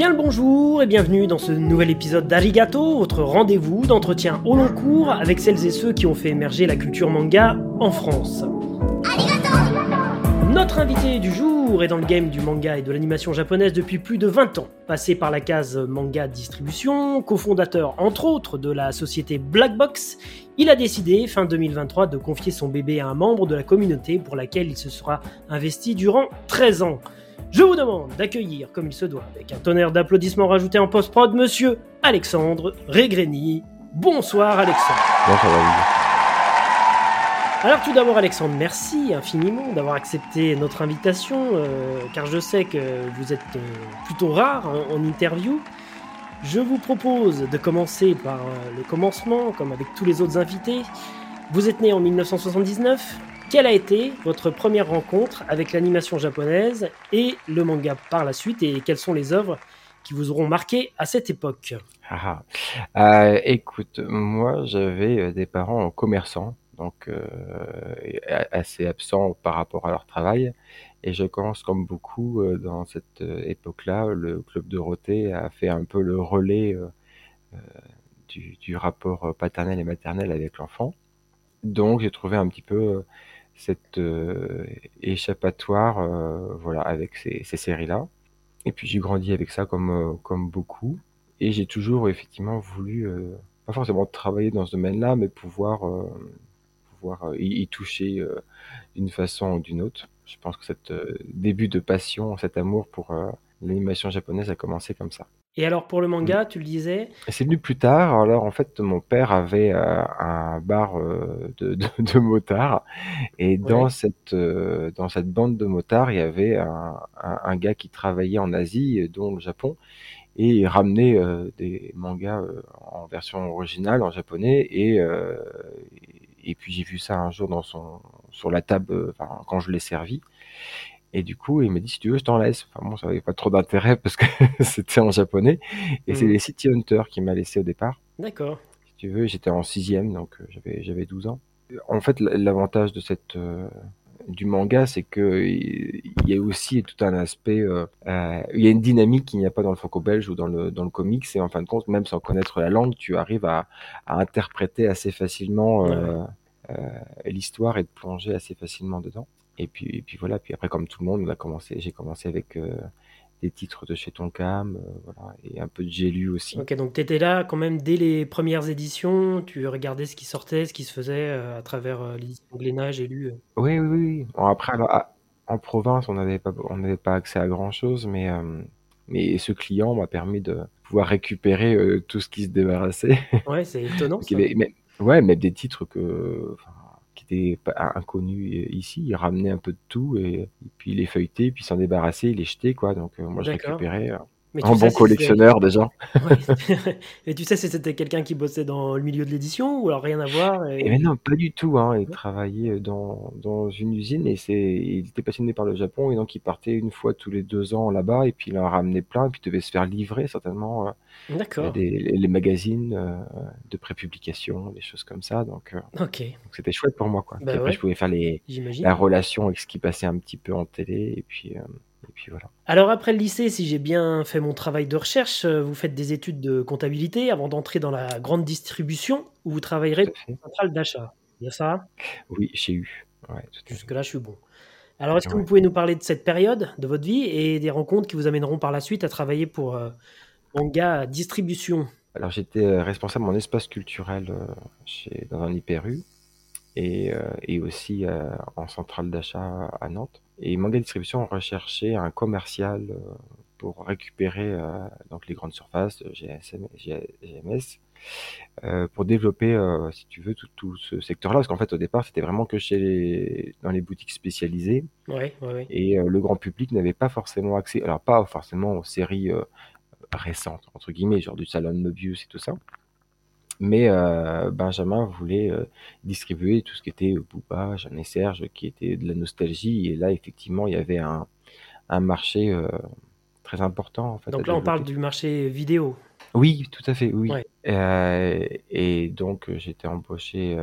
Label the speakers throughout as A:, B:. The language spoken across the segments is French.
A: Bien le bonjour et bienvenue dans ce nouvel épisode d'Arigato, votre rendez-vous d'entretien au long cours avec celles et ceux qui ont fait émerger la culture manga en France. Notre invité du jour est dans le game du manga et de l'animation japonaise depuis plus de 20 ans. Passé par la case manga distribution, cofondateur entre autres de la société Black Box, il a décidé fin 2023 de confier son bébé à un membre de la communauté pour laquelle il se sera investi durant 13 ans. Je vous demande d'accueillir, comme il se doit, avec un tonnerre d'applaudissements rajoutés en post-prod, monsieur Alexandre Régrény. Bonsoir Alexandre.
B: Bonsoir.
A: Alors tout d'abord Alexandre, merci infiniment d'avoir accepté notre invitation, euh, car je sais que vous êtes euh, plutôt rare en, en interview. Je vous propose de commencer par euh, le commencement, comme avec tous les autres invités. Vous êtes né en 1979. Quelle a été votre première rencontre avec l'animation japonaise et le manga par la suite et quelles sont les œuvres qui vous auront marqué à cette époque?
B: Ah, ah. Euh, écoute, moi j'avais euh, des parents commerçants, donc euh, assez absents par rapport à leur travail. Et je pense, comme beaucoup dans cette époque-là, le club Dorothée a fait un peu le relais du, rapport paternel et maternel avec l'enfant. Donc j'ai trouvé un petit peu cette euh, échappatoire, euh, voilà, avec ces, ces séries-là. Et puis j'ai grandi avec ça comme euh, comme beaucoup. Et j'ai toujours effectivement voulu, pas forcément travailler dans ce domaine-là, mais pouvoir pouvoir y, toucher d'une façon ou d'une autre. Je pense que cet début de passion, cet amour pour l'animation japonaise a commencé comme ça.
A: Et alors pour le manga, tu le disais
B: c'est venu plus tard. Alors en fait, mon père avait euh, un bar euh, de, de, de motards, et dans cette euh, dans cette bande de motards, il y avait un, un, un gars qui travaillait en Asie, dont le Japon, et il ramenait des mangas en version originale en japonais, et et puis j'ai vu ça un jour dans son sur la table, quand je l'ai servi. Et du coup, il m'a dit, si tu veux, je t'en laisse. Enfin, bon, ça n'avait pas trop d'intérêt parce que c'était en japonais. Et c'est
A: Mhm.
B: les City Hunter qui m'a laissé au départ.
A: D'accord.
B: Si tu veux, j'étais en sixième, donc euh, j'avais j'avais 12 ans. En fait, l'avantage de cette euh, du manga, c'est que il y a aussi tout un aspect, euh, euh, il y a une dynamique qu'il n'y a pas dans le franco-belge ou dans le dans le comics. Et en fin de compte, même sans connaître la langue, tu arrives à, à interpréter assez facilement
A: Ouais.
B: l'histoire et de plonger assez facilement dedans. Et puis, et puis voilà. Puis après, comme tout le monde, on a commencé. J'ai commencé avec euh, des titres de chez Tonkam, euh, voilà, et un peu de J'ai lu aussi.
A: Ok, donc tu étais là quand même dès les premières éditions, tu regardais ce qui sortait, ce qui se faisait euh, à travers euh, l'édition Glénat, j'ai lu. euh.
B: Oui, oui, oui. Bon, après, alors, à- en province, on n'avait pas, on n'avait pas accès à grand-chose, mais, euh, mais ce client m'a permis de pouvoir récupérer tout ce qui se débarrassait.
A: Ouais, c'est étonnant ça.
B: avait, mais, ouais, même des titres que, qui étaient pas inconnus euh, ici. Il ramenait un peu de tout et, et puis il les feuilletait, puis s'en débarrassait, il les jetait, quoi. Donc, euh, moi, je récupérais euh,
A: Mais sais
B: bon collectionneur déjà.
A: ouais. Et tu sais si c'était quelqu'un qui bossait dans le milieu de l'édition ou alors rien à voir
B: Et
A: et...
B: mais non, pas du tout, hein. Il
A: Ouais.
B: travaillait dans, dans une usine et c'est, il était passionné par le Japon et donc il partait une fois tous les deux ans là-bas et puis il en ramenait plein et puis il devait se faire livrer certainement euh,
A: D'accord.
B: des, les, les magazines euh, de prépublication, des choses comme ça. Donc euh, donc c'était chouette pour moi, quoi. Puis
A: Bah
B: après,
A: ouais,
B: je pouvais faire les,
A: j'imagine.
B: la relation avec ce qui passait un petit peu en télé et puis, euh, et puis voilà.
A: Alors après le lycée, si j'ai bien fait mon travail de recherche, euh, vous faites des études de comptabilité avant d'entrer dans la grande distribution où vous travaillerez
B: fait.
A: une centrale d'achat. C'est bien ça?
B: Oui, j'ai eu. Ouais.
A: Jusque-là, je suis bon. Alors, est-ce que vous pouvez nous parler de cette période de votre vie et des rencontres qui vous amèneront par la suite à travailler pour euh, Manga Distribution?
B: Alors j'étais euh, responsable en espace culturel euh, chez, dans un hyper-U. Et, euh, et aussi euh, en centrale d'achat à Nantes. Et Manga Distribution recherchait un commercial euh, pour récupérer donc les grandes surfaces, GSM, GMS, euh, pour développer, euh, si tu veux, tout, tout ce secteur-là. Parce qu'en fait, au départ, c'était vraiment que chez les, dans les boutiques spécialisées.
A: Ouais, ouais, ouais.
B: Et euh, le grand public n'avait pas forcément accès, alors pas forcément aux séries récentes, entre guillemets, genre du Salon Mobius et tout ça. Mais euh, Benjamin voulait euh, distribuer tout ce qui était Booba, Jeanne et Serge, qui était de la nostalgie. Et là, effectivement, il y avait un, un marché euh, très important en fait, à
A: Donc là, on parle du marché vidéo.
B: Oui, tout à fait, oui.
A: Ouais.
B: Et donc, j'étais embauché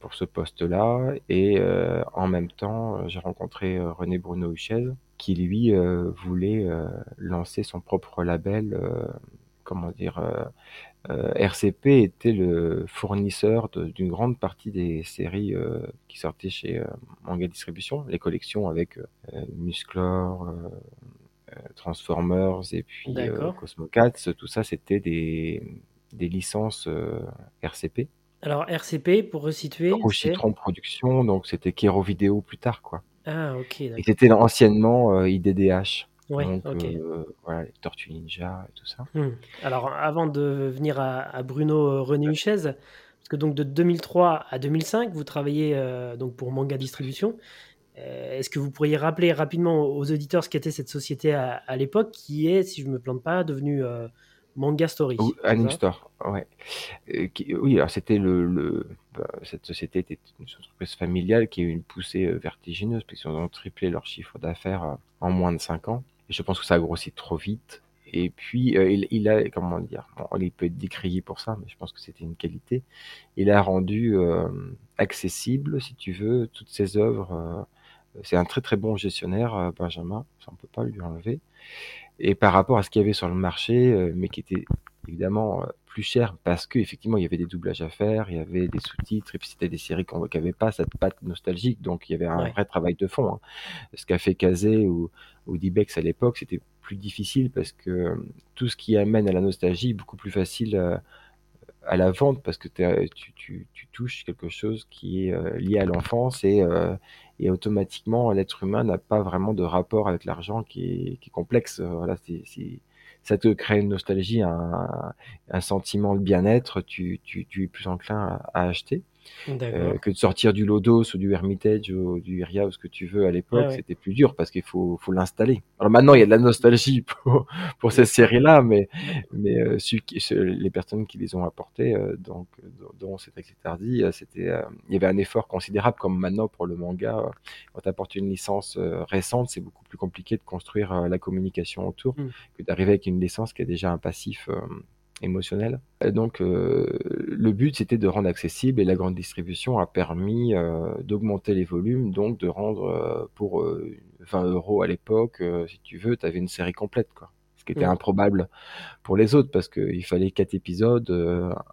B: pour ce poste-là. Et euh, en même temps, j'ai rencontré euh, René Bruno Huchez, qui lui voulait lancer son propre label, comment dire, RCP était le fournisseur d'une grande partie des séries qui sortaient chez Manga Distribution, les collections avec Musclor, Transformers et puis Cosmocats, tout ça c'était des, des licences RCP.
A: Alors RCP, pour resituer,
B: Citron Production, donc c'était Kero Vidéo plus tard, quoi.
A: Ah, ok.
B: Et c'était anciennement IDDH.
A: Ouais, donc,
B: euh, voilà, les Tortues Ninja et tout ça.
A: Hmm. Alors, avant de venir à, Bruno René Huchez, parce que donc de 2003 à 2005, vous travaillez euh, donc pour Manga Distribution. Euh, est-ce que vous pourriez rappeler rapidement aux auditeurs ce qu'était cette société à, l'époque, qui est, si je ne me plante pas, devenue Manga Story.
B: Anime Store, ouais. Euh, oui, alors c'était le, bah, cette société était une entreprise familiale qui a eu une poussée euh, vertigineuse puisqu'ils ont triplé leur chiffre d'affaires euh, en moins de 5 ans. Je pense que ça a grossi trop vite. Et puis, il, a, comment dire, il peut être décrié pour ça, mais je pense que c'était une qualité. Il a rendu accessible, si tu veux, toutes ses œuvres. c'est un très très bon gestionnaire, Benjamin, ça on peut pas lui enlever et par rapport à ce qu'il y avait sur le marché, euh, mais qui était évidemment euh, plus cher parce qu'effectivement il y avait des doublages à faire, il y avait des sous-titres, et puis c'était des séries qui n'avaient pas cette patte nostalgique, donc il y avait un vrai travail de fond. Hein. Ce qu'a fait Kazé ou, ou Dibex à l'époque, c'était plus difficile parce que euh, tout ce qui amène à la nostalgie est beaucoup plus facile à la vente parce que tu, tu, tu, touches quelque chose qui est lié à l'enfance et, et automatiquement l'être humain n'a pas vraiment de rapport avec l'argent qui est, qui est complexe. Voilà, c'est, ça te crée une nostalgie, un, un sentiment de bien-être, tu, tu, tu es plus enclin à acheter. Euh, que de sortir du Lodos ou du Hermitage ou du Iria ou ce que tu veux à l'époque, c'était plus dur parce qu'il faut, faut l'installer. Alors maintenant, il y a de la nostalgie pour, pour ces séries-là, mais, mais euh, les personnes qui les ont apportées, euh, donc, dont c'est Tardy, c'était, il y avait un effort considérable comme maintenant pour le manga. quand tu apportes une licence récente, c'est beaucoup plus compliqué de construire la communication autour mmh. que d'arriver avec une licence qui a déjà un passif émotionnel. Et donc, euh, le but, c'était de rendre accessible et la grande distribution a permis euh, d'augmenter les volumes, donc de rendre euh, pour 20 euros à l'époque, si tu veux, tu avais une série complète, quoi. Ce qui était mmh. improbable pour les autres parce qu'il fallait quatre épisodes,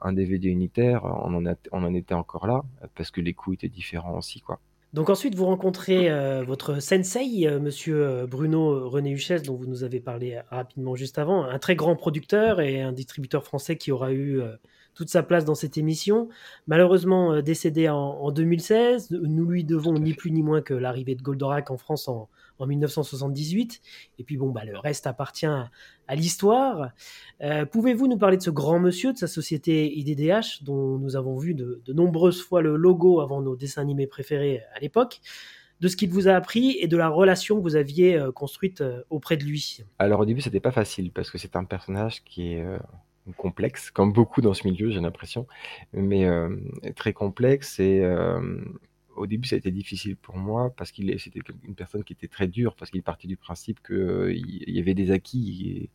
B: un DVD unitaire, on en, a, on en était encore là parce que les coûts étaient différents aussi, quoi.
A: Donc ensuite, vous rencontrez euh, votre sensei, euh, monsieur euh, Bruno René Huchès, dont vous nous avez parlé rapidement juste avant, un très grand producteur et un distributeur français qui aura eu toute sa place dans cette émission. Malheureusement décédé en, en 2016, nous lui devons ni plus ni moins que l'arrivée de Goldorak en France en, en 1978. Et puis bon, bah, le reste appartient à, l'histoire. Euh, pouvez-vous nous parler de ce grand monsieur, de sa société IDDH, dont nous avons vu de, nombreuses fois le logo avant nos dessins animés préférés à l'époque de ce qu'il vous a appris et de la relation que vous aviez euh, construite euh, auprès de lui?
B: Alors au début, c'était pas facile parce que c'est un personnage qui est complexe, comme beaucoup dans ce milieu, j'ai l'impression, mais très complexe et au début, ça a été difficile pour moi parce qu'il c'était une personne qui était très dure parce qu'il partait du principe qu'il euh, y avait des acquis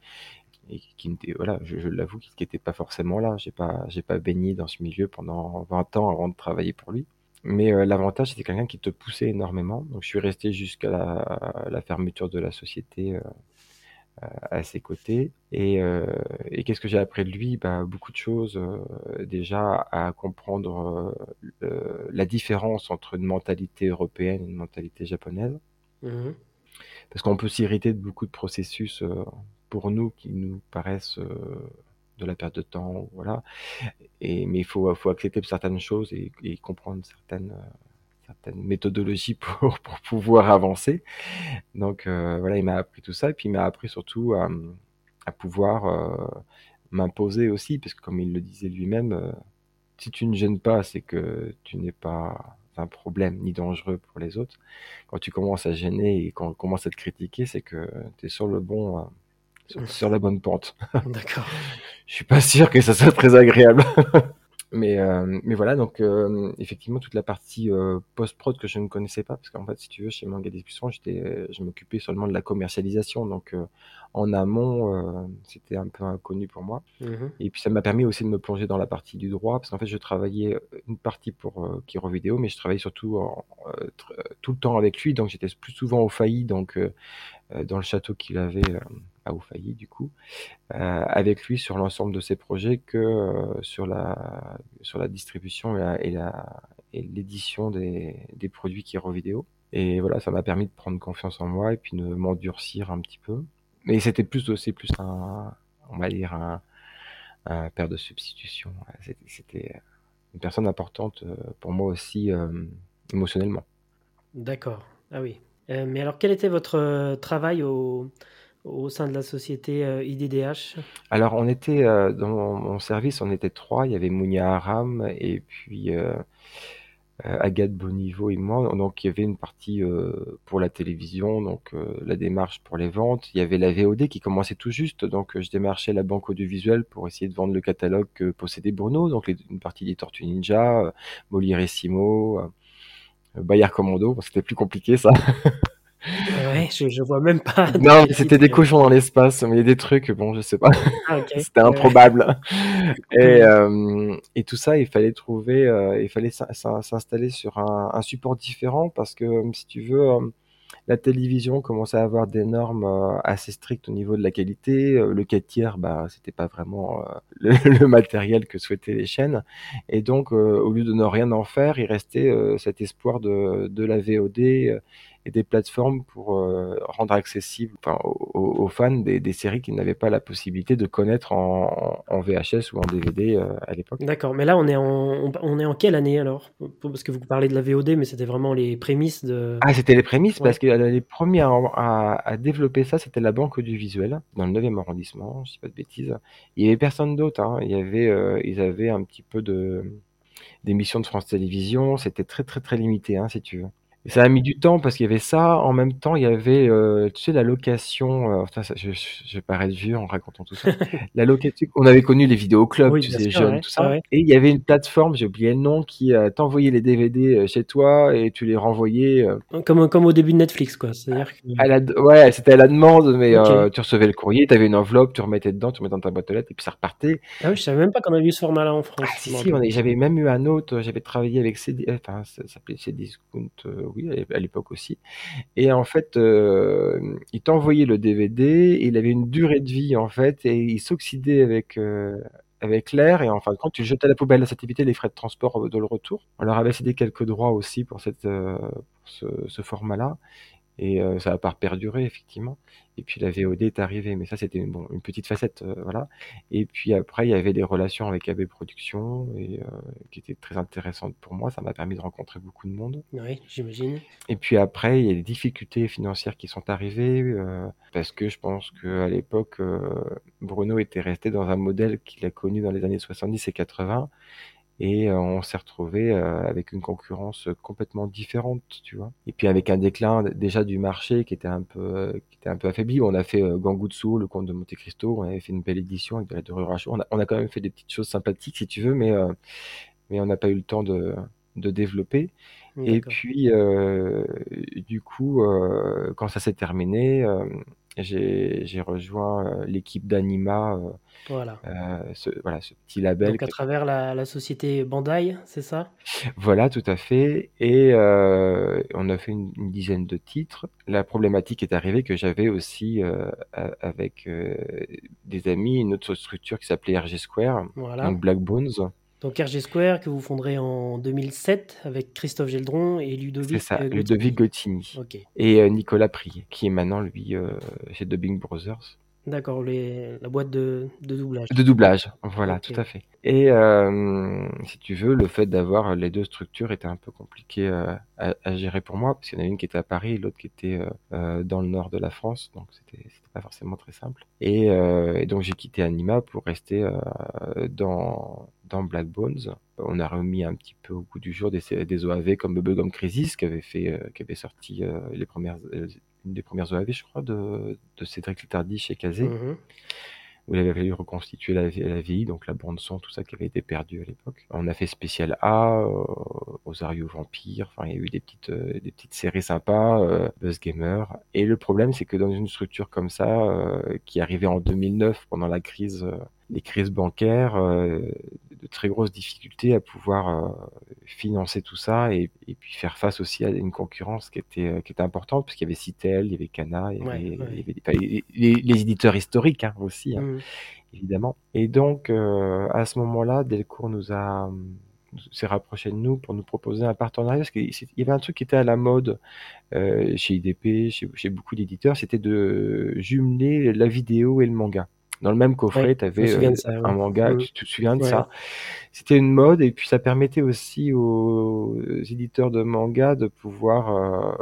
B: et, qui n'étaient, voilà, je, l'avoue, qui n'étaient pas forcément là. J'ai pas, j'ai pas baigné dans ce milieu pendant 20 ans avant de travailler pour lui. Mais euh, l'avantage, c'était quelqu'un qui te poussait énormément. Donc, je suis resté jusqu'à la, fermeture de la société euh, à ses côtés. Et, euh, et qu'est-ce que j'ai appris de lui? Bah, Beaucoup de choses. Euh, déjà à comprendre euh, la différence entre une mentalité européenne et une mentalité japonaise. Mmh Parce qu'on peut s'irriter de beaucoup de processus pour nous qui nous paraissent de la perte de temps, voilà. Et, mais il faut, faut accepter certaines choses et, et comprendre certaines certaines méthodologies pour, pour pouvoir avancer. Donc euh, voilà, il m'a appris tout ça et puis il m'a appris surtout à, à pouvoir euh, m'imposer aussi, parce que comme il le disait lui-même, euh, si tu ne gênes pas, c'est que tu n'es pas un problème ni dangereux pour les autres. Quand tu commences à gêner et quand on commence à te critiquer, c'est que tu es sur le bon, sur, sur, la bonne pente.
A: D'accord.
B: Je suis pas sûr que ça soit très agréable. Mais, euh, mais voilà, donc euh, effectivement, toute la partie euh, post-prod que je ne connaissais pas, parce qu'en fait, si tu veux, chez Manga Discussion, j'étais, je m'occupais seulement de la commercialisation. Donc en amont, c'était un peu inconnu pour moi.
A: Mhm.
B: Et puis ça m'a permis aussi de me plonger dans la partie du droit, parce qu'en fait, je travaillais une partie pour Kiro Vidéo, mais je travaillais surtout en, tout le temps avec lui, donc j'étais plus souvent au failli, donc dans le château qu'il avait à Oufailly du coup, euh, avec lui sur l'ensemble de ses projets que euh, sur la sur la distribution et la et l'édition des, des produits Kiro Vidéo. Et voilà, ça m'a permis de prendre confiance en moi et puis de m'endurcir un petit peu. Mais c'était plus aussi plus un, on va dire un, un père de substitution. C'était une personne importante euh, pour moi aussi émotionnellement.
A: D'accord. Ah oui. mais alors, quel était votre travail au, au sein de la société IDDH euh,
B: Alors, on était euh, dans mon service, on était trois. Il y avait Mounia Aram et puis euh, Agathe Boniveau et moi. Donc, il y avait une partie pour la télévision, donc la démarche pour les ventes. Il y avait la VOD qui commençait tout juste, donc je démarchais la banque audiovisuelle pour essayer de vendre le catalogue que possédait Bruno, donc une partie des Tortues Ninja, Molirissimo, Bayard Commando. C'était plus compliqué ça.
A: Je, je vois même pas.
B: Non, c'était des cochons dans l'espace, mais il y a des trucs, bon, je sais pas. Ah, c'était improbable. Et, euh, et tout ça, il fallait trouver, euh, il fallait s'installer sur un, un, support différent parce que, si tu veux, euh, la télévision commençait à avoir des normes euh, assez strictes au niveau de la qualité. Euh, le 4 tiers, bah, c'était pas vraiment le, le, matériel que souhaitaient les chaînes. Et donc, au lieu de ne rien en faire, il restait cet espoir de, de la VOD et des plateformes pour euh, rendre accessible enfin, aux, fans des, des, séries qu'ils n'avaient pas la possibilité de connaître en, en VHS ou en DVD euh, à l'époque.
A: D'accord, mais là on est en, on est en quelle année alors? Parce que vous parlez de la VOD, mais c'était vraiment les prémices de...
B: Ah, c'était les prémices, parce que les premiers à, à, développer ça, c'était la Banque du Visuel, dans le 9e arrondissement, je dis pas de bêtises. Il y avait personne d'autre, hein. il y avait, euh, ils avaient un petit peu de d'émissions de France Télévisions, c'était très très très limité, hein, si tu veux ça a mis du temps parce qu'il y avait ça. En même temps, il y avait, euh, tu sais, la location. Euh, ça, je, je, vais paraître vieux en racontant tout ça. la location. On avait connu les vidéoclubs, oui, tu sais, jeunes, tout ça. Et il y avait une plateforme, j'ai oublié le nom, qui euh, t'envoyait les DVD euh, chez toi et tu les renvoyais. Euh,
A: comme, comme au début de Netflix, quoi. C'est-à-dire
B: que... ouais, c'était à la demande, mais tu recevais le courrier, tu avais une enveloppe, tu remettais dedans, tu remettais dans ta boîte aux lettres et puis ça repartait.
A: Ah oui, je savais même pas qu'on avait eu ce format-là en France. Ah,
B: si, si, j'avais même eu un autre. J'avais travaillé avec CD, enfin, ça s'appelait Cdiscount oui, à l'époque aussi. Et en fait, euh, il t'envoyait le DVD, il avait une durée de vie en fait, et il s'oxydait avec euh, avec l'air, et en fin de compte, tu jetais à la poubelle. Ça t'évitait les frais de transport de le retour. On leur avait cédé quelques droits aussi pour cette euh, ce format-là, et euh, ça va pas perdurer effectivement. Et puis la VOD est arrivée, mais ça c'était une, bon, une petite facette, euh, voilà. Et puis après il y avait des relations avec AB Productions et euh, qui étaient très intéressantes pour moi. Ça m'a permis de rencontrer beaucoup de monde.
A: Oui, j'imagine.
B: Et puis après il y a des difficultés financières qui sont arrivées parce que je pense que à l'époque Bruno était resté dans un modèle qu'il a connu dans les années 70 et 80 et euh, on s'est retrouvé euh, avec une concurrence complètement différente, tu vois. Et puis avec un déclin déjà du marché qui était un peu euh, qui était un peu affaibli. On a fait Gangutsu, le comte de Monte Cristo, on avait fait une belle édition avec de la on a, on a quand même fait des petites choses sympathiques si tu veux, mais mais on n'a pas eu le temps de de développer. Et puis, euh, du coup, euh, quand ça s'est terminé, j'ai rejoint l'équipe d'Anima,
A: voilà.
B: ce, voilà, ce petit label.
A: Donc à travers la, la société Bandai, c'est ça?
B: Voilà, tout à fait. Et on a fait une, une, dizaine de titres. La problématique est arrivée que j'avais aussi avec des amis une autre structure qui s'appelait RG Square, voilà. donc Black Bones.
A: Donc RG Square que vous fonderez en 2007 avec Christophe Geldron et Ludovic
B: C'est ça, Ludovic Gottini. Et euh, Nicolas Prier, qui est maintenant lui euh, chez Dubbing Brothers.
A: D'accord, la boîte de, de, doublage.
B: De doublage, voilà, tout à fait. Et euh, si tu veux, le fait d'avoir les deux structures était un peu compliqué euh, à, à, gérer pour moi, parce qu'il y en a une qui était à Paris, l'autre qui était euh, dans le nord de la France, donc c'était pas forcément très simple. Et, et donc j'ai quitté Anima pour rester dans dans Black Bones. On a remis un petit peu au goût du jour des, des OAV comme Bubblegum Crisis qui avait fait, qui avait sorti les premières une des premières OAV, je crois, de, de Cédric Littardi chez Kazé. Mhm. où il avait fallu reconstituer la, la vie, donc la bande son, tout ça qui avait été perdu à l'époque. On a fait spécial A, euh, Osario Vampire, enfin il y a eu des petites euh, des petites séries sympas, euh, Buzz Gamer. Et le problème c'est que dans une structure comme ça, qui arrivait en 2009 pendant la crise, les crises bancaires, euh, de très grosses difficultés à pouvoir euh, financer tout ça et, et, puis faire face aussi à une concurrence qui était euh, qui était importante parce qu'il y avait Citel, il y avait Cana, il y avait, ouais, ouais. Il y avait les, les, les, éditeurs historiques hein, aussi hein, mmh. évidemment. Et donc euh, à ce moment-là, Delcourt nous a s'est rapproché de nous pour nous proposer un partenariat parce qu'il y avait un truc qui était à la mode euh, chez IDP, chez, chez beaucoup d'éditeurs, c'était de jumeler la vidéo et le manga dans le même coffret, ouais, tu avais euh, ça, un manga, mmh. tu, te souviens de ça? C'était une mode et puis ça permettait aussi aux éditeurs de manga de pouvoir euh,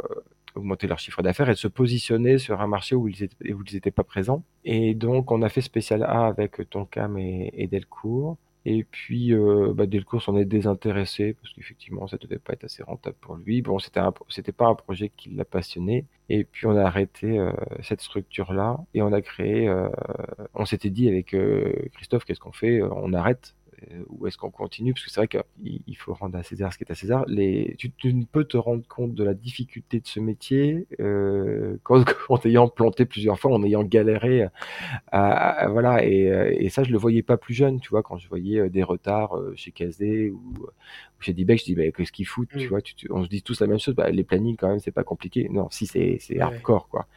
B: augmenter leur chiffre d'affaires et de se positionner sur un marché où ils étaient, où ils étaient pas présents. Et donc on a fait spécial A avec Tonkam et, et Delcourt. Et puis, euh, bah, Delcourt s'en est désintéressé parce qu'effectivement, ça devait pas être assez rentable pour lui. Bon, c'était c'était pas un projet qui l'a passionné. Et puis, on a arrêté euh, cette structure-là et on a créé. Euh, on s'était dit avec euh, Christophe, qu'est-ce qu'on fait? On arrête ou est-ce qu'on continue? Parce que c'est vrai qu'il faut rendre à César ce qui est à César. Les, tu, tu, ne peux te rendre compte de la difficulté de ce métier euh, qu'en, ayant planté plusieurs fois, en ayant galéré. À, à, voilà, et, euh, et, ça, je le voyais pas plus jeune, tu vois, quand je voyais euh, des retards chez KSD ou, ou chez D-Beck, je dis, bah, qu'est-ce qu'ils foutent mmh. Tu vois, tu, tu, on se dit tous la même chose. Bah, les plannings, quand même, c'est pas compliqué. Non, si, c'est, ouais. hardcore, quoi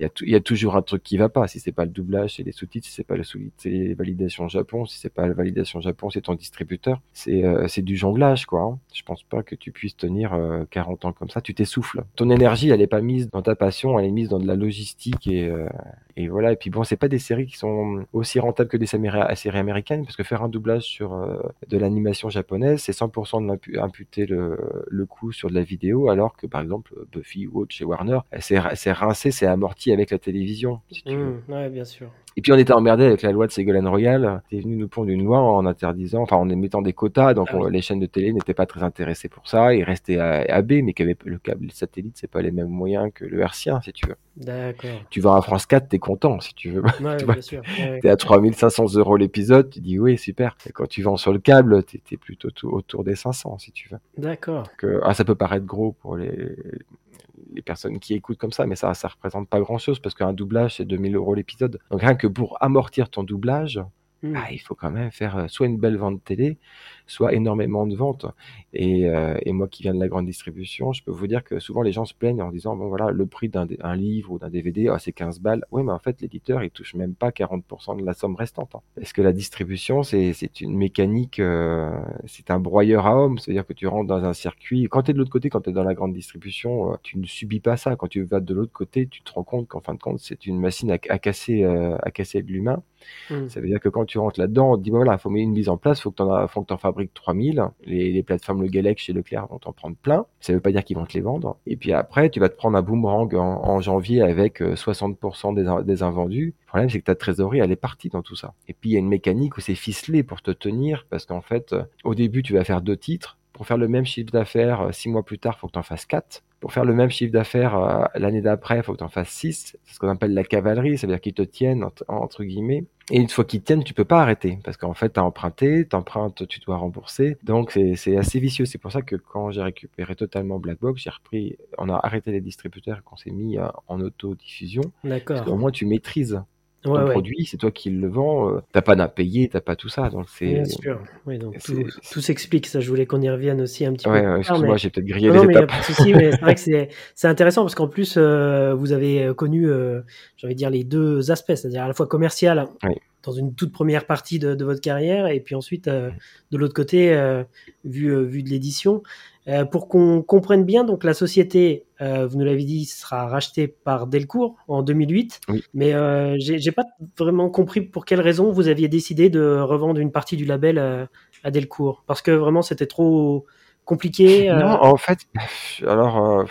B: il y, a y a toujours un truc qui va pas. Si c'est pas le doublage, c'est les sous-titres. Si c'est pas le sous c'est les validations Japon. Si c'est pas la validation Japon, c'est ton distributeur. C'est euh, du jonglage, quoi. Hein. Je pense pas que tu puisses tenir euh, 40 ans comme ça. Tu t'essouffles. Ton énergie, elle est pas mise dans ta passion, elle est mise dans de la logistique et euh, et voilà. Et puis bon, c'est pas des séries qui sont aussi rentables que des séries américaines parce que faire un doublage sur euh, de l'animation japonaise, c'est 100% de le, le coût sur de la vidéo, alors que par exemple Buffy ou autre chez Warner, c'est rincé, c'est amorti avec la télévision. Si tu
A: mmh, ouais, bien sûr.
B: Et puis on était emmerdé avec la loi de Ségolène Royal. T'es venu nous pondre une loi en interdisant, enfin en mettant des quotas, donc ah oui. on, les chaînes de télé n'étaient pas très intéressées pour ça. Ils restaient à, à B, mais qu'avait le câble satellite, c'est pas les mêmes moyens que le hertzien, si tu veux.
A: D'accord.
B: Tu vas à France 4, t'es content, si tu veux.
A: Ouais,
B: tu
A: bien sûr. Ouais.
B: T'es à 3500 euros l'épisode, tu dis oui, super. Et quand tu vends sur le câble, t'es es plutôt autour des 500, si tu veux.
A: D'accord.
B: ah, ça peut paraître gros pour les, les personnes qui écoutent comme ça, mais ça, ça représente pas grand chose parce qu'un doublage, c'est 2000 euros l'épisode. Donc rien que pour amortir ton doublage. Ah, il faut quand même faire euh, soit une belle vente télé, soit énormément de ventes. Et, euh, et, moi qui viens de la grande distribution, je peux vous dire que souvent les gens se plaignent en disant, bon voilà, le prix d'un livre ou d'un DVD, oh, c'est 15 balles. Oui, mais en fait, l'éditeur, il touche même pas 40% de la somme restante. Hein. Parce que la distribution, c'est une mécanique, euh, c'est un broyeur à hommes. C'est-à-dire que tu rentres dans un circuit. Quand tu es de l'autre côté, quand tu es dans la grande distribution, euh, tu ne subis pas ça. Quand tu vas de l'autre côté, tu te rends compte qu'en fin de compte, c'est une machine à, à casser, à casser de l'humain. Mmh. Ça veut dire que quand tu rentres là-dedans, on te bah, voilà, faut mettre une mise en place, faut que tu en, en fabriques 3000. Les, les, plateformes Le Galex chez Leclerc vont t'en prendre plein. Ça veut pas dire qu'ils vont te les vendre. Et puis après, tu vas te prendre un boomerang en, en janvier avec 60% des, des invendus. Le problème, c'est que ta trésorerie, elle est partie dans tout ça. Et puis, il y a une mécanique où c'est ficelé pour te tenir parce qu'en fait, au début, tu vas faire deux titres. Pour faire le même chiffre d'affaires, six mois plus tard, faut que tu en fasses quatre pour faire le même chiffre d'affaires euh, l'année d'après, il faut que tu en fasses 6. C'est ce qu'on appelle la cavalerie, c'est-à-dire qu'ils te tiennent, entre, guillemets. Et une fois qu'ils tiennent, tu peux pas arrêter. Parce qu'en fait, tu as emprunté, t'empruntes, tu dois rembourser. Donc, c'est assez vicieux. C'est pour ça que quand j'ai récupéré totalement Blackbox, j'ai repris, on a arrêté les distributeurs et qu'on s'est mis euh, en auto-diffusion.
A: D'accord.
B: Parce qu'au moins, tu maîtrises ton
A: ouais.
B: produit, c'est toi qui le vends, euh, t'as pas d'à payer, t'as pas tout ça, donc c'est.
A: Bien sûr, oui, donc tout, tout s'explique. Ça, je voulais qu'on y revienne aussi un petit
B: ouais,
A: peu.
B: Excuse-moi,
A: mais...
B: j'ai peut-être grillé
A: non,
B: les
A: non,
B: étapes.
A: Mais souci, mais c'est vrai que c'est c'est intéressant parce qu'en plus euh, vous avez connu, euh, j'ai envie de dire les deux aspects, c'est-à-dire à la fois commercial
B: oui.
A: dans une toute première partie de, de votre carrière et puis ensuite euh, de l'autre côté euh, vu vu de l'édition. Euh, pour qu'on comprenne bien, donc la société, euh, vous nous l'avez dit, sera rachetée par Delcourt en 2008.
B: Oui.
A: Mais euh, j'ai pas vraiment compris pour quelle raison vous aviez décidé de revendre une partie du label à, à Delcourt. Parce que vraiment, c'était trop compliqué.
B: Non, en fait, alors euh,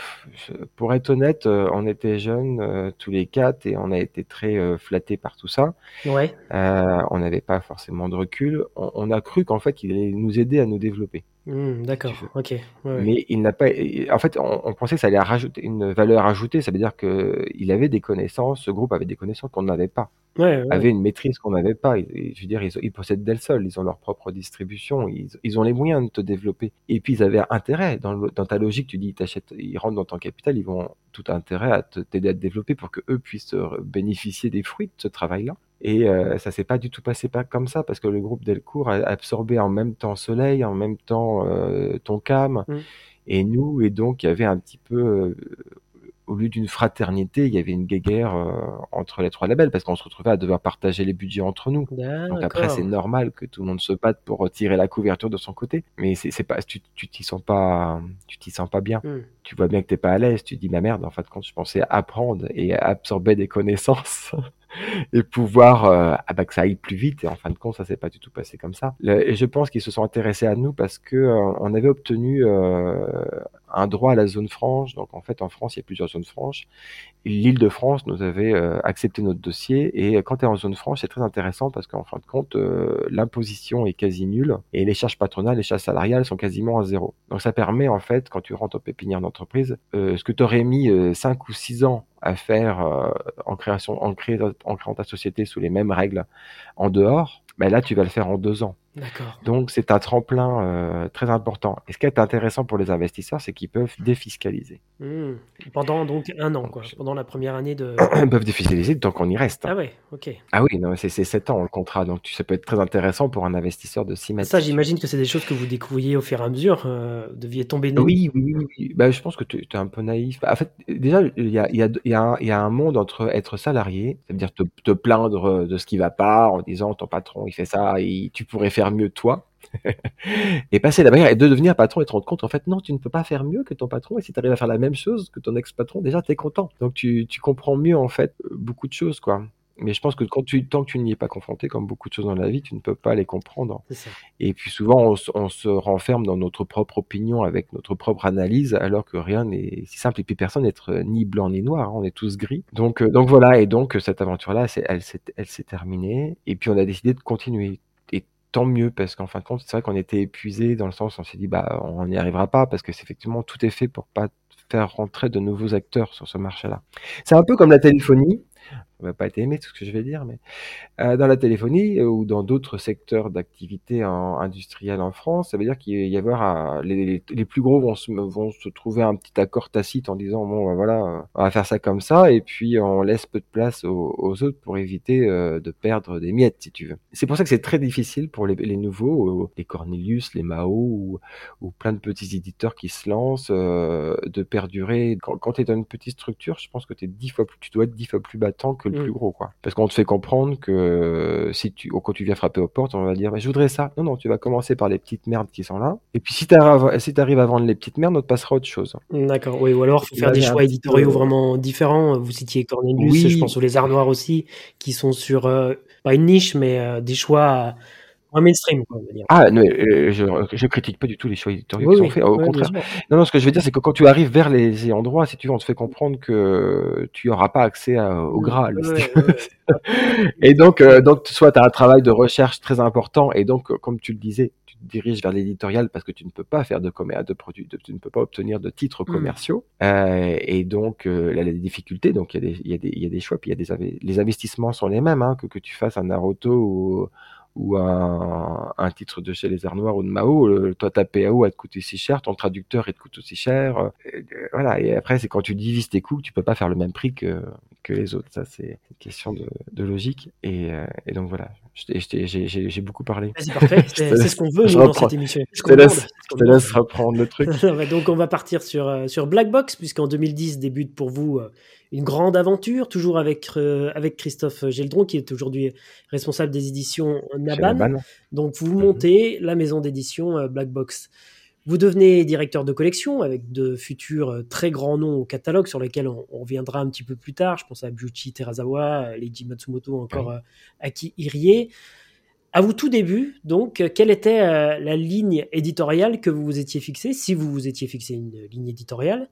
B: pour être honnête, euh, on était jeunes euh, tous les quatre et on a été très flattés par tout ça.
A: Ouais.
B: on n'avait pas forcément de recul. On, on a cru qu'en fait, il allait nous aider à nous développer.
A: Mmh, D'accord, ok. Ouais, ouais.
B: Mais il n'a pas. En fait, on, on, pensait que ça allait rajouter une valeur ajoutée. Ça veut dire que il avait des connaissances. Ce groupe avait des connaissances qu'on n'avait pas. avaient une maîtrise qu'on n'avait pas. je veux dire, ils, possèdent Del Sol, ils ont leur propre distribution, ils, ont les moyens de te développer. Et puis ils avaient intérêt dans, ta logique. Tu dis, ils, ils rentrent dans ton capital, ils vont tout intérêt à t'aider à te développer pour que eux puissent bénéficier des fruits de ce travail-là. Et euh, ça s'est pas du tout passé pas comme ça parce que le groupe Delcourt a absorbé en même temps Soleil, en même temps euh, Toncam mmh. et nous et donc il y avait un petit peu euh, au lieu d'une fraternité, il y avait une guéguerre euh, entre les trois labels parce qu'on se retrouvait à devoir partager les budgets entre nous. Donc après, c'est normal que tout le monde se batte pour tirer la couverture de son côté, mais c'est pas, tu t'y sens pas, tu t'y sens pas bien. Hmm. Tu vois bien que t'es pas à l'aise. Tu dis ma merde. En fait, quand je pensais apprendre et absorber des connaissances et pouvoir euh, ah bah, que ça aille plus vite. Et en fin de compte, ça s'est pas du tout passé comme ça. et je pense qu'ils se sont intéressés à nous parce que euh, on avait obtenu un droit à la zone franche. Donc en fait, en France, il y a plusieurs zones franches. L'île de France nous avait euh, accepté notre dossier. Et quand tu es en zone franche, c'est très intéressant parce qu'en fin de compte, euh, l'imposition est quasi nulle et les charges patronales, les charges salariales sont quasiment à zéro. Donc ça permet en fait, quand tu rentres au pépinière d'entreprise, euh, ce que tu aurais mis 5 ou 6 ans à faire en création, en, créant, en créant ta société sous les mêmes règles en dehors, ben là tu vas le faire en deux ans. Donc c'est un tremplin euh, très important. Et ce qui est intéressant pour les investisseurs, c'est qu'ils peuvent défiscaliser.
A: Mmh. Pendant donc un an, quoi. Pendant la première année de.
B: Ils peuvent défiscaliser tant qu'on y reste.
A: Ah ouais, ok.
B: Ah oui, non, c'est sept ans le contrat, donc ça peut être très intéressant pour un investisseur de s'y mettre.
A: Ça, j'imagine que c'est des choses que vous découvriez au fur et à mesure. Euh, deviez tomber
B: Oui, oui, oui. Bah, je pense que tu es un peu naïf. En fait, déjà, il y a, y, a, y, a y a, un monde entre être salarié, c'est-à-dire te, te, plaindre de ce qui va pas en disant ton patron il fait ça, et tu pourrais faire mieux toi et passer la barrière et de devenir patron et te rendre compte, en fait, non, tu ne peux pas faire mieux que ton patron. Et si tu arrives à faire la même chose que ton ex-patron, déjà, tu es content. Donc, tu, tu, comprends mieux, en fait, beaucoup de choses, quoi. Mais je pense que quand tu, tant que tu n'y es pas confronté, comme beaucoup de choses dans la vie, tu ne peux pas les comprendre. Et puis souvent, on, se renferme dans notre propre opinion avec notre propre analyse, alors que rien n'est si simple. Et puis personne n'est ni blanc ni noir, hein. on est tous gris. Donc, euh, donc voilà. Et donc cette aventure-là, elle, elle s'est terminée. Et puis on a décidé de continuer tant mieux parce qu'en fin de compte, c'est vrai qu'on était épuisé dans le sens où on s'est dit bah on n'y arrivera pas parce que c'est effectivement tout est fait pour pas faire rentrer de nouveaux acteurs sur ce marché-là. C'est un peu comme la téléphonie va pas être aimé tout ce que je vais dire, mais euh, dans la téléphonie ou dans d'autres secteurs d'activité industrielle en France, ça veut dire qu'il y avoir les, les, plus gros vont se, vont se trouver un petit accord tacite en disant bon ben voilà on va faire ça comme ça et puis on laisse peu de place aux, autres pour éviter euh, de perdre des miettes si tu veux. C'est pour ça que c'est très difficile pour les, nouveaux, euh, les Cornelius, les Mao ou, plein de petits éditeurs qui se lancent de perdurer. Quand, tu es dans une petite structure, je pense que tu dois être dix fois plus battant que le mm. plus gros, quoi. Parce qu'on te fait comprendre que si tu, quand tu viens frapper aux portes, on va dire, mais je voudrais ça. Non, non, tu vas commencer par les petites merdes qui sont là. Et puis si tu arrives, si à vendre les petites merdes, on te passera autre chose.
A: D'accord, oui. Ou alors, faut faire des choix éditoriaux vraiment différents. Vous citiez Cornelius, je pense aux Les Arts aussi, qui sont sur, euh, pas une niche, mais euh, des choix mainstream. Quoi, on va dire.
B: Ah, non, euh, je, je critique pas du tout les choix éditoriaux qui sont faits. Au contraire. Non, non, ce que je veux dire, c'est que quand tu arrives vers les endroits, si tu veux, on te fait comprendre que tu n'auras pas accès au Graal. et donc, euh, donc, soit tu as un travail de recherche très important, et donc, comme tu le disais, tu te diriges vers l'éditorial parce que tu ne peux pas faire de commerce de produits, tu ne peux pas obtenir de titres mmh. commerciaux. Euh, et donc, euh, là, il y a des difficultés, donc y, y il y a des choix, puis il y a des les investissements sont les mêmes, hein, que, que tu fasses un Naruto ou ou un, un, titre de chez les Arts Noirs ou de Mao, toi ta PAO va te coûter si cher, ton traducteur il te coûte aussi cher. Euh, voilà, et après c'est quand tu divises tes coûts, tu peux pas faire le même prix que, que les autres. Ça c'est une question de, de logique. Et, euh, et, donc voilà, j'ai beaucoup parlé.
A: C'est parfait, c'est ce qu'on veut nous, dans cette émission.
B: Je te, laisse, je te laisse reprendre le truc.
A: donc on va partir sur, euh, sur Black Box, puisqu'en 2010 débute pour vous une grande aventure, toujours avec, euh, avec Christophe Geldron, qui est aujourd'hui responsable des éditions Naban. Donc, vous mhm. montez la maison d'édition euh, Black Box. Vous devenez directeur de collection avec de futurs euh, très grands noms au catalogue sur lesquels on, reviendra un petit peu plus tard. Je pense à Byuchi Terazawa, Leiji Matsumoto, encore Aki Irie. À vous tout début, donc, quelle était la ligne éditoriale que vous vous étiez fixée, si vous vous étiez fixé une ligne éditoriale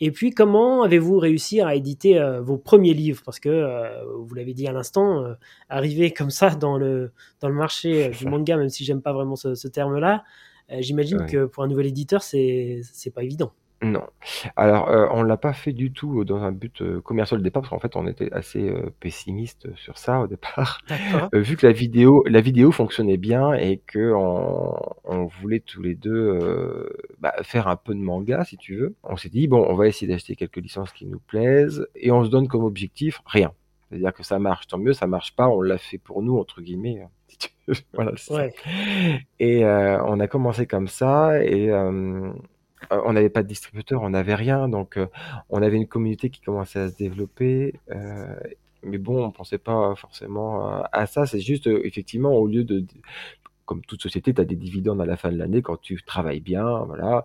A: et puis, comment avez-vous réussi à éditer euh, vos premiers livres? Parce que, euh, vous l'avez dit à l'instant, euh, arriver comme ça dans le, dans le marché du manga, même si j'aime pas vraiment ce, terme-là, j'imagine que pour un nouvel éditeur, c'est, c'est pas évident.
B: Non. Alors, heu, on l'a pas fait du tout dans un but, heu, commercial au départ, parce qu'en fait, on était assez, heu, pessimiste sur ça au départ.
A: D'accord.
B: Vu que la vidéo la vidéo fonctionnait bien et qu'on on voulait tous les 2, heu, bah, faire un peu de manga si tu veux. On s'est dit: «Bon, on va essayer d'acheter quelques licences qui nous plaisent» et on se donne comme objectif rien. C'est-à-dire que ça marche, tant mieux, ça marche pas, on l'a fait «pour nous» entre guillemets, si tu veux. Voilà, c'est ça.
A: Ouais.
B: Et heu, on a commencé comme ça et hem Heu, on n'avait pas de distributeur, on n'avait rien, donc heu, on avait une communauté qui commençait à se développer, heu, mais bon, on pensait pas forcément à à ça. C'est juste, heu, effectivement, au lieu de comme toute société, tu as des dividendes à la fin de l'année quand tu travailles bien, voilà.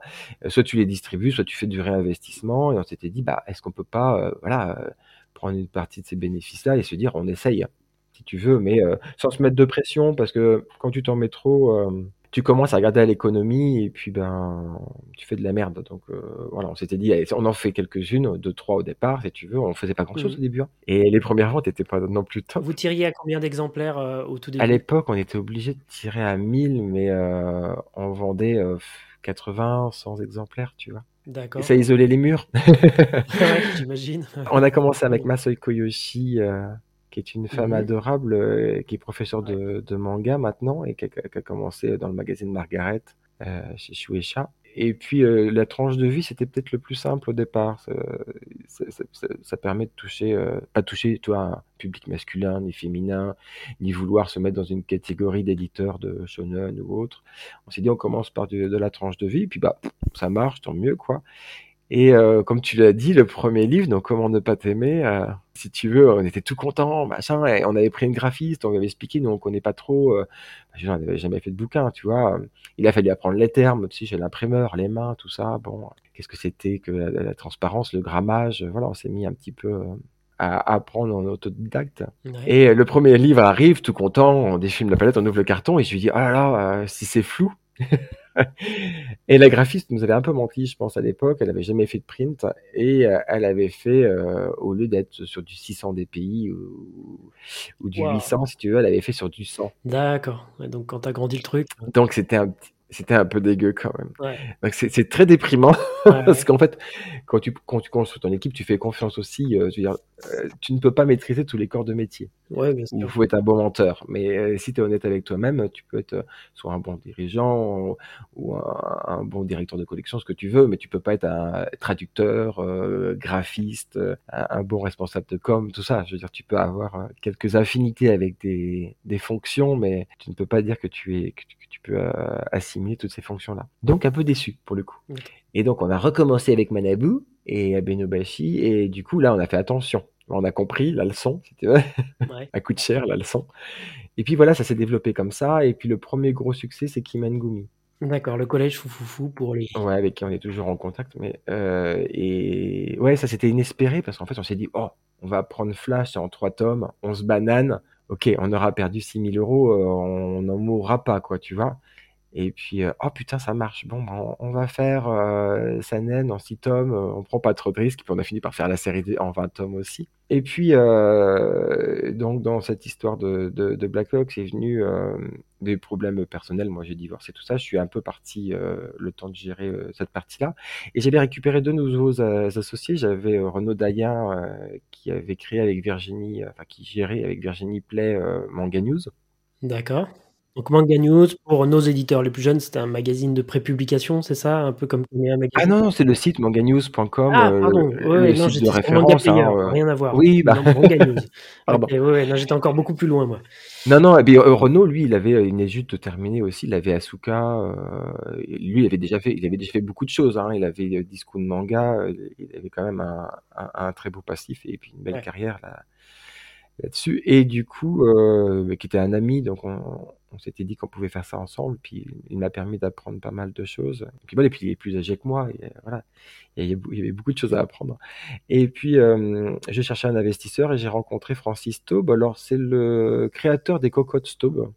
B: Soit tu les distribues, soit tu fais du réinvestissement et on s'était dit: «Bah, est-ce qu'on peut pas, heu, voilà, prendre une partie de ces bénéfices-là et se dire: "On essaye"?» si tu veux, mais heu, sans se mettre de pression parce que quand tu t'en mets trop, hem tu commences à regarder à l'économie et puis, ben, tu fais de la merde donc heu, voilà, on s'était dit: «Allez, on en fait quelques-unes, 2-3 au départ si tu veux». On faisait pas grand-chose
A: Mmh
B: au début, hein et les premières ventes étaient pas non plus top.
A: Vous tiriez à combien d'exemplaires, heu, au tout
B: À
A: début?
B: l'époque, on était obligé de tirer à 1000 mais heu, on vendait, heu, 80-100 exemplaires, tu vois? Et
A: D'accord.
B: ça isolait les murs.
A: Ouais, j'imagine.
B: On a commencé avec. Masoi Koyoshi, heu, qui est une
A: Mmh
B: femme
A: mh.
B: adorable, heu, qui est professeure
A: Ouais.
B: de de manga maintenant et qui a qui commencé dans le magazine Margaret, heu, chez Shueisha et puis, heu, la tranche de vie, c'était peut-être le plus simple au départ. Ça ça ça ça permet de toucher, pas toucher, tu vois, un public masculin ni féminin, ni vouloir se mettre dans une catégorie d'éditeurs de shonen ou autre. On s'est dit: «On commence par de la tranche de vie» et puis, bah, ça marche, tant mieux, quoi et heu, comme tu l'as dit, le 1er livre, donc Comment ne pas t'aimer, heu, si tu veux, on était tout contents, machin et on avait pris une graphiste, on lui avait expliqué, nous on connaît pas trop, dire, on n'avait jamais fait de bouquin, tu vois? Il a fallu apprendre les termes, tu sais, chez l'imprimeur, les mains, tout ça. Bon, qu'est-ce que c'était que la la transparence, le grammage, voilà, on s'est mis un petit peu, heu, à apprendre en autodidacte
A: Ouais.
B: et le 1er livre arrive, tout content, on défile la palette, on ouvre le carton et je lui dis: «Oh là là, heu, si c'est flou!» et la graphiste nous avait un peu menti, je pense, à l'époque. Elle avait jamais fait de print et heu, elle avait fait, heu, au lieu d'être sur du 600 dpi ou ou du
A: Waouh!
B: 800 si tu veux, elle avait fait sur du 100.
A: D'accord, ouais, donc quand tu as grandi le truc, heu
B: Donc c'était un petit c'était un peu dégueu quand même.
A: Ouais.
B: Donc c'est très déprimant
A: Ouais,
B: parce qu'en fait, quand tu quand tu construis ton équipe, tu fais confiance aussi, heu, je veux dire, heu, tu ne peux pas maîtriser tous les corps de métier.
A: Ouais, bien
B: Il
A: sûr.
B: faut être un bon menteur, mais heu, si tu es honnête avec toi-même, tu peux être, soit un bon dirigeant ou un un bon directeur de collection, ce que tu veux, mais tu peux pas être un traducteur, graphiste, un un bon responsable de com, tout ça. Je veux dire, tu peux avoir, quelques affinités avec des des fonctions, mais tu ne peux pas dire que tu es que tu que tu peux, heu, assimiler toutes ces fonctions-là. Donc un peu déçu pour le coup et donc on a recommencé avec Manabu et Abenobashi et du coup là, on a fait attention. On a compris la leçon, veux.
A: Ouais.
B: Elle coûte cher la leçon et puis voilà, ça s'est développé comme ça et puis le 1er gros succès, c'est Kimengumi.
A: D'accord, le collège Fou Fou Fou pour les
B: Ouais, avec qui on est toujours en contact, mais heu et ouais, ça c'était inespéré parce qu'en fait, on s'est dit: «Oh, on va prendre Flash, en 3 tomes, on se banane, OK, on aura perdu 6 000 €, heu, on n'en mourra pas, quoi», tu vois? Et puis, heu: «Oh putain, ça marche, bon, ben, on va faire, heu, Sanen en 6 tomes, heu, on prend pas trop de risques» puis on a fini par faire la série d en 20 tomes aussi et puis, heu, donc dans cette histoire de de de Blacklog, c'est venu, hem, des problèmes personnels. Moi, j'ai divorcé, tout ça. Je suis un peu parti, le temps de gérer, cette partie-là et j'avais récupéré 2 nouveaux associés. J'avais, Renaud Dayen, qui avait créé avec Virginie, enfin qui gérait avec Virginie Play, Manga News.
A: D'accord. Donc Manga News, pour nos éditeurs les plus jeunes, c'était un magazine de prépublication, c'est ça? Un peu comme
B: Ah
A: Magazine?
B: non, non, c'est le site manganews.com,
A: Ah
B: heu,
A: pardon, ouais, ouais,
B: le
A: non,
B: site de
A: sur Manga
B: référence, hein, heu
A: rien à voir.
B: oui, bah,
A: Non, Manga News. Ouais, ouais, non, j'étais encore beaucoup plus loin, moi.
B: Non, non et puis, heu, Renaud, lui, il avait, heu, il venait juste de terminer aussi, il avait Asuka, lui, il avait déjà fait il avait déjà fait beaucoup de choses, hein. Il avait, heu, Discount Manga, il avait quand même un un un très beau passif et puis une belle carrière là là-dessus et du coup, qui était un ami, donc on on s'était dit qu'on pouvait faire ça ensemble, puis il m'a permis d'apprendre pas mal de choses et puis voilà et puis il est plus âgé que moi et voilà. Il y a il y avait beaucoup de choses à apprendre et puis, hem, je cherchais un investisseur et j'ai rencontré Francis Taube. Alors c'est le créateur des Cocottes Staub,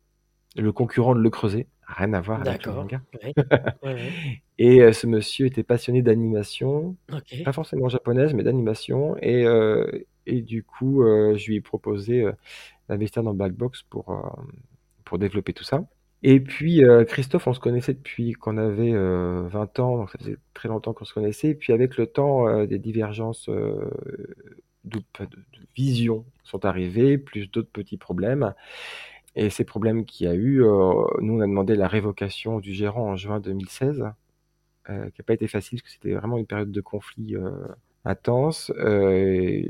B: le concurrent de Le Creuset, rien à voir avec le manga
A: ouais. Ouais, ouais.
B: et heu, ce monsieur était passionné d'animation, pas forcément japonaise, mais d'animation et heu et du coup, je lui ai proposé, d'investir dans Black Box pour, pour développer tout ça Et puis Christophe, on se connaissait depuis qu'on avait 20 ans, donc ça faisait très longtemps qu'on se connaissait. Et puis avec le temps, des divergences de, vision sont arrivées, plus d'autres petits problèmes. Et ces problèmes qu'il y a eu, nous on a demandé la révocation du gérant en juin 2016, qui n'a pas été facile parce que c'était vraiment une période de conflit intense euh,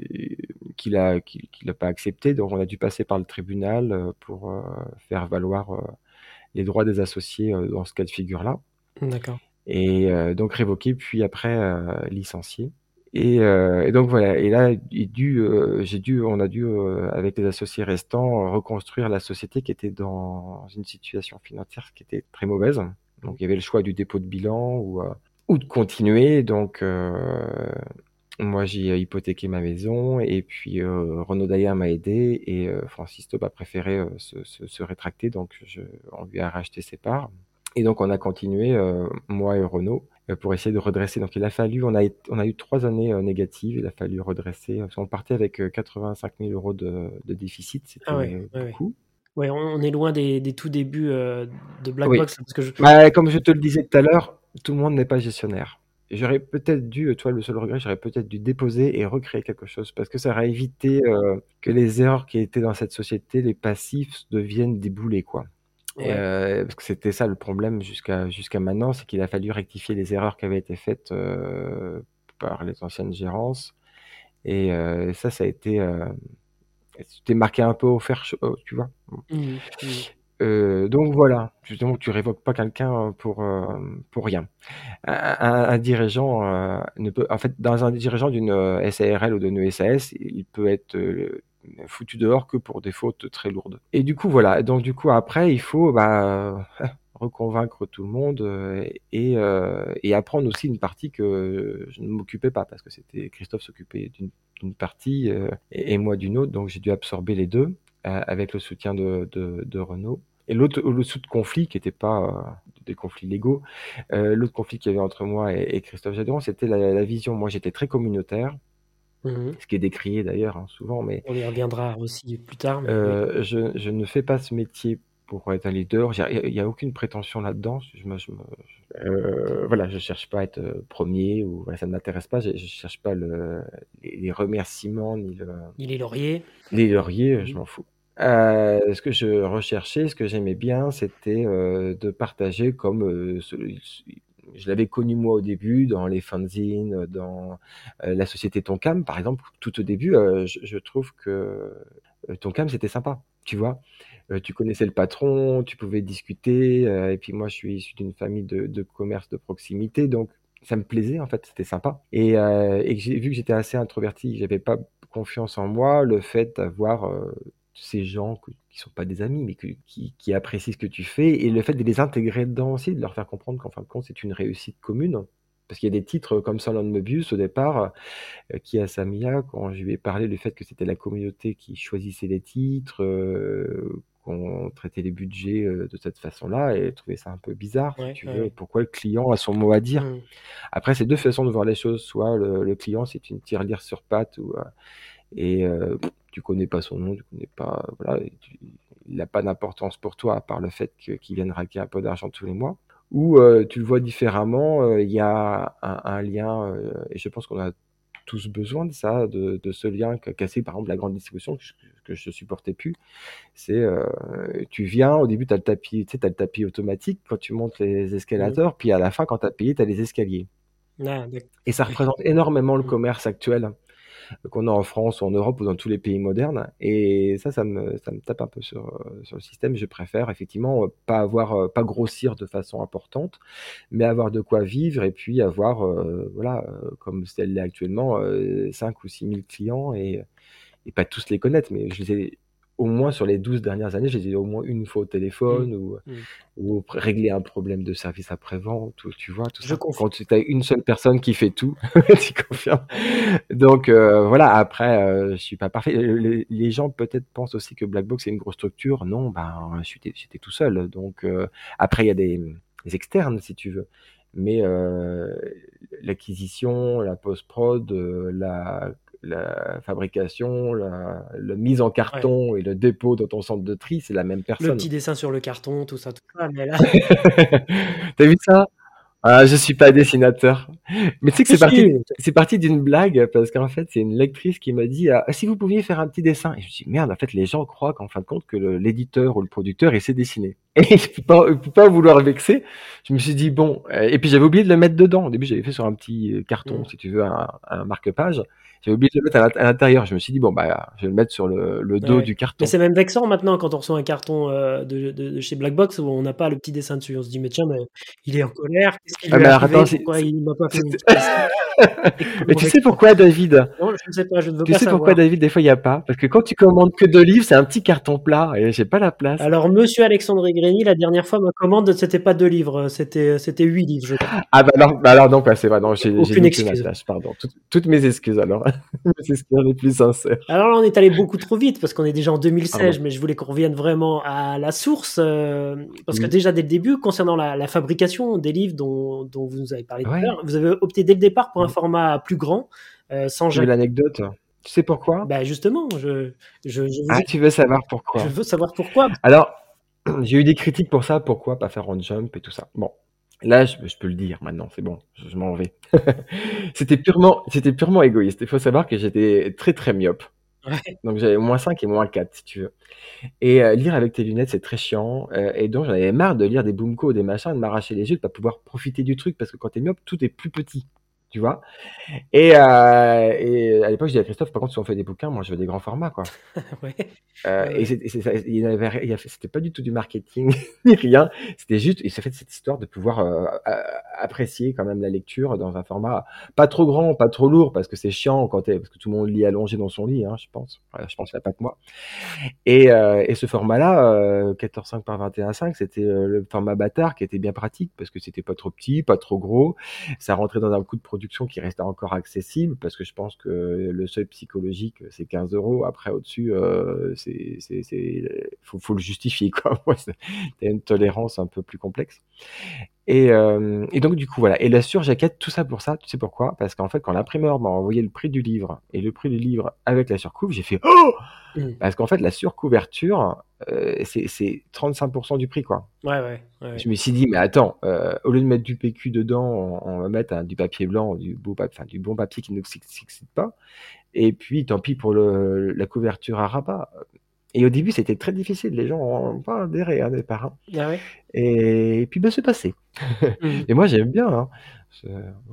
B: qu'il a qu'il n'a pas accepté. Donc on a dû passer par le tribunal euh, pour euh, faire valoir euh, les droits des associés dans ce cas de figure-là.
A: D'accord.
B: Et donc révoqué, puis après licencié. Et, et, donc voilà. Et là, dû, j'ai dû, on a dû avec les associés restants reconstruire la société qui était dans une situation financière qui était très mauvaise. Donc il y avait le choix du dépôt de bilan ou ou de continuer. Donc moi, j'ai hypothéqué ma maison et puis euh, Renaud Daillard m'a aidé et euh, Francis Taube a préféré euh, se, se, se, rétracter, donc je, on lui a racheté ses parts. Et donc on a continué, euh, moi et Renaud, euh, pour essayer de redresser. Donc il a fallu, on a, on a eu trois années négatives, il a fallu redresser. On partait avec 85 000 euros de, de déficit, c'était ah ouais, beaucoup.
A: Ouais, on est loin des, des tout débuts de Blackbox.
B: Parce que je... bah, comme je te le disais tout à l'heure, tout le monde n'est pas gestionnaire j'aurais peut-être dû, toi, le seul regret, j'aurais peut-être dû déposer et recréer quelque chose parce que ça aurait évité euh, que les erreurs qui étaient dans cette société, les passifs, deviennent des boulets, quoi. Euh, parce que c'était ça le problème jusqu'à jusqu'à maintenant, c'est qu'il a fallu rectifier les erreurs qui avaient été faites euh, par les anciennes gérances. Et euh, ça, ça a été, euh, c'était marqué un peu au fer tu vois. Mmh, mmh. Euh, donc voilà, justement, tu révoques pas quelqu'un euh, pour euh, pour rien. Un, dirigeant euh, ne peut, en fait, dans un dirigeant d'une SARL ou d'une SAS, il peut être foutu dehors que pour des fautes très lourdes. Et du coup, voilà. Donc du coup, après, il faut bah, reconvaincre tout le monde et, et apprendre aussi une partie que je ne m'occupais pas parce que c'était Christophe s'occupait d'une partie et, moi d'une autre, donc j'ai dû absorber les deux avec le soutien de, de, de Renault. Et l'autre, sous de conflit, qui n'était pas euh, des conflits légaux, euh, l'autre conflit qu'il y avait entre moi et, Christophe Jadon, c'était la, vision. Moi, j'étais très communautaire. Mmh ce qui est décrié d'ailleurs hein, souvent, mais
A: on y reviendra aussi plus tard.
B: Euh, je, je, ne fais pas ce métier pour être un leader. Il n'y a, aucune prétention là-dedans. Je, je, euh, voilà, je cherche pas à être premier ou voilà, ça ne m'intéresse pas. Je, cherche pas le, les, remerciements ni le.
A: Ni les lauriers.
B: Les lauriers, je mmh m'en fous. Euh, ce que je recherchais, ce que j'aimais bien, c'était euh, de partager comme euh, je l'avais connu moi au début dans les fanzines, dans la société Tonkam, par exemple, tout au début, je, je, trouve que Tonkam c'était sympa, tu vois. tu connaissais le patron, tu pouvais discuter, et puis moi je suis issu d'une famille de, de, commerce de proximité, donc ça me plaisait en fait, c'était sympa. Et, et vu que j'étais assez introverti, j'avais pas confiance en moi, le fait d'avoir ces gens qui qui sont pas des amis, mais qui, qui, apprécient ce que tu fais, et le fait de les intégrer dedans aussi, de leur faire comprendre qu'en fin de compte, c'est une réussite commune. Parce qu'il y a des titres comme Solon Mobius au départ, euh, qui à Samia, quand je lui ai parlé du fait que c'était la communauté qui choisissait les titres, euh, qu'on traitait les budgets euh, de cette façon-là, et trouvait ça un peu bizarre, si tu veux. Pourquoi le client a son mot à dire mmh. Après, c'est deux façons de voir les choses. Soit le, le client, c'est une tirelire sur patte, ou, et tu connais pas son nom, tu connais pas, voilà, il n'a pas d'importance pour toi à part le fait qu'il vienne raquer un peu d'argent tous les mois. Ou euh, tu le vois différemment, euh, il y a un, un lien, euh, et je pense qu'on a tous besoin de ça, de, de ce lien qu'a cassé par exemple la grande distribution que je, que je supportais plus. C'est tu viens, au début tu as le tapis, tu sais, as le tapis automatique quand tu montes les escalators, puis à la fin quand tu as payé, tu as les escaliers. Ah, et ça représente énormément le mmh. commerce actuel qu'on a en France ou en Europe ou dans tous les pays modernes. Et ça, ça me, ça me tape un peu sur, sur le système. Je préfère effectivement pas avoir, pas grossir de façon importante, mais avoir de quoi vivre et puis avoir, euh, voilà, comme c'est actuellement, 5 ou 6 000 clients et, et pas tous les connaître, mais je les ai au moins sur les 12 dernières années, j'ai au moins une fois au téléphone mmh. Ou, mmh. ou, régler un problème de service après-vente, tu vois, tout
A: Je
B: ça. Quand tu as une seule personne qui fait tout, tu confirmes. Donc euh, voilà, après, euh, je suis pas parfait. Les, gens peut-être pensent aussi que Blackbox est une grosse structure. Non, ben, j'étais tout seul. Donc euh, après, il y a des, des, externes, si tu veux. Mais euh, l'acquisition, la post-prod, la la fabrication, la, mise en carton et le dépôt dans ton centre de tri, c'est la même personne. Le
A: petit dessin sur le carton, tout ça, tout ça. Mais là...
B: T'as vu ça? Ah, je suis pas dessinateur. Mais tu sais que c'est parti, c'est parti d'une blague parce qu'en fait, c'est une lectrice qui m'a dit ah, si vous pouviez faire un petit dessin. Et je me dis merde, en fait, les gens croient qu'en fin de compte que l'éditeur ou le producteur essaie de dessiner. Et je peux pas, peux pas vouloir vexer. Je me suis dit bon. Et puis j'avais oublié de le mettre dedans. Au début, j'avais fait sur un petit euh, carton, mmh. si tu veux, un, un marque-page. J'avais oublié de le mettre à l'intérieur. Je me suis dit, bon, bah, je vais le mettre sur le, le dos du carton.
A: Mais c'est même vexant maintenant quand on reçoit un carton euh, de, de, de, chez Blackbox où on n'a pas le petit dessin dessus. On se dit, mais tiens, mais il est en colère. Qu'est-ce qu'il ah, m'a pas fait
B: Mais tu sais pourquoi, David?
A: Non, je ne sais pas. Je ne veux
B: tu
A: pas
B: sais pourquoi, David, des fois, il n'y a pas? Parce que quand tu commandes que deux livres, c'est un petit carton plat et j'ai pas la place.
A: Alors, monsieur Alexandre Greny, la dernière fois, ma commande, c'était pas deux livres, c'était huit livres, je crois.
B: Ah, bah alors, bah alors non, c'est vrai. Non, j'ai
A: Aucune excuse.
B: pardon. toutes mes excuses alors. les plus sincères.
A: Alors là, on est allé beaucoup trop vite parce qu'on est déjà en 2016, ah mais je voulais qu'on revienne vraiment à la source. Euh, parce que déjà, dès le début, concernant la, fabrication des livres dont, vous nous avez parlé tout à l'heure, vous avez opté dès le départ pour un format plus grand, sans
B: jamais. l'anecdote. Tu sais pourquoi?
A: Bah justement, je, je,
B: Ah, tu veux savoir pourquoi
A: Je veux savoir pourquoi.
B: Alors, j'ai eu des critiques pour ça. Pourquoi pas faire on jump et tout ça Bon, Là, je, peux le dire maintenant, c'est bon, je, m'en vais. c'était purement, c'était purement égoïste. Il faut savoir que j'étais très très myope. Donc j'avais moins 5 et moins 4 si tu veux. Et euh, lire avec tes lunettes, c'est très chiant. Euh, et donc j'en avais marre de lire des boomco, des machins, de m'arracher les yeux, de pas pouvoir profiter du truc parce que quand t'es myope, tout est plus petit tu vois. Et, euh, et à l'époque, je disais à Christophe, par contre, si on fait des bouquins, moi, je veux des grands formats, quoi. ouais. Euh, et c'était pas du tout du marketing ni rien. C'était juste, et ça fait cette histoire de pouvoir euh, apprécier quand même la lecture dans un format pas trop grand, pas trop lourd, parce que c'est chiant quand parce que tout le monde lit allongé dans son lit, hein, je pense. je pense qu'il n'y a pas que moi. Et, euh, et ce format-là, 14,5 euh, par 21,5, c'était le format bâtard qui était bien pratique parce que c'était pas trop petit, pas trop gros. Ça rentrait dans un coût de production qui reste encore accessible parce que je pense que le seuil psychologique c'est 15 euros. Après au-dessus, euh, c'est, faut, faut, le justifier quoi. A une tolérance un peu plus complexe. Et, euh, et, donc du coup voilà. Et la surjaquette, tout ça pour ça. Tu sais pourquoi? Parce qu'en fait quand l'imprimeur m'a envoyé le prix du livre et le prix du livre avec la surcouve, j'ai fait oh mmh. Parce qu'en fait la surcouverture euh, c'est 35% du prix, quoi.
A: Ouais, ouais, ouais,
B: Je me suis dit, mais attends, euh, au lieu de mettre du PQ dedans, on, va mettre du papier blanc, du, beau enfin, du bon papier qui ne s'excite pas. Et puis, tant pis pour le, la couverture à rabat. Et au début, c'était très difficile. Les gens n'ont pas adhéré, hein, des parents.
A: Ah
B: et, puis, ben, c'est passé. Mmh. et moi, j'aime bien. Hein.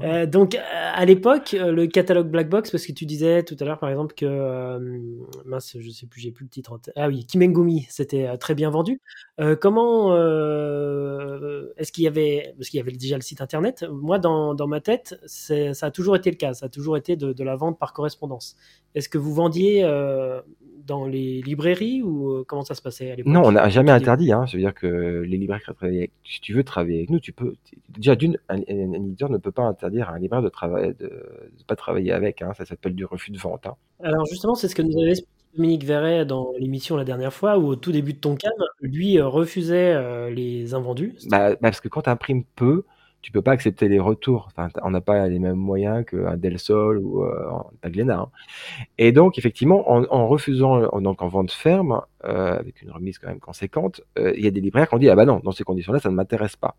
A: Euh, donc à l'époque, euh, le catalogue Black Box, parce que tu disais tout à l'heure par exemple que euh, mince, je sais plus, j'ai plus le titre. Ah oui, Kimengumi, c'était très bien vendu. comment est-ce qu'il y avait, parce qu'il y avait déjà le site internet. Moi, dans, dans ma tête, ça a toujours été le cas. Ça a toujours été de, de la vente par correspondance. Est-ce que vous vendiez dans les librairies ou euh, comment ça se passait à l'époque?
B: Non, on n'a jamais interdit. Hein. Je veux dire que les libraires si tu veux travailler avec nous, tu peux. Déjà, d'une, un, éditeur ne peut pas interdire à un libraire de travailler, de, pas travailler avec. Hein. Ça s'appelle du refus de vente. Hein.
A: Alors justement, c'est ce que nous avait expliqué Dominique Verret dans l'émission la dernière fois, où au tout début de ton cas, lui euh, refusait euh, les invendus.
B: Bah, parce que quand tu imprimes peu, tu peux pas accepter les retours. Enfin, on n'a pas les mêmes moyens qu'un Del Sol ou euh, un Glénat. Hein. Et donc, effectivement, en, refusant, donc en vente ferme, euh, avec une remise quand même conséquente, euh, il y a des libraires qui ont dit ah bah non, dans ces conditions-là, ça ne m'intéresse pas.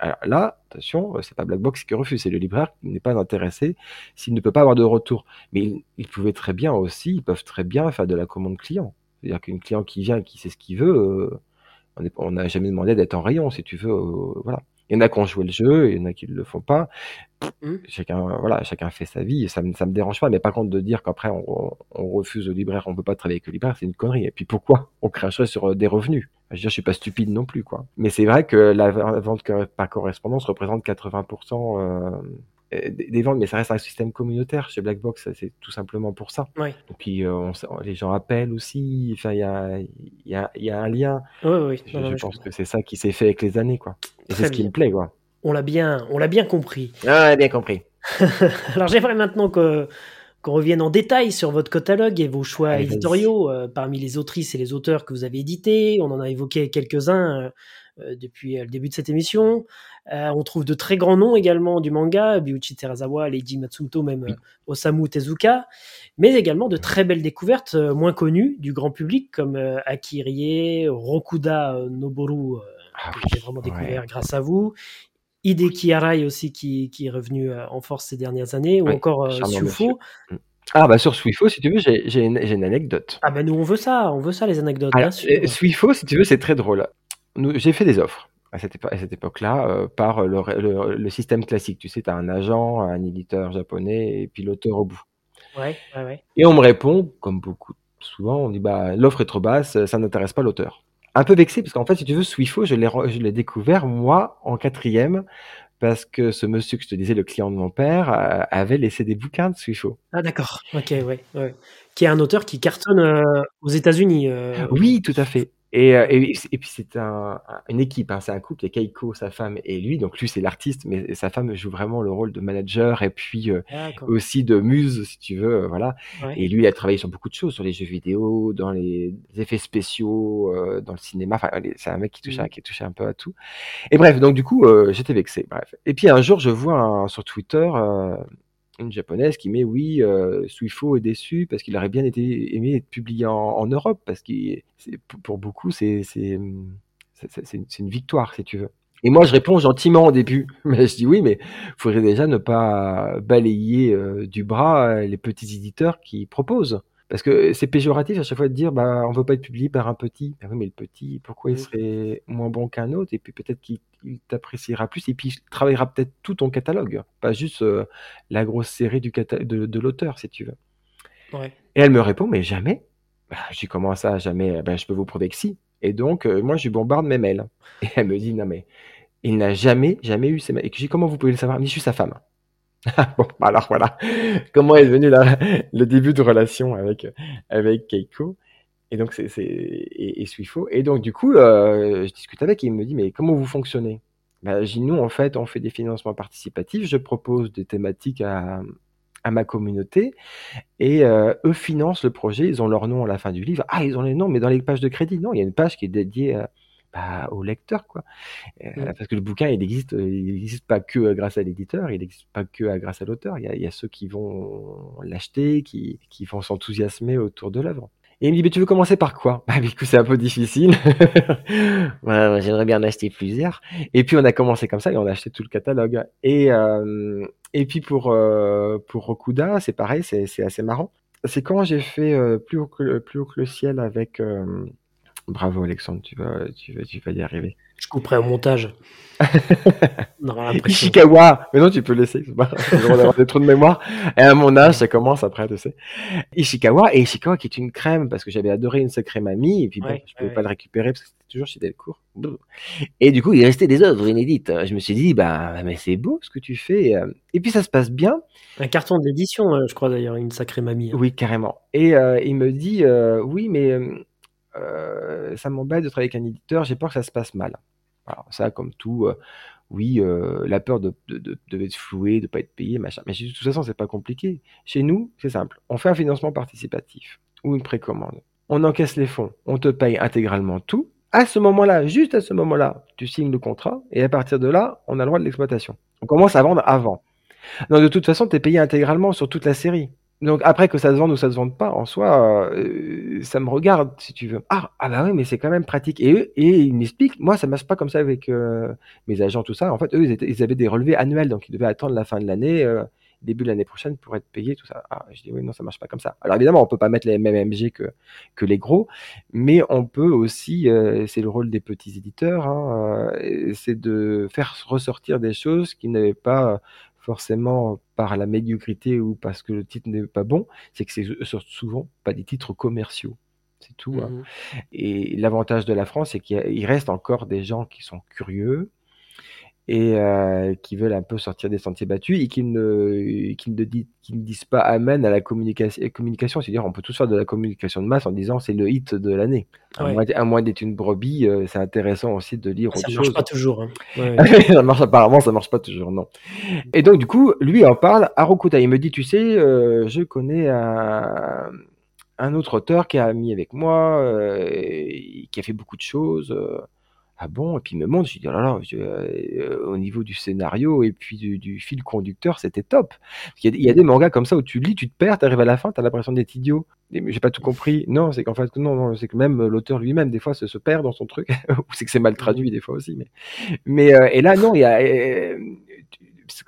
B: Alors là, attention, c'est pas Black Box qui refuse, c'est le libraire qui n'est pas intéressé s'il ne peut pas avoir de retour. Mais ils, pouvaient très bien aussi, ils peuvent très bien faire de la commande client. C'est-à-dire qu'une client qui vient, qui sait ce qu'il veut, on n'a jamais demandé d'être en rayon, si tu veux, voilà. Il y en a qui ont joué le jeu, il y en a qui ne le font pas. Mmh. Chacun, voilà, chacun fait sa vie, ça, ça me dérange pas. Mais par contre, de dire qu'après on, refuse au libraire, on peut pas travailler avec le libraire, c'est une connerie. Et puis pourquoi on cracherait sur euh, des revenus? Je veux dire, je suis pas stupide non plus, quoi. Mais c'est vrai que la vente par correspondance représente 80% des ventes, mais ça reste un système communautaire chez Blackbox, c'est tout simplement pour ça.
A: Oui.
B: Et puis euh, les gens appellent aussi, enfin il y a, y, a, y a, un lien.
A: Oui, oui.
B: Je, pense que c'est ça qui s'est fait avec les années, quoi. Et c'est ce qui me plaît, quoi.
A: On l'a bien, on l'a bien compris.
B: Ah, on l'a bien compris.
A: Alors j'aimerais maintenant que qu'on revienne en détail sur votre catalogue et vos choix éditoriaux euh, parmi les autrices et les auteurs que vous avez édités. On en a évoqué quelques-uns. Euh, depuis le début de cette émission. on trouve de très grands noms également du manga, Byuchi Terazawa, Leiji Matsumoto, même Osamu Tezuka, mais également de très belles découvertes moins connues du grand public comme Akirie, Rokuda Noboru, ah que j'ai vraiment découvert grâce à vous. Hideki Arai aussi qui, qui, est revenu en force ces dernières années, ou encore Sufo.
B: Mm. Ah bah sur Swifo, si tu veux, j'ai une, une, anecdote.
A: Ah bah nous on veut ça, on veut ça les anecdotes.
B: Alors, Swifo, si tu veux, c'est très drôle. J'ai fait des offres à cette, époque-là euh, par le, le, système classique. Tu sais, tu as un agent, un éditeur japonais et puis l'auteur au bout.
A: Ouais, ouais, ouais.
B: Et on me répond, comme beaucoup souvent, on dit bah l'offre est trop basse, ça n'intéresse pas l'auteur. Un peu vexé parce qu'en fait, si tu veux, Swifo, je l'ai découvert moi en quatrième parce que ce monsieur que je te disais, le client de mon père, euh, avait laissé des bouquins de Swifo.
A: Ah d'accord, ok, ouais, ouais. Qui est un auteur qui cartonne euh, aux États-Unis. Euh,
B: oui, tout à fait. Et, euh, et, et, puis c'est un, une équipe, hein, c'est un couple, il y a Keiko, sa femme et lui. Donc lui c'est l'artiste, mais sa femme joue vraiment le rôle de manager et puis euh, aussi de muse, si tu veux, euh, voilà. Et lui il a travaillé sur beaucoup de choses, sur les jeux vidéo, dans les effets spéciaux, dans le cinéma. Enfin, c'est un mec qui touche, mmh. qui touche un peu à tout. Et bref, donc du coup j'étais vexé. Bref. Et puis un jour je vois sur Twitter une japonaise qui met oui, euh, Suifo est déçu parce qu'il aurait bien été aimé être publié en, Europe parce que pour beaucoup c'est c'est une victoire si tu veux. Et moi je réponds gentiment au début, mais je dis oui, mais faudrait déjà ne pas balayer euh, du bras euh, les petits éditeurs qui proposent. Parce que c'est péjoratif à chaque fois de dire bah on veut pas être publié par un petit. Ah oui, mais le petit, pourquoi il serait moins bon qu'un autre? Et puis peut-être qu'il t'appréciera plus et puis il travaillera peut-être tout ton catalogue, pas juste euh, la grosse série du de, de l'auteur, si tu veux.
A: Ouais.
B: Et elle me répond mais jamais. Bah, je dis comment ça jamais? Ben, je peux vous prouver que si. Et donc euh, moi je lui bombarde mes mails. Et elle me dit non mais il n'a jamais jamais eu ces mails. Et je dis comment vous pouvez le savoir? Mais je suis sa femme. bon, bah, alors voilà, comment est venu la, le début de relation avec avec Keiko? Et donc c'est et, et Suifo. Et donc du coup, euh, je discute avec et il me dit mais comment vous fonctionnez? Bah, je dis nous en fait on fait des financements participatifs. Je propose des thématiques à à ma communauté et euh, eux financent le projet. Ils ont leur nom à la fin du livre. Ah ils ont les noms mais dans les pages de crédit non il y a une page qui est dédiée à bah, au lecteur quoi euh, mmh. parce que le bouquin il existe il n'existe pas que euh, grâce à l'éditeur il n'existe pas que grâce à l'auteur il y a, il y a ceux qui vont l'acheter qui, qui vont s'enthousiasmer autour de l'œuvre et il me dit, mais tu veux commencer par quoi? Bah, du coup, c'est un peu difficile. J'aimerais bien en acheter plusieurs. Et puis, on a commencé comme ça et on a acheté tout le catalogue. Et, euh, et puis, pour, euh, pour Rokuda, c'est pareil, c'est assez marrant. C'est quand j'ai fait euh, plus, haut que, plus haut que le ciel avec, euh, Bravo Alexandre, tu vas, tu vas, tu vas y arriver.
A: Je couperai au montage.
B: Ishikawa, mais non, tu peux laisser. On avoir des trous de mémoire. Et à mon âge, ça commence après, tu sais. Ishikawa, et Ishikawa qui est une crème, parce que j'avais adoré une sacrée mamie, et puis bon, je pouvais pas le récupérer parce que c'était toujours chez Delcourt. Et du coup, il restait des œuvres inédites. Je me suis dit, bah, mais c'est beau ce que tu fais. Et puis ça se passe bien.
A: Un carton d'édition, euh, je crois d'ailleurs, une sacrée mamie. Hein.
B: Oui, carrément. Et euh, il me dit, euh, oui, mais euh, ça m'embête de travailler avec un éditeur, j'ai peur que ça se passe mal. Alors, ça, comme tout, euh, oui, euh, la peur de, de, de, de, être floué, de pas être payé, machin. Mais de toute façon, c'est pas compliqué. Chez nous, c'est simple. On fait un financement participatif ou une précommande. On encaisse les fonds, on te paye intégralement tout. À ce moment-là, juste à ce moment-là, tu signes le contrat et à partir de là, on a le droit de l'exploitation. On commence à vendre avant. Non, de toute façon, tu es payé intégralement sur toute la série. Donc après que ça se vende ou ça se vende pas, en soi, euh, ça me regarde si tu veux. Ah, ah bah oui, mais c'est quand même pratique. Et eux, et ils m'expliquent, moi ça marche pas comme ça avec euh, mes agents tout ça. En fait, eux ils, avaient des relevés annuels, donc ils devaient attendre la fin de l'année, euh, début de l'année prochaine pour être payés tout ça. Ah, je dis oui, non, ça marche pas comme ça. Alors évidemment, on peut pas mettre les mêmes MG que que les gros, mais on peut aussi, c'est le rôle des petits éditeurs, hein, c'est de faire ressortir des choses qui n'avaient pas forcément par la médiocrité ou parce que le titre n'est pas bon, c'est que c'est souvent pas des titres commerciaux. C'est tout. Hein. Mmh Et l'avantage de la France, c'est qu'il reste encore des gens qui sont curieux, et euh, qui veulent un peu sortir des sentiers battus et qui ne, qui ne, dit, qui ne disent pas amen à la communication. communication C'est-à-dire, on peut tous faire de la communication de masse en disant c'est le hit de l'année. À moins d'être une brebis, euh, c'est intéressant aussi de lire
A: ça
B: autre chose.
A: Ça marche pas toujours. Hein.
B: ça marche apparemment, ça marche pas toujours, non. Et donc, du coup, lui en parle à Rokuta. Il me dit, tu sais, euh, je connais un, un autre auteur qui est ami avec moi, euh, qui a fait beaucoup de choses. Ah bon? Et puis il me montre, je dis, oh là là, euh, au niveau du scénario et puis du, fil conducteur, c'était top. Il y, a, des mangas comme ça où tu lis, tu te perds, tu arrives à la fin, tu as l'impression d'être idiot. J'ai pas tout compris. Non, c'est qu'en fait, non, non c'est que même l'auteur lui-même, des fois, se, se, perd dans son truc. ou c'est que c'est mal traduit, des fois aussi. Mais, mais euh, et là, non, il y a. Euh,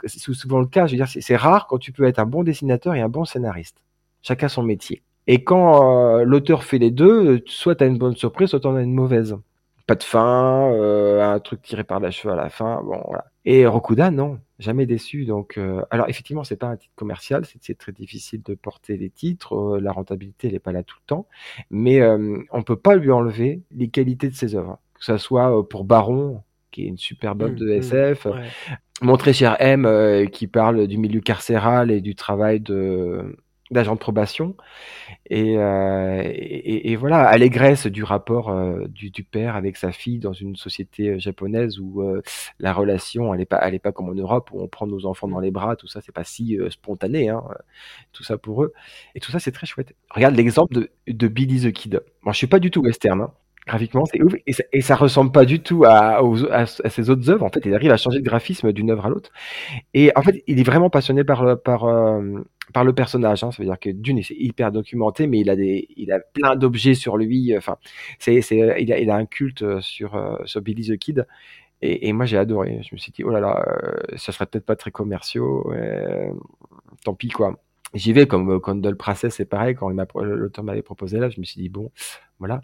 B: c'est souvent le cas, je veux dire, c'est rare quand tu peux être un bon dessinateur et un bon scénariste. Chacun son métier. Et quand l'auteur fait les deux, soit tu as une bonne surprise, soit tu en as une mauvaise pas de fin, euh, un truc tiré par la cheveux à la fin, bon voilà. Et Rokuda, non, jamais déçu. Donc, euh, alors effectivement, c'est pas un titre commercial, c'est très difficile de porter les titres, euh, la rentabilité elle est pas là tout le temps, mais on peut pas lui enlever les qualités de ses œuvres, que ce soit pour Baron, qui est une superbe œuvre mmh, de mmh, SF, Mon très cher M, qui parle du milieu carcéral et du travail de d'agent de probation. Et, euh, et, et, voilà, allégresse du rapport euh, du, père avec sa fille dans une société euh, japonaise où euh, la relation, elle est pas, pas comme en Europe où on prend nos enfants dans les bras, tout ça, c'est pas si spontané, hein, tout ça pour eux. Et tout ça, c'est très chouette. Regarde l'exemple de, de Billy the Kid. Moi, je suis pas du tout western, hein. Graphiquement, c'est ouf. Et ça, et ressemble pas du tout à, ses autres œuvres. En fait, il arrive à changer de graphisme d'une œuvre à l'autre. Et en fait, il est vraiment passionné par, par, par le personnage. Hein, ça veut dire que d'une, c'est hyper documenté, mais il a des, il a plein d'objets sur lui. Enfin, c'est, il a, il a un culte euh, sur euh, Billy the Kid. Et, et moi, j'ai adoré. Je me suis dit, oh là là, euh, ça serait peut-être pas très commerciaux. tant pis quoi. J'y vais comme Condol Princess, c'est pareil. Quand l'auteur m'avait proposé là, je me suis dit bon, voilà.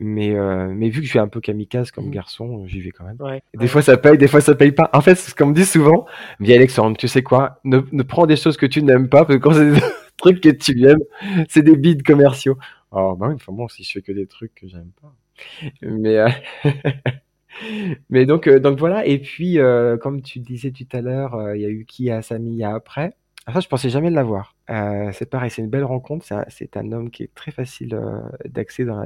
B: Mais euh, mais vu que je suis un peu kamikaze comme mmh. garçon, j'y vais quand même. Ouais, des fois ça paye, des fois ça paye pas. En fait, c'est ce qu'on me dit souvent. Mais Alexandre, tu sais quoi ne, ne prends des choses que tu n'aimes pas parce que quand c'est des trucs que tu aimes, c'est des bides commerciaux. Alors bah oui, enfin bon, si je fais que des trucs que j'aime pas. Mais euh... mais donc euh, donc voilà. Et puis euh, comme tu disais tout à l'heure, euh, il y a eu qui a Sami après. Ça, je pensais jamais l'avoir. Euh, c'est pareil, c'est une belle rencontre. C'est un, homme qui est très facile euh, d'accès dans,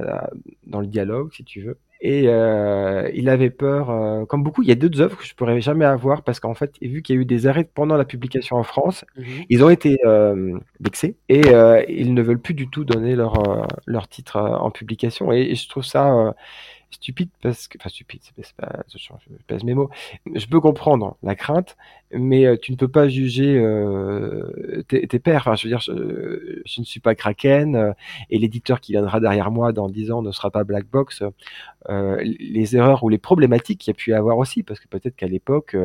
B: dans, le dialogue, si tu veux. Et euh, il avait peur, euh, comme beaucoup, il y a deux œuvres que je pourrais jamais avoir parce qu'en fait, vu qu'il y a eu des arrêts pendant la publication en France, mmh ils ont été euh, vexés et ils ne veulent plus du tout donner leur leur titre en publication. Et, et, je trouve ça stupide parce que, enfin stupide, c'est pas, je pèse mes mots. Je peux comprendre la crainte, mais euh, tu ne peux pas juger euh, tes, pairs. Enfin, je veux dire, je, je ne suis pas Kraken euh, et l'éditeur qui viendra derrière moi dans 10 ans ne sera pas Black Box. Euh, les erreurs ou les problématiques qu'il y a pu avoir aussi, parce que peut-être qu'à l'époque,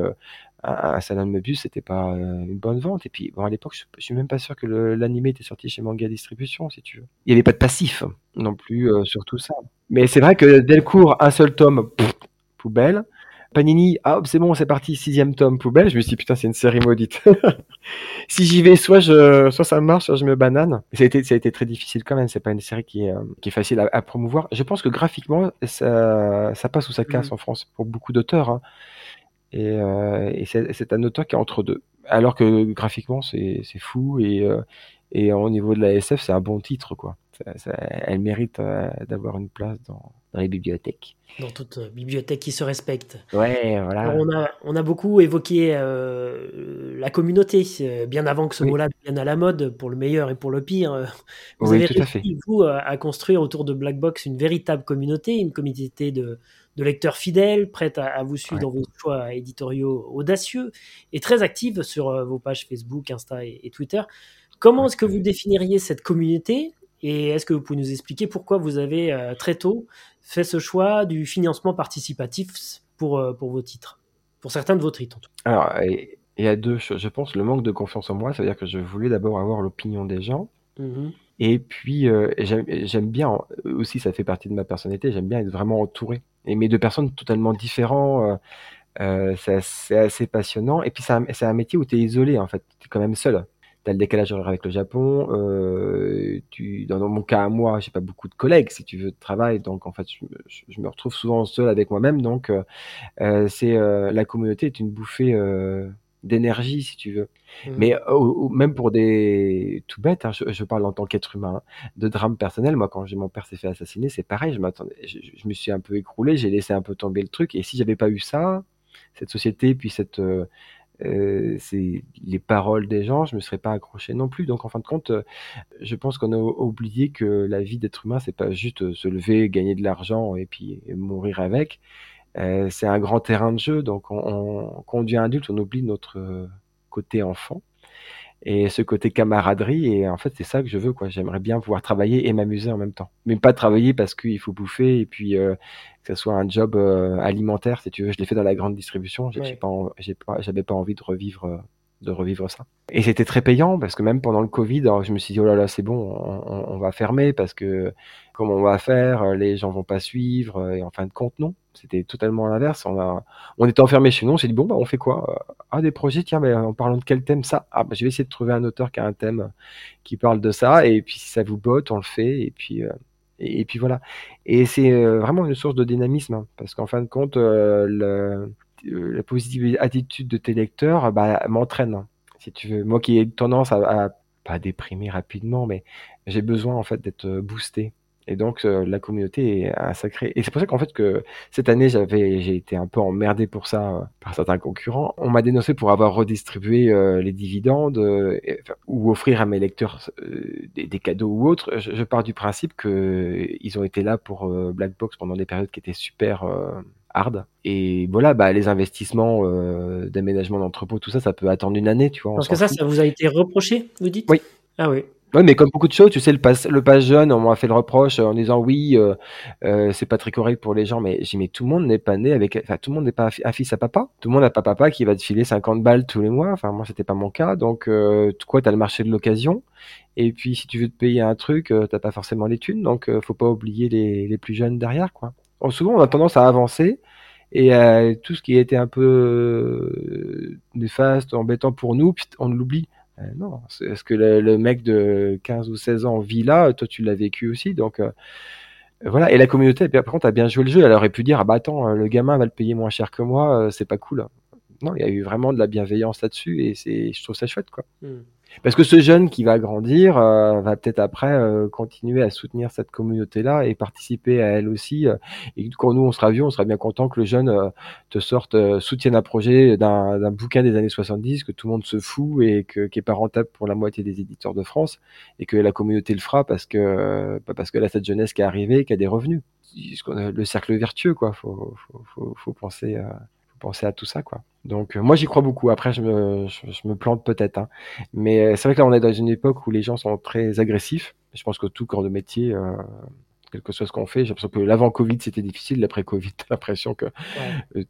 B: un Salon Mobius, c'était pas une bonne vente. Et puis, bon, à l'époque, je, suis même pas sûr que l'animé était sorti chez Manga Distribution, si tu veux. Il y avait pas de passif non plus sur tout ça. Mais c'est vrai que Delcourt, un seul tome, poubelle. Panini, ah c'est bon, c'est parti, sixième tome, poubelle. Je me suis dit putain, c'est une série maudite. si j'y vais, soit je, soit ça marche, soit je me banane. ça a été, ça a été très difficile quand même. C'est pas une série qui est, euh, qui est facile à, à, promouvoir. Je pense que graphiquement, ça, ça passe ou ça casse mmh. en France pour beaucoup d'auteurs. Hein. Et, euh, et c'est un auteur qui est entre deux. Alors que graphiquement, c'est fou et, euh, et au niveau de la SF, c'est un bon titre, quoi. Ça, elle mérite euh, d'avoir une place dans, dans, les bibliothèques.
A: Dans toute euh, bibliothèque qui se respecte.
B: Ouais, voilà.
A: Alors on, a, on a beaucoup évoqué euh, la communauté, bien avant que ce oui. mot-là vienne à la mode, pour le meilleur et pour le pire. Vous
B: oui,
A: avez réussi, vous, à construire autour de Black Box une véritable communauté, une communauté de, de lecteurs fidèles, prêtes à, à vous suivre ouais. dans vos choix éditoriaux audacieux et très actives sur euh, vos pages Facebook, Insta et, et Twitter. Comment est-ce que vous définiriez cette communauté et est-ce que vous pouvez nous expliquer pourquoi vous avez euh, très tôt fait ce choix du financement participatif pour, euh, pour vos titres? Pour certains de vos titres, en tout
B: cas. Alors, il y a deux choses. Je pense le manque de confiance en moi, c'est-à-dire que je voulais d'abord avoir l'opinion des gens. Mmh. Et puis, euh, j'aime bien aussi, ça fait partie de ma personnalité, j'aime bien être vraiment entouré. Et mais de personnes totalement différentes, euh, c'est assez, passionnant. Et puis, c'est un, un, métier où tu es isolé, en fait. Tu es quand même seul tu as le décalage horaire avec le Japon. Euh, tu, dans, mon cas à moi, j'ai pas beaucoup de collègues, si tu veux, de travail. Donc, en fait, je, je, je me retrouve souvent seul avec moi-même. Donc, euh, euh c'est euh, la communauté est une bouffée euh, d'énergie, si tu veux. Mmh. Mais même pour des tout bêtes, hein, je, je, parle en tant qu'être humain, hein, de drame personnel. Moi, quand mon père s'est fait assassiner, c'est pareil. Je m'attendais, je, je, me suis un peu écroulé, j'ai laissé un peu tomber le truc. Et si j'avais pas eu ça, cette société, puis cette euh, euh, c'est les paroles des gens, je me serais pas accroché non plus. Donc en fin de compte, euh, je pense qu'on a oublié que la vie d'être humain, c'est pas juste euh, se lever, gagner de l'argent et puis mourir avec. c'est un grand terrain de jeu, donc on, on, quand on adulte, on oublie notre côté enfant et ce côté camaraderie. Et en fait, c'est ça que je veux, quoi. J'aimerais bien pouvoir travailler et m'amuser en même temps. Mais pas travailler parce qu'il faut bouffer et puis euh, que ce soit un job euh, alimentaire, si tu veux. Je l'ai fait dans la grande distribution. J'ai pas, j'ai pas, j'avais pas envie de revivre, euh, de revivre ça. Et c'était très payant parce que même pendant le Covid, je me suis dit oh là là, c'est bon, on, va fermer parce que comment on va faire Les gens vont pas suivre. Et en fin de compte, non. C'était totalement l'inverse. On, on était enfermés chez nous. S'est dit bon bah on fait quoi Ah des projets. Tiens, mais en parlant de quel thème ça Ah bah je vais essayer de trouver un auteur qui a un thème qui parle de ça. Et puis si ça vous botte, on le fait. Et puis euh, et, puis voilà. Et c'est euh, vraiment une source de dynamisme hein, parce qu'en fin de compte, euh, le, la positive attitude de tes lecteurs bah, m'entraîne. Si tu veux, moi qui ai tendance à, à pas déprimer rapidement, mais j'ai besoin en fait d'être boosté et donc euh, la communauté est un sacré. Et c'est pour ça qu'en fait que cette année j'avais, j'ai été un peu emmerdé pour ça euh, par certains concurrents. On m'a dénoncé pour avoir redistribué euh, les dividendes ou offrir à mes lecteurs des, cadeaux ou autres. Je, je, pars du principe que ils ont été là pour Black Box pendant des périodes qui étaient super hard. Et voilà, bah, les investissements d'aménagement d'entrepôt, tout ça, ça peut attendre une année, tu vois.
A: Parce que ça, ça vous a été reproché, vous dites?
B: Oui.
A: Ah oui.
B: Oui, mais comme beaucoup de choses, tu sais, le pass, le pass jeune, on m'a fait le reproche en disant oui, euh, euh, c'est pas très correct pour les gens, mais j'ai mais tout le monde n'est pas né avec, enfin tout le monde n'est pas un fils à papa, tout le monde n'a pas papa qui va te filer 50 balles tous les mois. Enfin moi c'était pas mon cas, donc euh, quoi, t'as le marché de l'occasion, et puis si tu veux te payer un truc, euh, t'as pas forcément les thunes, donc euh, faut pas oublier les, les plus jeunes derrière, quoi. Souvent on a tendance à avancer. Et tout ce qui était un peu néfaste, embêtant pour nous, on l'oublie. Euh, non, est-ce que le, mec de 15 ou 16 ans vit là Toi, tu l'as vécu aussi, donc euh, voilà. Et la communauté, par contre, a bien joué le jeu. Elle aurait pu dire ah bah attends, le gamin va le payer moins cher que moi, euh, c'est pas cool. Non, il y a eu vraiment de la bienveillance là-dessus, et c'est, je trouve ça chouette, quoi. Hmm. Parce que ce jeune qui va grandir euh, va peut-être après euh, continuer à soutenir cette communauté-là et participer à elle aussi. Euh, et quand nous on sera vieux, on sera bien content que le jeune te sorte, soutienne un projet d'un bouquin des années 70 que tout le monde se fout et que, qui est pas rentable pour la moitié des éditeurs de France et que la communauté le fera parce que parce que là cette jeunesse qui est arrivée, qui a des revenus. Le cercle vertueux quoi. Faut faut, faut, faut penser penser à tout ça, quoi. Donc, euh, moi, j'y crois beaucoup. Après, je me, je, me plante peut-être, hein. mais euh, c'est vrai que là, on est dans une époque où les gens sont très agressifs. Je pense que tout corps de métier, euh, quel que soit ce qu'on fait, j'ai l'impression que l'avant Covid c'était difficile, l'après Covid, l'impression que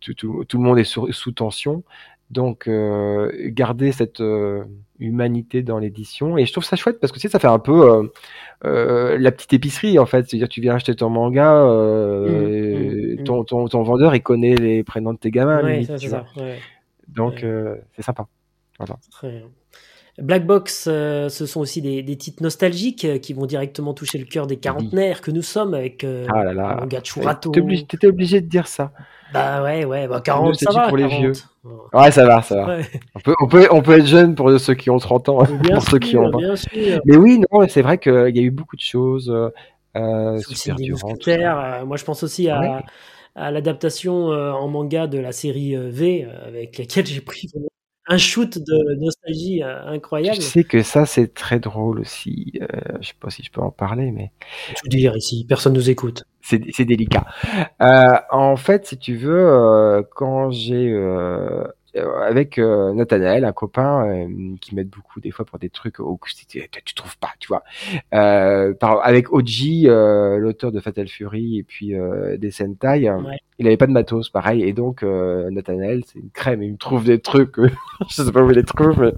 B: tout, tout, tout, le monde est sous, sous tension. Donc, euh, garder cette euh, humanité dans l'édition. Et je trouve ça chouette parce que tu sais, ça fait un peu euh, la petite épicerie, en fait. C'est-à-dire, tu viens acheter ton manga, mmh, mmh, mmh. ton, ton, ton, vendeur, il connaît les prénoms de tes gamins. Donc, c'est sympa. Voilà.
A: Black Box, ce sont aussi des, des, titres nostalgiques qui vont directement toucher le cœur des quarantenaires que nous sommes avec ah là là. manga Churato.
B: T'étais obligé, de dire ça.
A: Bah ouais, ouais, bah 40, ça va.
B: Pour les vieux. Ouais, ça va, ça va. On, peut, on, peut, on peut être jeune pour ceux qui ont 30 ans, pour ceux qui ont bien sûr. Mais oui, non, c'est vrai qu'il y a eu beaucoup de choses. Euh, super
A: euh, moi, je pense aussi à, à l'adaptation euh, en manga de la série euh, V, avec laquelle j'ai pris un shoot de nostalgie incroyable.
B: Je sais que ça, c'est très drôle aussi. Euh, je sais pas si je peux en parler, mais.
A: Je dire ici, personne nous écoute.
B: C'est délicat. Euh, en fait, si tu veux, euh, quand j'ai euh, euh, avec euh, Nathanaël, un copain euh, qui m'aide beaucoup des fois pour des trucs où tu, tu trouves pas, tu vois. Par, avec Oji, l'auteur de Fatal Fury et puis des Sentai, il avait pas de matos, pareil. Et donc Nathanaël, c'est une crème, il me trouve des trucs, je sais pas où il les trouve.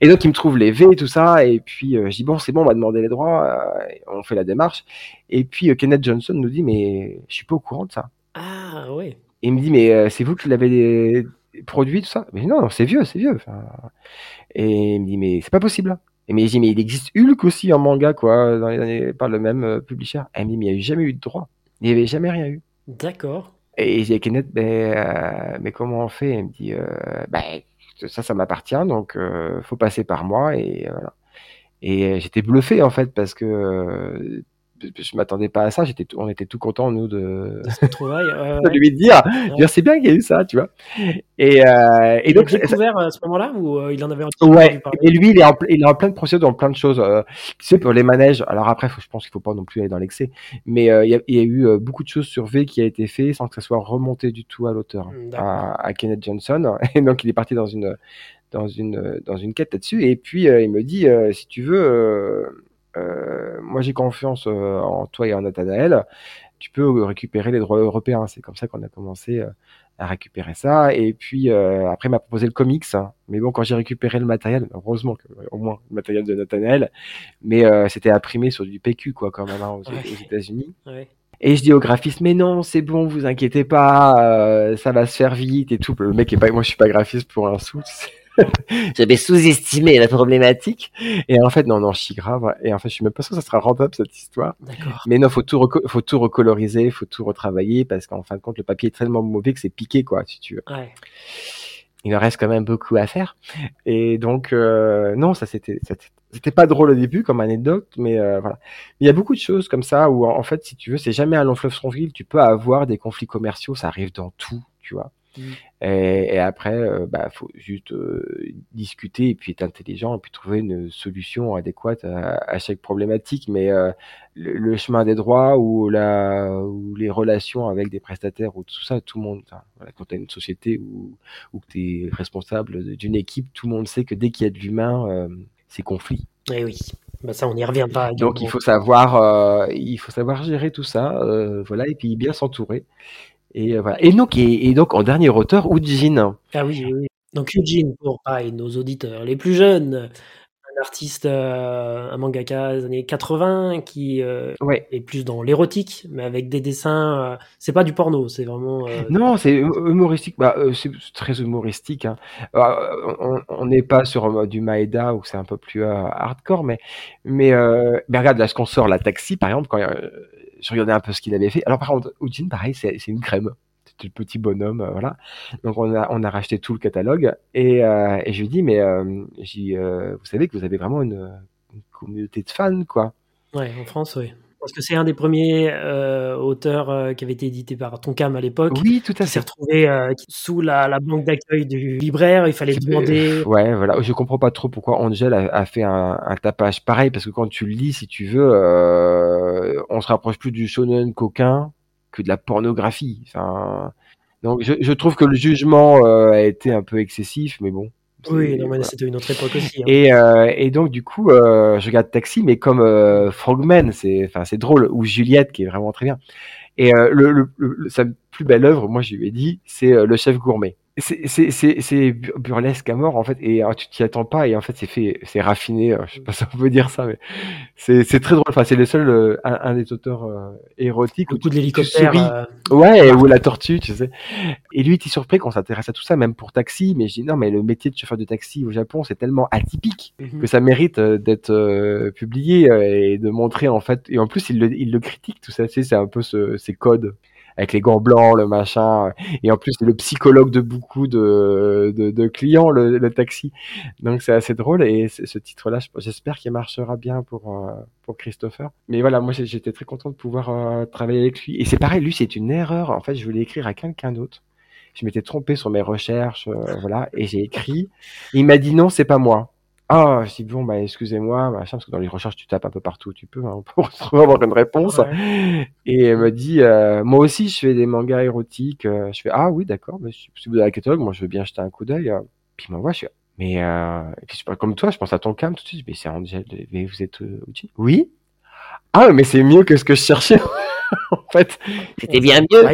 B: Et donc il me trouve les V et tout ça. Et puis je dis bon, c'est bon, on va demander les droits. on fait la démarche. Et puis Kenneth Johnson nous dit mais je suis pas au courant de ça.
A: Ah ouais.
B: Et il me dit mais c'est vous qui l'avez produit, tout ça. Mais non, c'est vieux, c'est vieux. et il me dit, mais c'est pas possible. Et mais, dit, mais il existe Hulk aussi en manga, quoi, dans les années, par le même euh, publisher. Elle me dit, mais il n'y a jamais eu de droit. Il n'y avait jamais rien eu.
A: D'accord.
B: Et j'ai Kenneth, ben, euh, mais comment on fait? Elle me dit, ben, ça, ça m'appartient, donc faut passer par moi. Et voilà. Et j'étais bluffé, en fait, parce que je m'attendais pas à ça. J'étais, on était tout contents nous de,
A: de
B: lui dire, c'est bien qu'il y a eu ça, tu vois. Et, euh, et donc,
A: il a découvert à ce moment-là ou euh, il en avait
B: Ouais. Et lui, il est en, il est en plein de procédures dans plein de choses. Euh, tu sais, pour les manèges. Alors après, faut, je pense qu'il faut pas non plus aller dans l'excès. Mais euh, il y, a, il, y a, eu beaucoup de choses sur V qui a été fait sans que ça soit remonté du tout à l'auteur, hmm, à, à, Kenneth Johnson. Et donc, il est parti dans une dans une dans une quête là-dessus. Et puis, il me dit, si tu veux euh, moi j'ai confiance euh, en toi et en Nathanaël, tu peux récupérer les droits européens. C'est comme ça qu'on a commencé euh, à récupérer ça. Et puis après, il m'a proposé le comics. Hein. Mais bon, quand j'ai récupéré le matériel, heureusement que, au moins le matériel de Nathanaël, mais c'était imprimé sur du PQ quoi, quand même hein, aux, États-Unis. Et je dis au graphiste, mais non, c'est bon, vous inquiétez pas, ça va se faire vite et tout. Le mec est pas, moi je suis pas graphiste pour un sou.
C: J'avais sous-estimé la problématique.
B: Et en fait, non, non, je suis grave. Et en fait, je suis même pas sûr que ça sera rentable, cette histoire. Mais non, faut tout, faut tout recoloriser, faut tout retravailler parce qu'en fin de compte, le papier est tellement mauvais que c'est piqué, quoi, si tu veux. Ouais. Il en reste quand même beaucoup à faire. Et donc, euh, non, ça c'était, c'était pas drôle au début comme anecdote, mais euh, voilà. Il y a beaucoup de choses comme ça où, en fait, si tu veux, c'est jamais un long fleuve sans Tu peux avoir des conflits commerciaux, ça arrive dans tout, tu vois. Mmh. Et, et, après, euh, bah, faut juste euh, discuter et puis être intelligent et puis trouver une solution adéquate à, chaque problématique. Mais euh, le, chemin des droits ou, la, ou les relations avec des prestataires ou tout ça, tout le monde, voilà, quand tu as une société ou, ou que tu es responsable d'une équipe, tout le monde sait que dès qu'il y a de l'humain, c'est conflit.
A: Et eh oui. Bah ça, on n'y revient pas.
B: Donc il faut savoir, il faut savoir gérer tout ça, voilà, et puis bien s'entourer. Et euh, voilà. Et donc, et, donc en dernier auteur, Eugene.
A: Ah oui, oui. Donc Eugene, pour pareil, nos auditeurs les plus jeunes, un artiste, euh, un mangaka des années 80 qui euh, est plus dans l'érotique, mais avec des dessins. c'est pas du porno, c'est vraiment.
B: Non, c'est humoristique. Bah, c'est très humoristique. Hein. on n'est pas sur du Maeda où c'est un peu plus hardcore, mais mais, mais regarde là, ce qu'on sort, la taxi par exemple, quand je regardais un peu ce qu'il avait fait. Alors par contre, Ujin, pareil, c'est une crème. C'était le petit bonhomme, euh, voilà. Donc on a, on a racheté tout le catalogue et, euh, et je lui dis, mais euh, vous savez que vous avez vraiment une, une, communauté de fans, quoi.
A: Ouais, en France, oui. Parce que c'est un des premiers euh, auteurs euh, qui avait été édité par Tonkam à l'époque.
B: Oui, tout à fait.
A: s'est retrouvé euh, sous la, la banque d'accueil du libraire. Il fallait demander.
B: Ouais, voilà. Je comprends pas trop pourquoi Angel a, a fait un, un, tapage pareil, parce que quand tu le lis, si tu veux, on se rapproche plus du shonen coquin que de la pornographie. Enfin, donc je, je trouve que le jugement a été un peu excessif, mais bon.
A: Oui, non, c'était une autre époque aussi. Hein.
B: Et, euh, et donc du coup, euh, je regarde Taxi, mais comme euh, Frogman, c'est, drôle, ou Juliette, qui est vraiment très bien. Et le, le, le, sa plus belle œuvre, moi, je lui ai dit, c'est Le Chef Gourmet c'est burlesque à mort en fait et alors, tu t'y attends pas et en fait c'est fait c'est raffiné euh, je sais pas si on peut dire ça mais c'est très drôle. Enfin c'est le seul euh, un, des auteurs euh, érotiques
A: beaucoup de l'hélicoptère
B: ouais ou la tortue tu sais. Et lui était surpris qu'on s'intéresse à tout ça même pour taxi mais je dis non mais le métier de chauffeur de taxi au Japon c'est tellement atypique mhm. que ça mérite d'être publié et de montrer en fait et en plus il le, il le critique tout ça c'est un peu ce, ces codes avec les gants blancs, le machin. Et en plus, c'est le psychologue de beaucoup de, de, clients, le, taxi. Donc c'est assez drôle. Et ce titre-là, j'espère qu'il marchera bien pour, euh, pour Christopher. Mais voilà, moi j'étais très content de pouvoir euh, travailler avec lui. Et c'est pareil, lui, c'est une erreur. En fait, je voulais écrire à quelqu'un d'autre. Je m'étais trompé sur mes recherches, euh, voilà, et j'ai écrit. il m'a dit non, c'est pas moi. Ah, je dis bon, bah excusez-moi, machin, parce que dans les recherches, tu tapes un peu partout où tu peux hein, pour avoir une réponse. Et elle me dit, euh, moi aussi, je fais des mangas érotiques. Euh, je fais, ah oui, d'accord, bah, si vous avez la catalogue, moi je veux bien jeter un coup d'œil. Euh. Puis il m'envoie, je fais, mais euh, comme toi, je pense à ton cam tout de suite. Mais c'est Angel, mais vous êtes euh, Oui. Ah, mais c'est mieux que ce que je cherchais. en fait.
C: C'était bien mieux.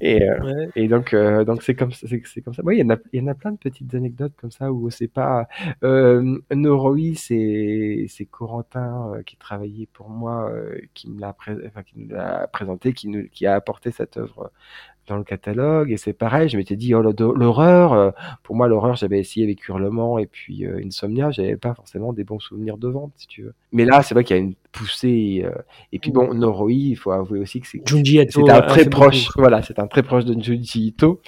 B: Et, euh, et donc, euh, donc c'est comme c'est comme ça. Oui, il y en a, il y en a plein de petites anecdotes comme ça où c'est pas. Euh, Noroi, c'est c'est Corentin euh, qui travaillait pour moi, euh, qui me l'a enfin, qui nous l'a présenté, qui nous qui a apporté cette œuvre dans le catalogue et c'est pareil je m'étais dit oh l'horreur euh, pour moi l'horreur j'avais essayé avec Hurlement et puis euh, Insomnia j'avais pas forcément des bons souvenirs de vente si tu veux mais là c'est vrai qu'il y a une poussée euh, et puis bon Noroi il faut avouer aussi que c'est un
A: a
B: très proche,
A: beaucoup.
B: voilà, c'est un très proche de Junji Ito.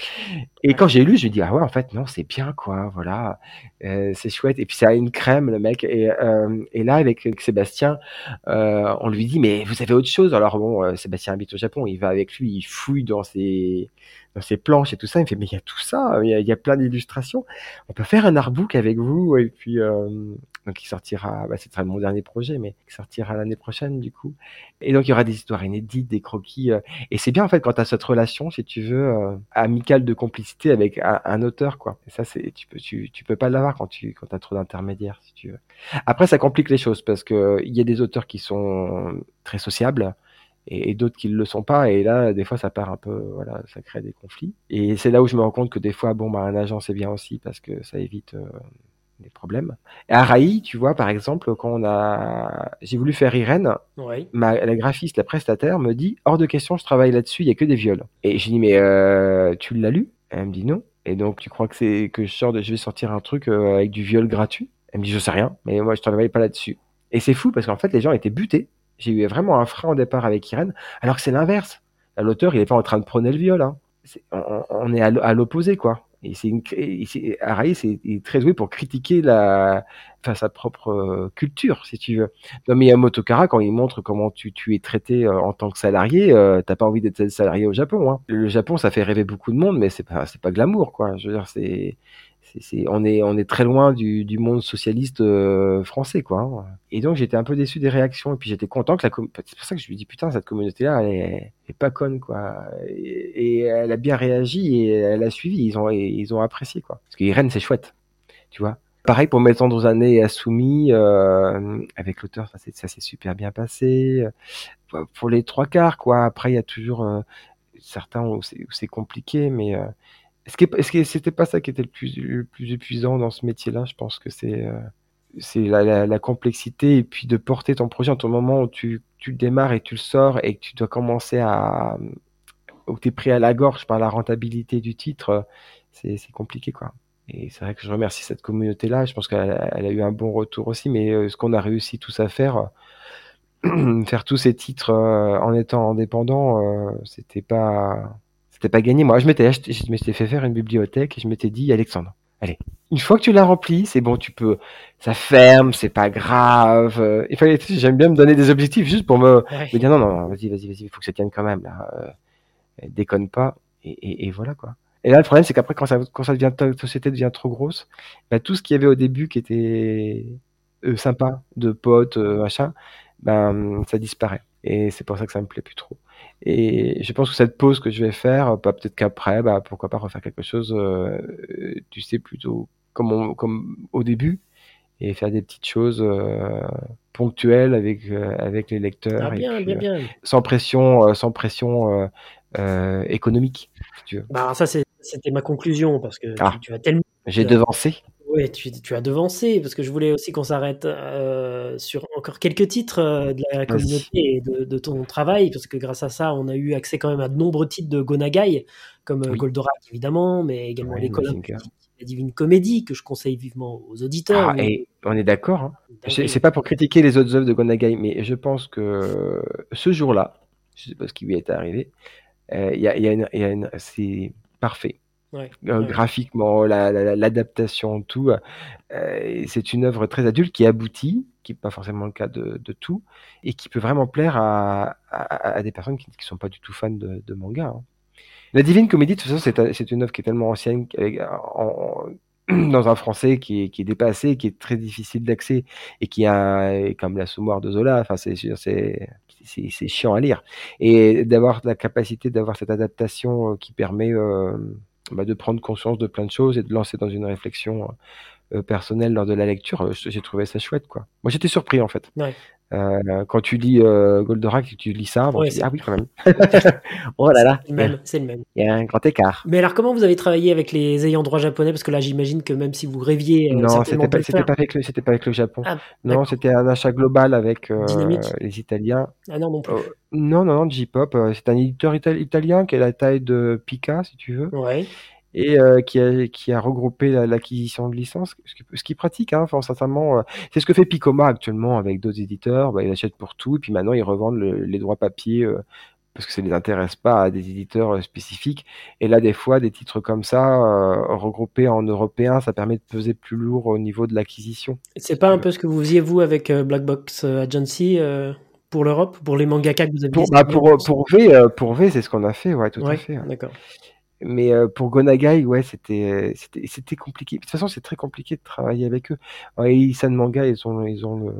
B: Et quand j'ai lu, je me dis ah ouais, en fait non, c'est bien quoi, voilà, Euh, c'est chouette. Et puis ça a une crème le mec. Et, et là avec, avec Sébastien, on lui dit mais vous avez autre chose? Alors bon, Sébastien habite au Japon, il va avec lui, il fouille dans ses dans ses planches et tout ça. Il me fait mais il y a tout ça, il y a, plein d'illustrations. On peut faire un artbook avec vous. Et puis euh, donc il sortira, bah, ce sera mon dernier projet, mais il sortira l'année prochaine du coup. Et donc il y aura des histoires inédites, des croquis. euh, et c'est bien en fait quand tu as cette relation, si tu veux, euh, amicale de complicité avec un, auteur, quoi. Et ça, c'est tu peux tu, tu peux pas l'avoir quand tu quand as trop d'intermédiaires, si tu veux. Après, ça complique les choses parce que il y a des auteurs qui sont très sociables et, et d'autres qui ne le sont pas. Et là, des fois, ça part un peu, voilà, ça crée des conflits. Et c'est là où je me rends compte que des fois, bon, bah, un agent c'est bien aussi parce que ça évite euh, des problèmes. Et à Raï, tu vois, par exemple, quand on a, j'ai voulu faire Irène,
A: Ouais.
B: ma, la graphiste, la prestataire me dit hors de question, je travaille là-dessus, il y a que des viols. Et j'ai dit mais euh, tu l'as lu? Elle me dit non. Et donc tu crois que c'est que je sors de, je vais sortir un truc euh, avec du viol gratuit? Elle me dit je sais rien, mais moi je travaille pas là-dessus. Et c'est fou parce qu'en fait les gens étaient butés. J'ai eu vraiment un frein au départ avec Irène, alors que c'est l'inverse. L'auteur il est pas en train de prôner le viol. Hein. On, est à à l'opposé quoi. Et c'est une, et c'est- Araï, c'est il est très doué pour critiquer la, enfin, sa propre euh, culture, si tu veux. Non, mais Miyamoto Kara, quand il montre comment tu, tu es traité euh, en tant que salarié, euh, t'as pas envie d'être salarié au Japon. Hein. Le Japon, ça fait rêver beaucoup de monde, mais c'est pas, c'est pas glamour, quoi. Je veux dire, c'est, on est, on est très loin du, du monde socialiste euh, français, quoi. hein. Et donc, j'étais un peu déçu des réactions, et puis j'étais content que la, com- c'est pour ça que je lui dis putain, cette communauté-là, elle est, pas conne, quoi. Et, elle a bien réagi et elle a suivi. Ils ont, ils ont apprécié, quoi. Parce que Irène, c'est chouette, tu vois. Pareil pour Mes tendres années et Assoumi, euh, avec l'auteur, ça ça s'est super bien passé. Euh, Pour les trois quarts, quoi. Après, il y a toujours euh, certains où c'est compliqué, mais est-ce que est-ce que c'était pas ça qui était le plus le plus épuisant dans ce métier-là Je pense que c'est euh, la, la, la complexité et puis de porter ton projet en ton moment où tu tu le démarres et tu le sors et que tu dois commencer à où tu es pris à la gorge par la rentabilité du titre, c'est c'est compliqué, quoi. Et c'est vrai que je remercie cette communauté-là. Je pense qu'elle a, eu un bon retour aussi, mais euh, ce qu'on a réussi tous à faire, faire tous ces titres euh, en étant indépendant, euh, c'était pas, c'était pas gagné. Moi, je m'étais acheté, je m'étais fait faire une bibliothèque et je m'étais dit, Alexandre, allez, une fois que tu l'as rempli, c'est bon, tu peux, ça ferme, c'est pas grave. Euh, Il fallait, j'aime bien me donner des objectifs juste pour me,
A: Ouais.
B: me dire non, non, non, vas-y, vas-y, vas-y, il faut que ça tienne quand même là. Euh, déconne pas. Et, et, et voilà quoi. Et là, le problème, c'est qu'après, quand ça, quand ça devient, ta société devient trop grosse, bah, tout ce qu'il y avait au début qui était euh, sympa, de potes, euh, machin, ben, ça disparaît. Et c'est pour ça que ça me plaît plus trop. Et je pense que cette pause que je vais faire, bah, peut-être qu'après, bah, pourquoi pas refaire quelque chose, euh, tu sais, plutôt comme, on- comme au début, et faire des petites choses euh, ponctuelles avec, euh, avec les lecteurs.
A: Ah,
B: et
A: bien,
B: puis,
A: bien, bien.
B: sans pression, sans pression économique, si tu veux.
A: Bah, ça, c'était ma conclusion parce que
B: Ah.
A: tu, tu as tellement.
B: J'ai devancé.
A: Ouais, tu, tu as devancé parce que je voulais aussi qu'on s'arrête euh, sur encore quelques titres euh, de la communauté et de, de ton travail parce que grâce à ça, on a eu accès quand même à de nombreux titres de Gonagai comme
B: Oui.
A: Goldorak évidemment, mais également
B: Oui,
A: l'école la Divine Comédie que je conseille vivement aux auditeurs.
B: Ah,
A: mais-
B: et on est d'accord. Hein. C'est pas pour critiquer les autres œuvres de Gonagai, mais je pense que ce jour-là, je sais pas ce qui lui est arrivé, euh, il y a, il y a une, il y a une- c'est parfait.
A: Ouais,
B: Euh,
A: ouais.
B: graphiquement, la- la- l'adaptation, tout. euh, c'est une œuvre très adulte qui aboutit, qui n'est pas forcément le cas de, de tout, et qui peut vraiment plaire à, à, à des personnes qui ne sont pas du tout fans de, de manga. hein. La Divine Comédie, de toute façon, c'est un- c'est une œuvre qui est tellement ancienne, avec, en- en- dans un français qui est, qui est dépassé, qui est très difficile d'accès, et qui a, comme la Soumoire de Zola, enfin, c'est chiant à lire. Et d'avoir la capacité d'avoir cette adaptation euh, qui permet euh, bah, de prendre conscience de plein de choses et de lancer dans une réflexion euh, personnelle lors de la lecture, euh, j'ai trouvé ça chouette, quoi. Moi, j'étais surpris, en fait.
A: Ouais.
B: Euh, quand tu lis euh, Goldorak et que tu lis ça, bon,
A: Ouais,
B: tu dis,
A: c'est-
B: ah oui, quand même. oh là là,
A: C'est le même, c'est le même.
B: il y a un grand écart.
A: Mais alors, comment vous avez travaillé avec les ayants droit japonais? Parce que là, j'imagine que même si vous rêviez, euh,
B: Non, c'était pas, avec le, pas avec le Japon.
A: Ah,
B: non, c'était un achat global avec les Italiens.
A: Ah non, non plus.
B: Non, non, non, J-pop. c'est un éditeur ital- italien qui a la taille de Pika, si tu veux,
A: Ouais.
B: Et euh, qui, a, qui a regroupé la- l'acquisition de licences, ce qui, est pratique, hein, enfin, euh, c'est ce que fait Picoma actuellement avec d'autres éditeurs. Bah, ils achètent pour tout, et puis maintenant ils revendent le- les droits papier euh, parce que ça les intéresse pas à des éditeurs spécifiques. Et là, des fois, des titres comme ça, regroupés en européen, ça permet de peser plus lourd au niveau de l'acquisition.
A: C'est pas un peu ce que vous faisiez, vous, avec Black Box Agency pour l'Europe, pour les mangaka que vous avez
B: Pour, bah, pour, pour V, pour v c'est ce qu'on a fait, ouais, tout à fait.
A: D'accord.
B: Mais euh, pour Gonagai, ouais, c'était c'était c'était compliqué. De toute façon, c'est très compliqué de travailler avec eux. Ouais, Isan Manga, ils ont ils ont le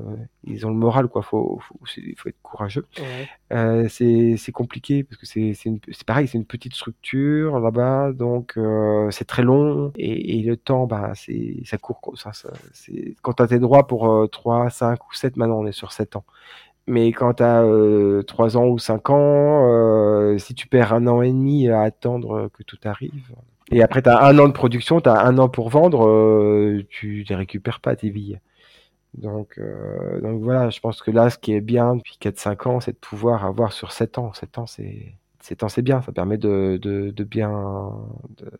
B: ils ont le moral quoi. Faut faut, faut être courageux. Ouais. Euh, c'est c'est compliqué parce que c'est c'est c'est pareil, c'est une petite structure là-bas, donc euh, c'est très long et, et, le temps, bah c'est ça court ça. ça c'est quand t'as tes droits pour 3, 5 ou 7, maintenant on est sur 7 ans. Mais quand tu as euh, 3 ans ou 5 ans, euh, si tu perds un an et demi à attendre que tout arrive, et après tu as un an de production, tu as un an pour vendre, euh, tu ne récupères pas tes billes. Donc, euh, donc voilà, je pense que là, ce qui est bien depuis 4-5 ans, c'est de pouvoir avoir sur 7 ans. 7 ans, c'est 7 ans, c'est bien, ça permet de, de, de bien de,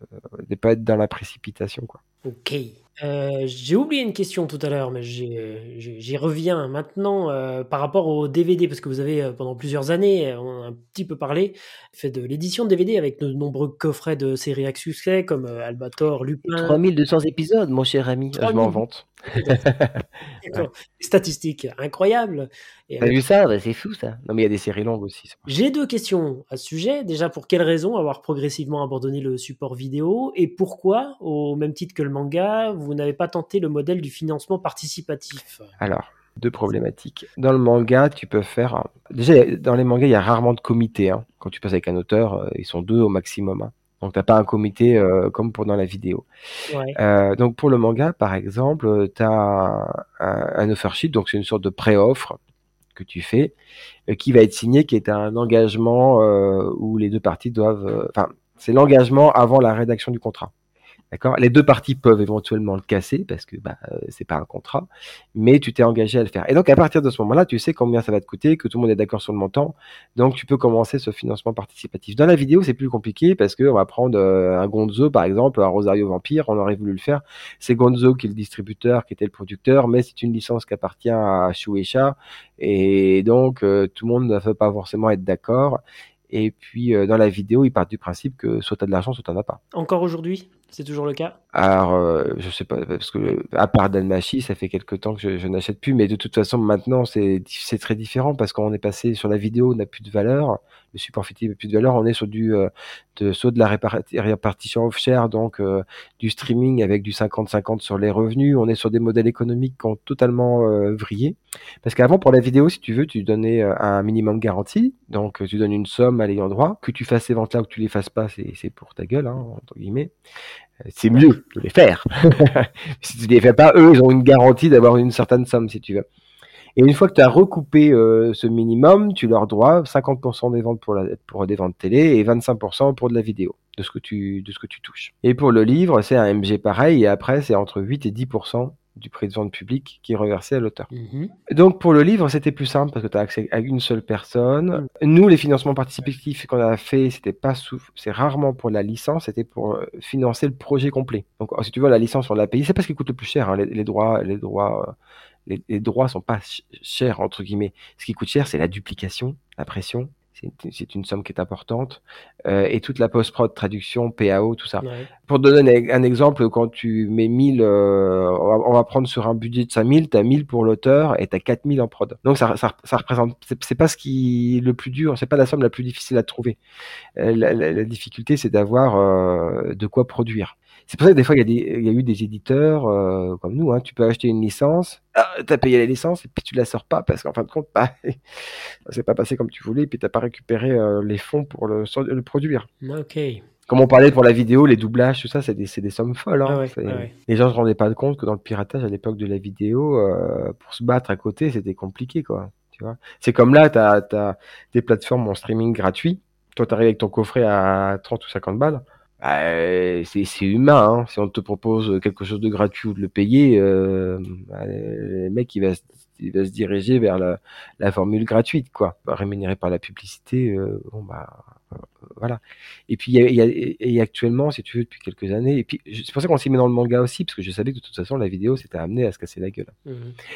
B: de pas être dans la précipitation. Quoi.
A: Ok. Euh, j'ai oublié une question tout à l'heure, mais j'y reviens maintenant euh, par rapport au DVD, parce que vous avez euh, pendant plusieurs années, on a un petit peu parlé, fait de l'édition de DVD avec de nombreux coffrets de séries à succès comme Albator, Lupin.
C: 3200 épisodes, mon cher ami.
B: Je m'en vante.
A: Statistiques incroyables.
C: T'as vu ça? Bah, C'est fou ça.
B: Non, mais il y a des séries longues aussi.
A: J'ai deux questions à ce sujet. Déjà, pour quelles raisons avoir progressivement abandonné le support vidéo? Et pourquoi, au même titre que le manga, vous n'avez pas tenté le modèle du financement participatif?
B: Alors, deux problématiques. Dans le manga, tu peux faire. Déjà, dans les mangas, il y a rarement de comité. Hein. Quand tu passes avec un auteur, euh, ils sont deux au maximum. Hein. Donc, tu n'as pas un comité euh, comme pour dans la vidéo. Ouais. Euh, donc, pour le manga, par exemple, tu as un, un offer sheet, donc c'est une sorte de pré-offre que tu fais, euh, qui va être signé, qui est un engagement euh, où les deux parties doivent. Enfin, c'est l'engagement avant la rédaction du contrat. D'accord? Les deux parties peuvent éventuellement le casser parce que bah, euh, c'est pas un contrat, mais tu t'es engagé à le faire. Et donc à partir de ce moment-là, tu sais combien ça va te coûter, que tout le monde est d'accord sur le montant, donc tu peux commencer ce financement participatif. Dans la vidéo, c'est plus compliqué parce que on va prendre euh, un Gonzo par exemple, un Rosario Vampire, on aurait voulu le faire. C'est Gonzo qui est le distributeur, qui était le producteur, mais c'est une licence qui appartient à Shueisha et donc euh, tout le monde ne peut pas forcément être d'accord. Et puis dans la vidéo, ils partent du principe que soit tu as de l'argent, soit tu n'en as pas.
A: Encore aujourd'hui? C'est toujours le cas?
B: Alors, euh, je sais pas, parce que à part Dalmachi, ça fait quelque temps que je, n'achète plus, mais de toute façon, maintenant, c'est très différent parce qu'on est passé sur la vidéo, on n'a plus de valeur, le support fictif n'a plus de valeur, on est sur du euh, de, la répartition off-share, donc euh, du streaming avec du 50-50 sur les revenus, on est sur des modèles économiques qui ont totalement euh, vrillé. Parce qu'avant, pour la vidéo, si tu veux, tu donnais un minimum de garantie, donc tu donnes une somme à l'ayant droit, que tu fasses ces ventes-là ou que tu les fasses pas, c'est pour ta gueule, hein, entre guillemets c'est mieux de les faire. si tu les fais pas, eux, ils ont une garantie d'avoir une certaine somme, si tu veux. Et une fois que tu as recoupé euh, ce minimum, tu leur dois 50% des ventes pour, la, pour des ventes télé et 25% pour de la vidéo, de ce que tu, de ce que tu touches. Et pour le livre, c'est un MG pareil, et après, c'est entre 8 et 10% du prix de vente public qui est reversé à l'auteur. Mhm. Donc pour le livre, c'était plus simple parce que tu as accès à une seule personne. Mhm. Nous, les financements participatifs qu'on a fait, c'était pas c'est rarement pour la licence, c'était pour euh, financer le projet complet. Donc si tu veux la licence, on l'a payé, c'est parce qu'il coûte le plus cher. Hein. Les, droits, les droits, euh, les, les, droits sont pas chers entre guillemets. Ce qui coûte cher, c'est la duplication, la pression, c'est une somme qui est importante, euh, et toute la post-prod, traduction, PAO, tout ça. Pour te donner un, exemple, quand tu mets 1000, euh, on, va, prendre sur un budget de 5000, tu as 1000 pour l'auteur et tu as 4000 en prod. Donc ça, ça, ça représente, c'est pas ce qui le plus dur, c'est pas la somme la plus difficile à trouver. Euh, la, la, la, difficulté, c'est d'avoir de quoi produire. C'est pour ça que des fois, il y y a eu des éditeurs euh, comme nous. Hein, tu peux acheter une licence, ah, tu as payé la licence et puis tu la sors pas parce qu'en fin de compte, bah, c'est pas passé comme tu voulais et puis t'as pas récupéré euh, les fonds pour le, le produire.
A: Ok.
B: Comme on parlait pour la vidéo, les doublages, tout ça, c'est des, des, sommes folles. Hein. Ah ah les gens ne se rendaient pas compte que dans le piratage à l'époque de la vidéo, euh, pour se battre à côté, c'était compliqué, quoi. Tu vois? C'est comme là, tu as, as, des plateformes en streaming gratuit. Toi, tu arrives avec ton coffret à 30 ou 50 balles. Bah, c'est humain. Hein. Si on te propose quelque chose de gratuit ou de le payer, euh, bah, le mec il va, se, il va se diriger vers la, la formule gratuite, quoi. Rémunéré par la publicité, euh, bon bah euh, voilà. Et puis il y a, y a, actuellement, si tu veux, depuis quelques années, et puis c'est pour ça qu'on s'y met dans le manga aussi, parce que je savais que de toute façon la vidéo s'était amenée à se casser la gueule. Mmh.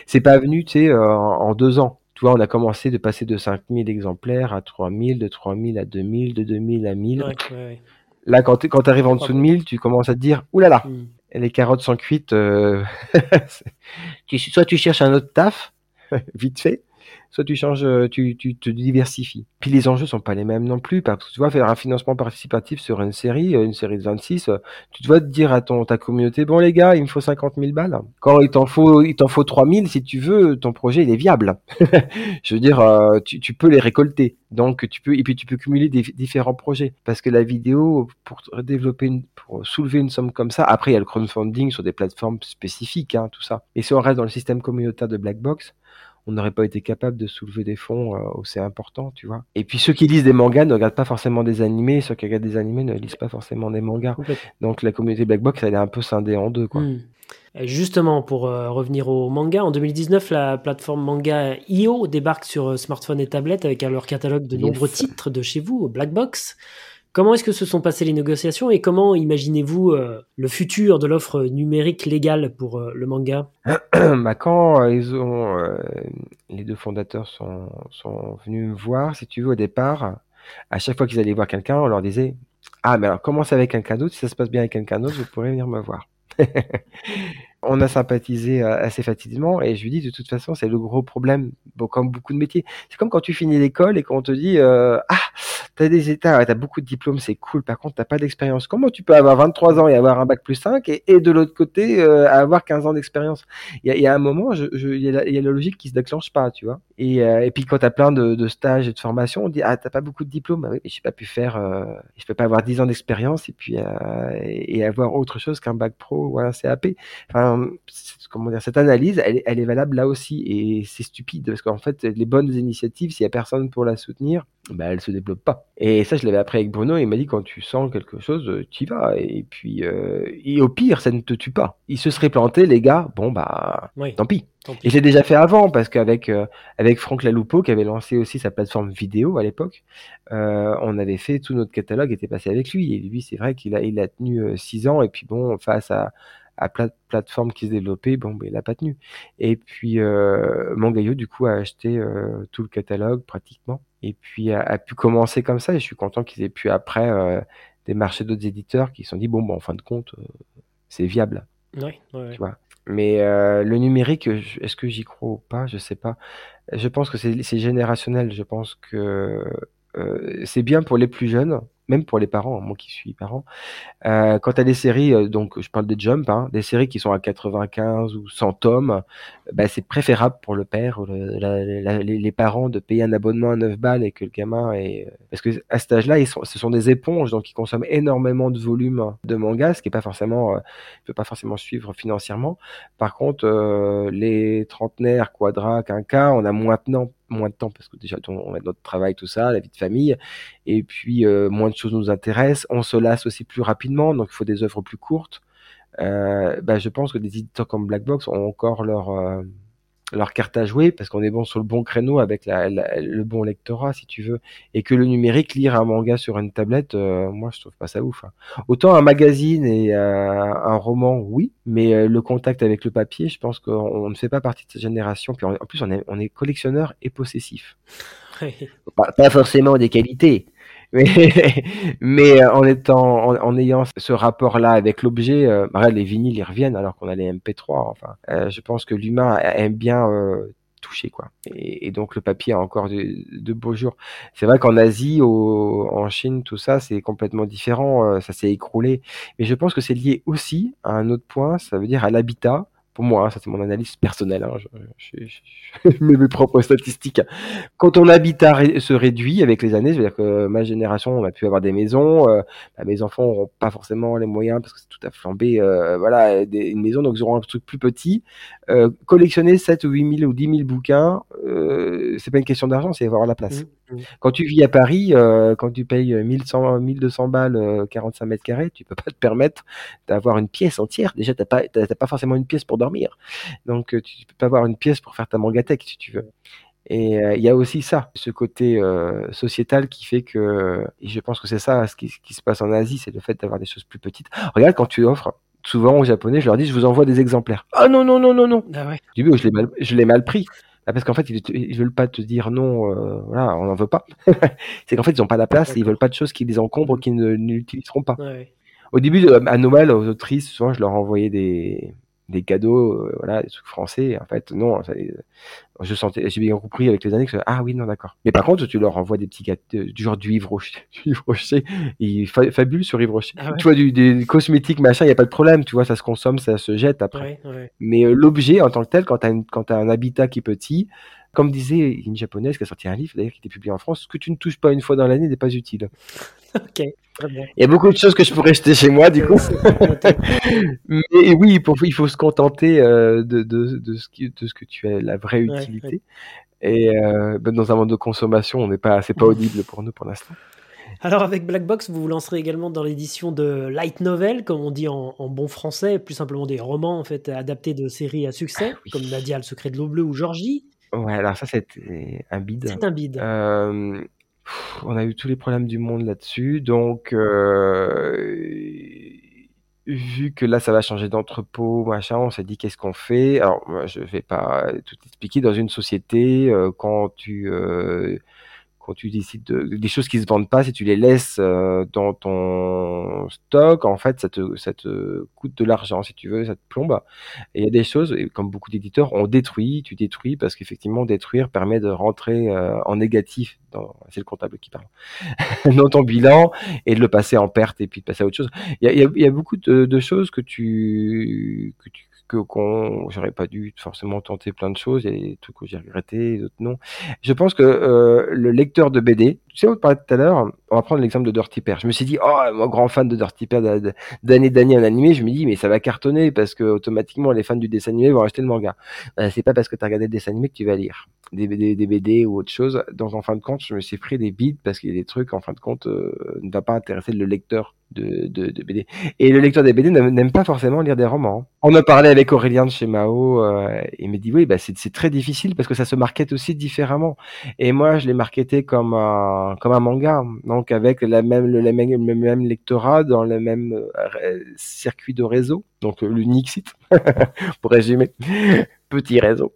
B: C'est pas venu, tu sais, en, en, deux ans Tu vois, on a commencé de passer de 5000 exemplaires à 3000, de 3000 à 2000, de 2000 à 1000.
A: Ouais, ouais, ouais.
B: Là, quand tu arrives en dessous de 1000, tu commences à te dire, oulala,
A: Hmm.
B: les carottes sont cuites. euh, tu, soit tu cherches un autre taf, vite fait, soit tu changes, euh, tu, tu te diversifies. Puis les enjeux sont pas les mêmes non plus, parce que tu vois, faire un financement participatif sur une série, euh, une série de 26, euh, tu dois te dire à ton ta communauté, bon les gars, il me faut 50 000 balles. Quand il t'en faut, il t'en faut 3 000, si tu veux, ton projet il est viable. Je veux dire, tu, tu peux les récolter. Donc tu peux et puis tu peux cumuler des différents projets parce que la vidéo pour développer pour soulever une somme comme ça. Après il y a le crowdfunding sur des plateformes spécifiques, hein, tout ça. Et si on reste dans le système communautaire de Blackbox, on n'aurait pas été capable de soulever des fonds euh, aussi importants, tu vois. Et puis ceux qui lisent des mangas ne regardent pas forcément des animés, ceux qui regardent des animés ne lisent pas forcément des mangas. Donc la communauté Blackbox elle est un peu scindée en deux, quoi.
A: Hmm. Justement, pour euh, revenir au manga, en 2019, la plateforme manga IO débarque sur euh, smartphone et tablette avec à leur catalogue de
B: Yes.
A: nombreux titres de chez vous, Black Box. Comment est-ce que se sont passées les négociations et comment imaginez-vous euh, le futur de l'offre numérique légale pour euh, le manga?
B: Bah, quand euh, ils ont, les deux fondateurs sont, sont venus me voir, si tu veux, au départ, à chaque fois qu'ils allaient voir quelqu'un, on leur disait Ah, mais alors commence avec quelqu'un d'autre, si ça se passe bien avec quelqu'un d'autre, vous pourrez venir me voir. on a sympathisé assez facilement et je lui dis de toute façon, c'est le gros problème, comme beaucoup de métiers. C'est comme quand tu finis l'école et qu'on te dit Ah, t'as des états, t'as beaucoup de diplômes, c'est cool, par contre, t'as pas d'expérience. Comment tu peux avoir 23 ans et avoir un bac plus 5 et, de l'autre côté, euh, avoir 15 ans d'expérience? Il y, y a un moment, il, y y a la logique qui se déclenche pas, tu vois. Et, euh, et puis quand tu as plein de, de stages et de formations, on dit ah t'as pas beaucoup de diplômes, ah oui, mais j'ai pas pu faire, euh, je peux pas avoir 10 ans d'expérience et puis euh, et, et avoir autre chose qu'un bac pro ou un CAP. Enfin, comment dire, cette analyse, elle, est- elle est valable là aussi et c'est stupide parce qu'en fait les bonnes initiatives, s'il y a personne pour la soutenir, bah elles se développent pas. Et ça je l'avais appris avec Bruno, il m'a dit quand tu sens quelque chose, tu y vas et puis euh, et au pire ça ne te tue pas. Il se serait planté les gars, bon bah
A: Oui,
B: tant pis.
A: tant pis.
B: Et je l'ai déjà fait avant parce qu'avec euh, avec Franck Laloupeau qui avait lancé aussi sa plateforme vidéo à l'époque, euh, on avait fait tout notre catalogue était passé avec lui. Et lui c'est vrai qu'il a il a tenu euh, six ans. Et puis bon face à à plein de plateformes qui se développaient bon ben il a pas tenu. Et puis euh, du coup a acheté euh, tout le catalogue pratiquement. Et puis a, pu commencer comme ça. Et je suis content qu'ils aient pu après euh, démarcher d'autres éditeurs qui se sont dit bon bon en fin de compte euh, c'est viable
A: Ouais, ouais,
B: tu vois. Mais euh, le numérique, est-ce que j'y crois ou pas? Je sais pas. Je pense que c'est c'est générationnel. Je pense que euh, c'est bien pour les plus jeunes, même pour les parents, moi qui suis parent. Euh, quand tu des séries, euh, donc je parle de Jump, hein, des séries qui sont à 95 ou 100 tomes, bah, c'est préférable pour le père ou les, parents de payer un abonnement à 9 balles et que le gamin est... Parce que à cet âge-là, ce sont des éponges, donc ils consomment énormément de volume de manga, ce qui est pas forcément... Euh, peut pas forcément suivre financièrement. Par contre, euh, les trentenaires, quadra, quinquas, on a maintenant moins de temps parce que déjà on a notre travail, tout ça, la vie de famille, et puis euh, moins de choses nous intéressent. On se lasse aussi plus rapidement, donc il faut des œuvres plus courtes. Euh, bah, je pense que des éditeurs comme Blackbox ont encore leur euh, leur carte à jouer parce qu'on est bon sur le bon créneau avec la, la- le bon lectorat si tu veux et que le numérique lire un manga sur une tablette euh, moi je trouve pas ça ouf hein. autant un magazine et euh, un roman oui mais euh, le contact avec le papier je pense qu'on on ne fait pas partie de cette génération puis en, en plus on est on est collectionneur et possessif
C: pas forcément des qualités.
B: Mais, mais euh, en étant, en, en ayant ce rapport-là avec l'objet, euh, les vinyles ils reviennent alors qu'on a les MP3. Enfin, euh, je pense que l'humain aime bien euh, toucher quoi. Et, et donc le papier a encore de, de beaux jours. C'est vrai qu'en Asie, au, en Chine, tout ça c'est complètement différent. euh, ça s'est écroulé. Mais je pense que c'est lié aussi à un autre point. Ça veut dire à l'habitat. Moi, hein, ça c'est mon analyse personnelle. Hein, mes propres statistiques quand ton habitat ré- se réduit avec les années, je veux dire que ma génération, on a pu avoir des maisons, euh, bah, mes enfants n'auront pas forcément les moyens parce que c'est tout à flambé, euh, voilà, une maison, donc ils auront un truc plus petit. Euh, collectionner 7 ou 8 000 ou 10 000 bouquins, c'est pas une question d'argent, c'est avoir la place.
A: Mhm.
B: Quand tu vis à Paris, euh, quand tu payes 1100, 1200 balles, euh, 45 mètres carrés, tu peux pas te permettre d'avoir une pièce entière. Déjà, t'as pas, t'as t'as pas forcément une pièce pour dormir. Donc, euh, tu peux pas avoir une pièce pour faire ta mangatech, si tu veux. Et euh, il y a aussi ça, ce côté euh, sociétal qui fait que, et je pense que c'est ça ce qui, ce qui se passe en Asie, c'est le fait d'avoir des choses plus petites. Regarde, quand tu offres, souvent aux Japonais, je leur dis, je vous envoie des exemplaires. Ah non, non, non, non, non.
A: Ah ouais.
B: Du coup, je l'ai mal, je l'ai mal pris. Ah, parce qu'en fait, ils, ils veulent pas te dire non, euh, voilà, on n'en veut pas. c'est qu'en fait, ils ont pas la place, et ils veulent pas de choses qui les encombrent, qu'ils ne n'utiliseront pas.
A: Ouais.
B: Au début, à Noël, aux autrices, souvent, je leur envoyais des, des cadeaux, euh, voilà, des trucs français. En fait, non, ça, euh, je sentais, j'ai bien compris avec les années que, ah oui, non, d'accord. Mais par contre, tu leur envoies des petits gâteaux, euh, du genre du Yves Rocher, du Yves Rocher, et fa- fabule sur Yves Rocher.
A: Ah ouais.
B: Tu vois, du, des cosmétiques, machin, il y a pas de problème, tu vois, ça se consomme, ça se jette après.
A: Ouais, ouais.
B: Mais euh, l'objet en tant que tel, quand tu as, un habitat qui est petit, comme disait une japonaise qui a sorti un livre, d'ailleurs, qui était publié en France, ce que tu ne touches pas une fois dans l'année n'est pas utile.
A: Ok, très bien.
B: Il y a beaucoup de choses que je pourrais jeter chez moi, du coup. Mais oui, pour, il faut se contenter euh, de, de, de, ce qui, de ce que tu as la vraie
A: Ouais,
B: utilité. Et euh, ben, dans un monde de consommation, on n'est pas, c'est pas audible pour nous pour l'instant.
A: Alors avec Black Box, vous vous lancerez également dans l'édition de light novel, comme on dit en, en bon français, plus simplement des romans en fait adaptés de séries à succès,
B: Ah oui.
A: comme Nadia, le secret de l'eau bleue ou Georgie.
B: Ouais, alors ça, c'était un bide.
A: C'est un bide.
B: Euh, on a eu tous les problèmes du monde là-dessus, donc euh, vu que là ça va changer d'entrepôt, machin, on s'est dit qu'est-ce qu'on fait? Alors moi, je vais pas tout expliquer. Dans une société, euh, quand tu quand tu décides de, des choses qui se vendent pas, si tu les laisses euh, dans ton stock, en fait, ça te, ça te coûte de l'argent, si tu veux, ça te plombe. Et il y a des choses, et comme beaucoup d'éditeurs, on détruit, tu détruis, parce qu'effectivement, détruire permet de rentrer euh, en négatif, c'est le comptable qui parle, dans ton bilan, et de le passer en perte, et puis de passer à autre chose. Il y a, il y a, il y a beaucoup de, de choses que tu, que tu que qu'on j'aurais pas dû forcément tenter plein de choses il y a des trucs que j'ai regretté d'autres non. Je pense que euh, le lecteur de BD tu sais on parlait tout à l'heure on va prendre l'exemple de Dirty Pair. Je me suis dit oh moi grand fan de Dirty Pair d'année d'année en animé je me dis mais ça va cartonner parce que automatiquement les fans du dessin animé vont acheter le manga. Euh, c'est pas parce que tu as regardé le dessin animé que tu vas lire des BD, des BD ou autre chose. Donc en fin de compte je me suis pris des bides parce qu'il y a des trucs en fin de compte euh, ne va pas intéresser le lecteur de, de, de, BD. Et le lecteur des BD n'aime pas forcément lire des romans. On a parlé avec Aurélien de chez Mao, euh, il m'a dit oui, bah c'est très difficile parce que ça se markete aussi différemment. Et moi, je l'ai marketé comme un comme un manga, donc avec la même le, le même, le même lectorat dans le même euh, circuit de réseau, donc l'unique site pour résumer petit réseau.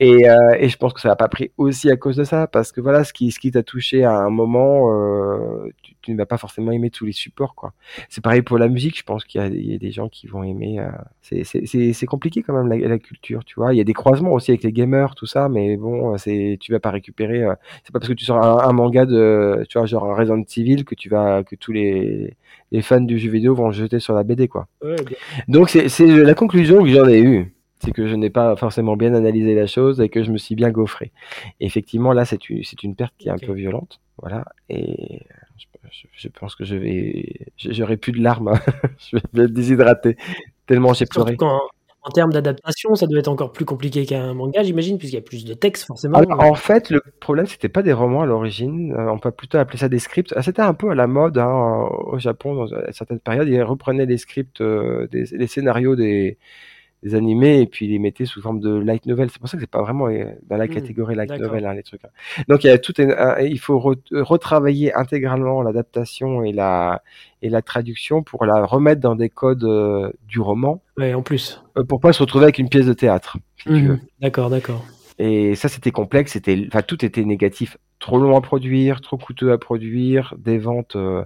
B: Et, euh, et, je pense que ça n'a pas pris aussi à cause de ça, parce que voilà, ce qui, ce qui t'a touché à un moment, euh, tu, tu ne vas pas forcément aimer tous les supports, quoi. C'est pareil pour la musique, je pense qu'il y, y, a des gens qui vont aimer. Euh, c'est compliqué quand même la, la, culture, tu vois. Il y a des croisements aussi avec les gamers, tout ça, mais bon, c'est tu vas pas récupérer. Euh, c'est pas parce que tu sors un, un, manga de, tu vois, genre un Resident Evil que tu vas que tous les les fans du jeu vidéo vont jeter sur la BD, quoi.
A: Ouais,
B: Donc c'est la conclusion que j'en ai eue c'est que je n'ai pas forcément bien analysé la chose et que je me suis bien gaufré. Et effectivement, là, c'est une, une perte qui est okay. un peu violente. Voilà. Et je, je pense que je vais. J'aurai plus de larmes. Hein. je vais être déshydraté. Tellement j'ai pleuré.
A: Quand, en termes d'adaptation, ça doit être encore plus compliqué qu'un manga, j'imagine, puisqu'il y a plus de texte, forcément.
B: Alors, en fait, le problème, c'était pas des romans à l'origine. Euh, On peut plutôt appeler ça des scripts. Ah, c'était un peu à la mode hein, au Japon, dans certaines périodes. Ils reprenaient les scripts, euh, des, les scénarios des des animés et puis ils les mettaient sous forme de light novel. C'est pour ça que c'est pas vraiment euh, dans la catégorie light novel hein, les trucs. Donc il y a tout un, il faut re, retravailler intégralement l'adaptation et la et la traduction pour la remettre dans des codes euh, du roman.
A: Ouais, en plus.
B: Euh, pour pas se retrouver avec une pièce de théâtre. Si
A: mmh, d'accord, d'accord.
B: Et ça c'était complexe, c'était enfin tout était négatif, trop long à produire, trop coûteux à produire, des ventes euh,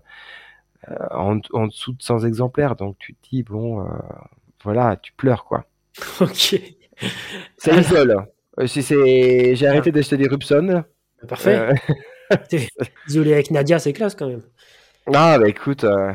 B: en, en, dessous de 100 exemplaires. Donc tu te dis bon voilà, tu pleures quoi.
A: Ok.
B: C'est le seul. Si c'est, j'ai arrêté d'acheter des Rubson.
A: Parfait. Euh... Désolé avec Nadia, c'est classe quand même.
B: Ah bah écoute. Euh...